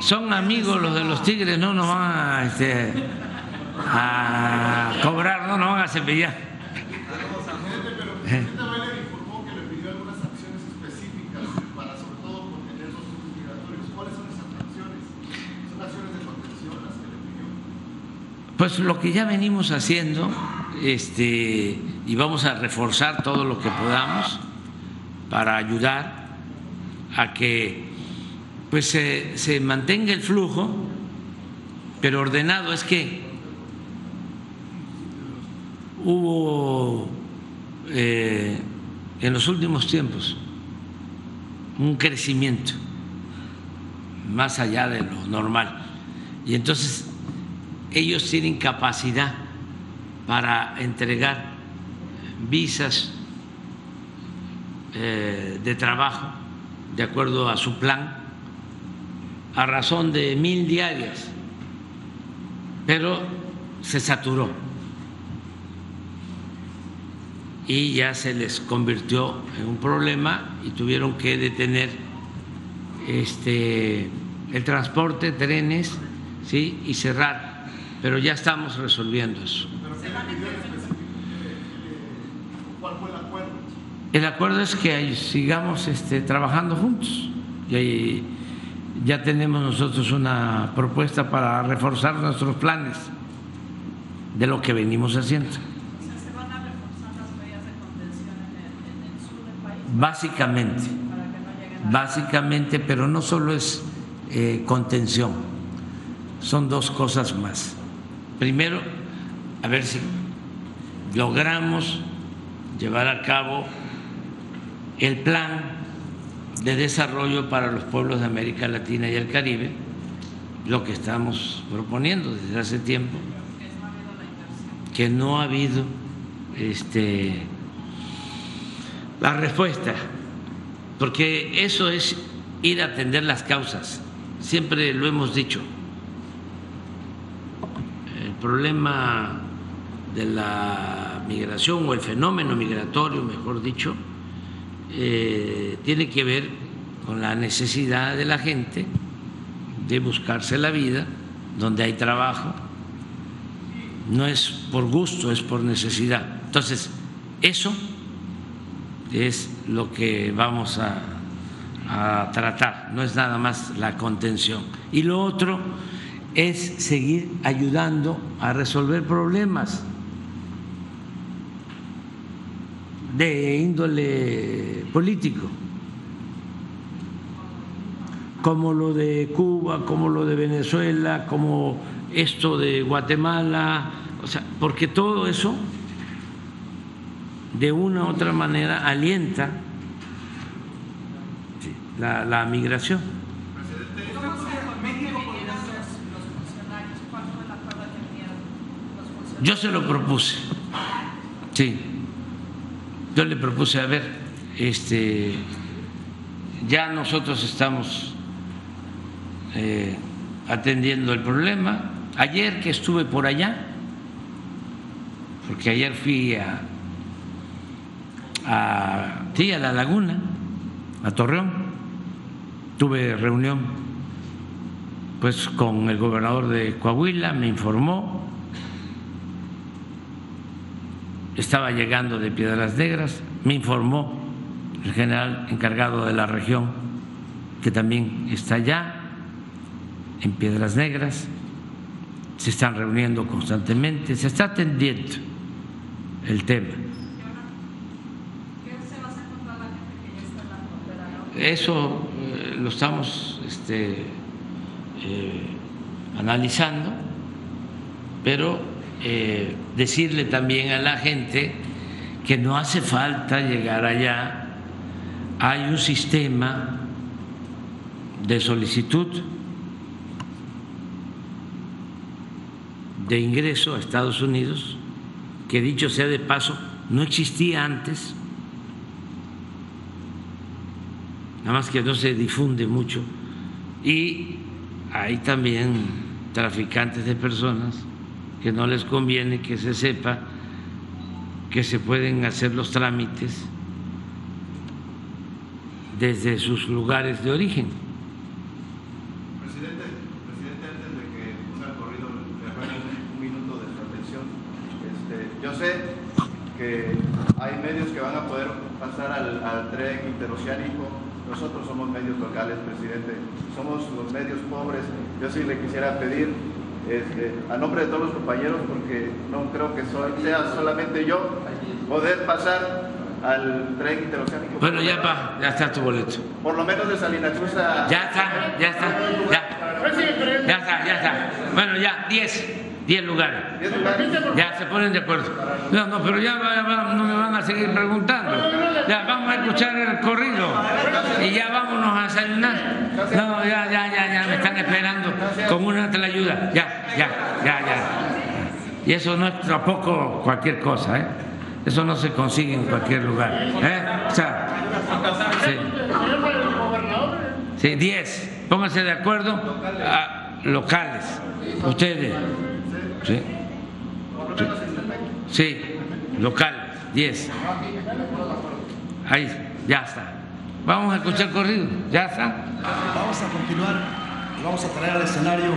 Son amigos los de los tigres, no nos van a, este, a cobrar, no nos van a cepillar. Pues lo que ya venimos haciendo, este, y vamos a reforzar todo lo que podamos para ayudar a que pues se, se mantenga el flujo, pero ordenado. Es que hubo eh, en los últimos tiempos un crecimiento más allá de lo normal. Y entonces ellos tienen capacidad para entregar visas eh, de trabajo de acuerdo a su plan a razón de mil diarias, pero se saturó y ya se les convirtió en un problema y tuvieron que detener este, el transporte, trenes, ¿sí? y cerrar pero ya estamos resolviendo eso. ¿Cuál fue el acuerdo? El acuerdo es que sigamos este, trabajando juntos y ya tenemos nosotros una propuesta para reforzar nuestros planes de lo que venimos haciendo. Básicamente, básicamente, pero no solo es eh, contención, son dos cosas más. Primero, a ver si logramos llevar a cabo el plan de desarrollo para los pueblos de América Latina y el Caribe, lo que estamos proponiendo desde hace tiempo, que no ha habido este, la respuesta, porque eso es ir a atender las causas, siempre lo hemos dicho problema de la migración o el fenómeno migratorio, mejor dicho, eh, tiene que ver con la necesidad de la gente de buscarse la vida donde hay trabajo. No es por gusto, es por necesidad. Entonces, eso es lo que vamos a, a tratar, no es nada más la contención. Y lo otro es seguir ayudando a resolver problemas de índole político, como lo de Cuba, como lo de Venezuela, como esto de Guatemala, o sea, porque todo eso de una u otra manera alienta la, la migración. Yo se lo propuse, sí. Yo le propuse, a ver, este, ya nosotros estamos eh, atendiendo el problema. Ayer que estuve por allá, porque ayer fui a, a, sí, a La Laguna, a Torreón, tuve reunión pues con el gobernador de Coahuila, me informó estaba llegando de Piedras Negras, me informó el general encargado de la región, que también está allá, en Piedras Negras, se están reuniendo constantemente, se está atendiendo el tema. Eso eh, lo estamos este, eh, analizando, pero eh, decirle también a la gente que no hace falta llegar allá, hay un sistema de solicitud de ingreso a Estados Unidos, que dicho sea de paso, no existía antes, nada más que no se difunde mucho, y hay también traficantes de personas que no les conviene que se sepa que se pueden hacer los trámites desde sus lugares de origen. Presidente, presidente antes de que ponga el corrido, un minuto de su. Este, yo sé que hay medios que van a poder pasar al, al tren interoceánico. Nosotros somos medios locales, presidente. Somos los medios pobres. Yo sí le quisiera pedir este, a nombre de todos los compañeros, porque no creo que sea solamente yo, poder pasar al tren interoceánico. Bueno, ya va, ya está tu boleto. Por lo menos de Salina Cruz a... Ya está, ya está, ya. Ya está, ya está. Bueno, ya, 10, 10 lugares. Ya se ponen de acuerdo. No, no, pero ya no me van a seguir preguntando. Ya vamos a escuchar el corrido y ya vámonos a desayunar. No, ya, ya, ya, ya, me están esperando con una ayuda. Ya, ya, ya, ya. Y eso no es tampoco cualquier cosa, ¿eh? Eso no se consigue en cualquier lugar. ¿eh? O sea, sí. Sí, 10. Pónganse de acuerdo a locales. Ustedes. Sí. Sí, locales. 10. Ahí, ya está. Vamos a escuchar corrido. ¿Ya está? Vamos a continuar vamos a traer al escenario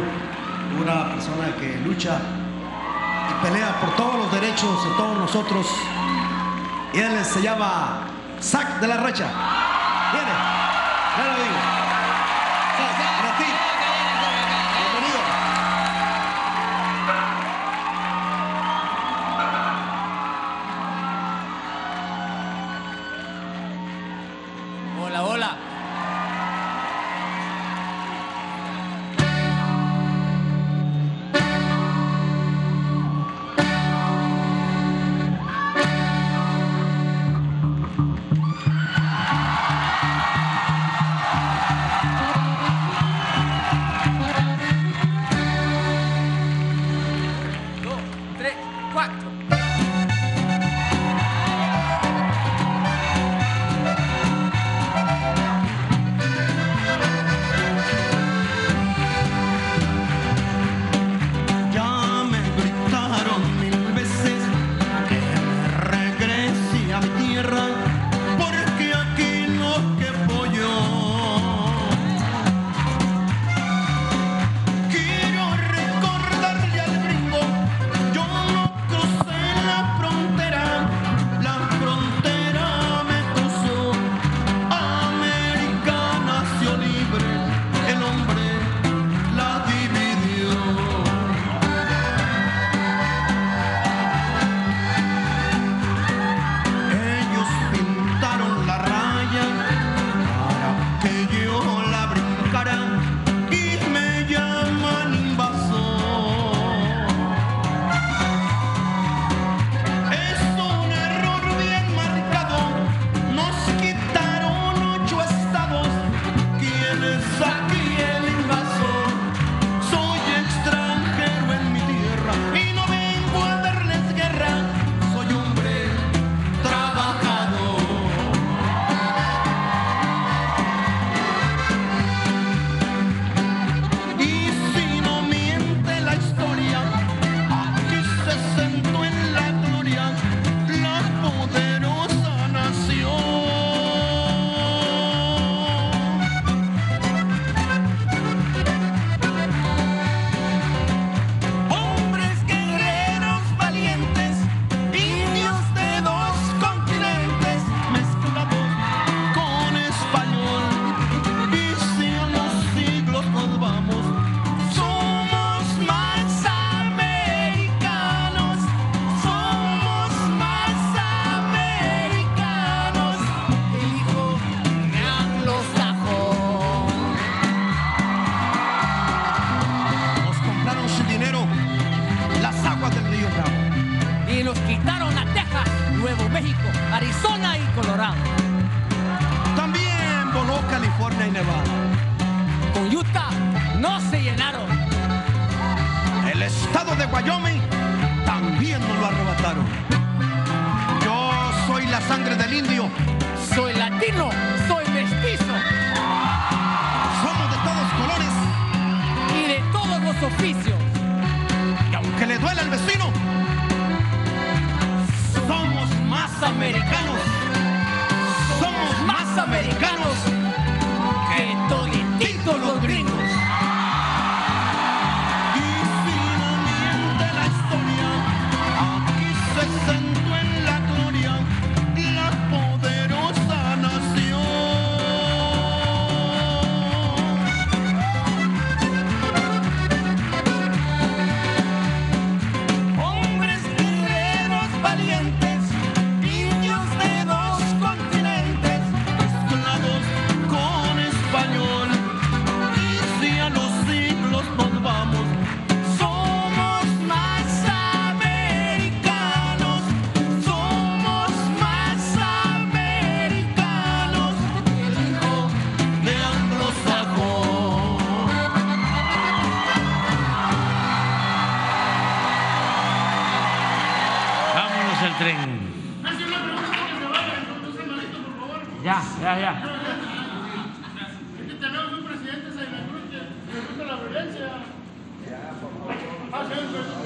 una persona que lucha y pelea por todos los derechos de todos nosotros. Y él se llama Sac de la Rocha.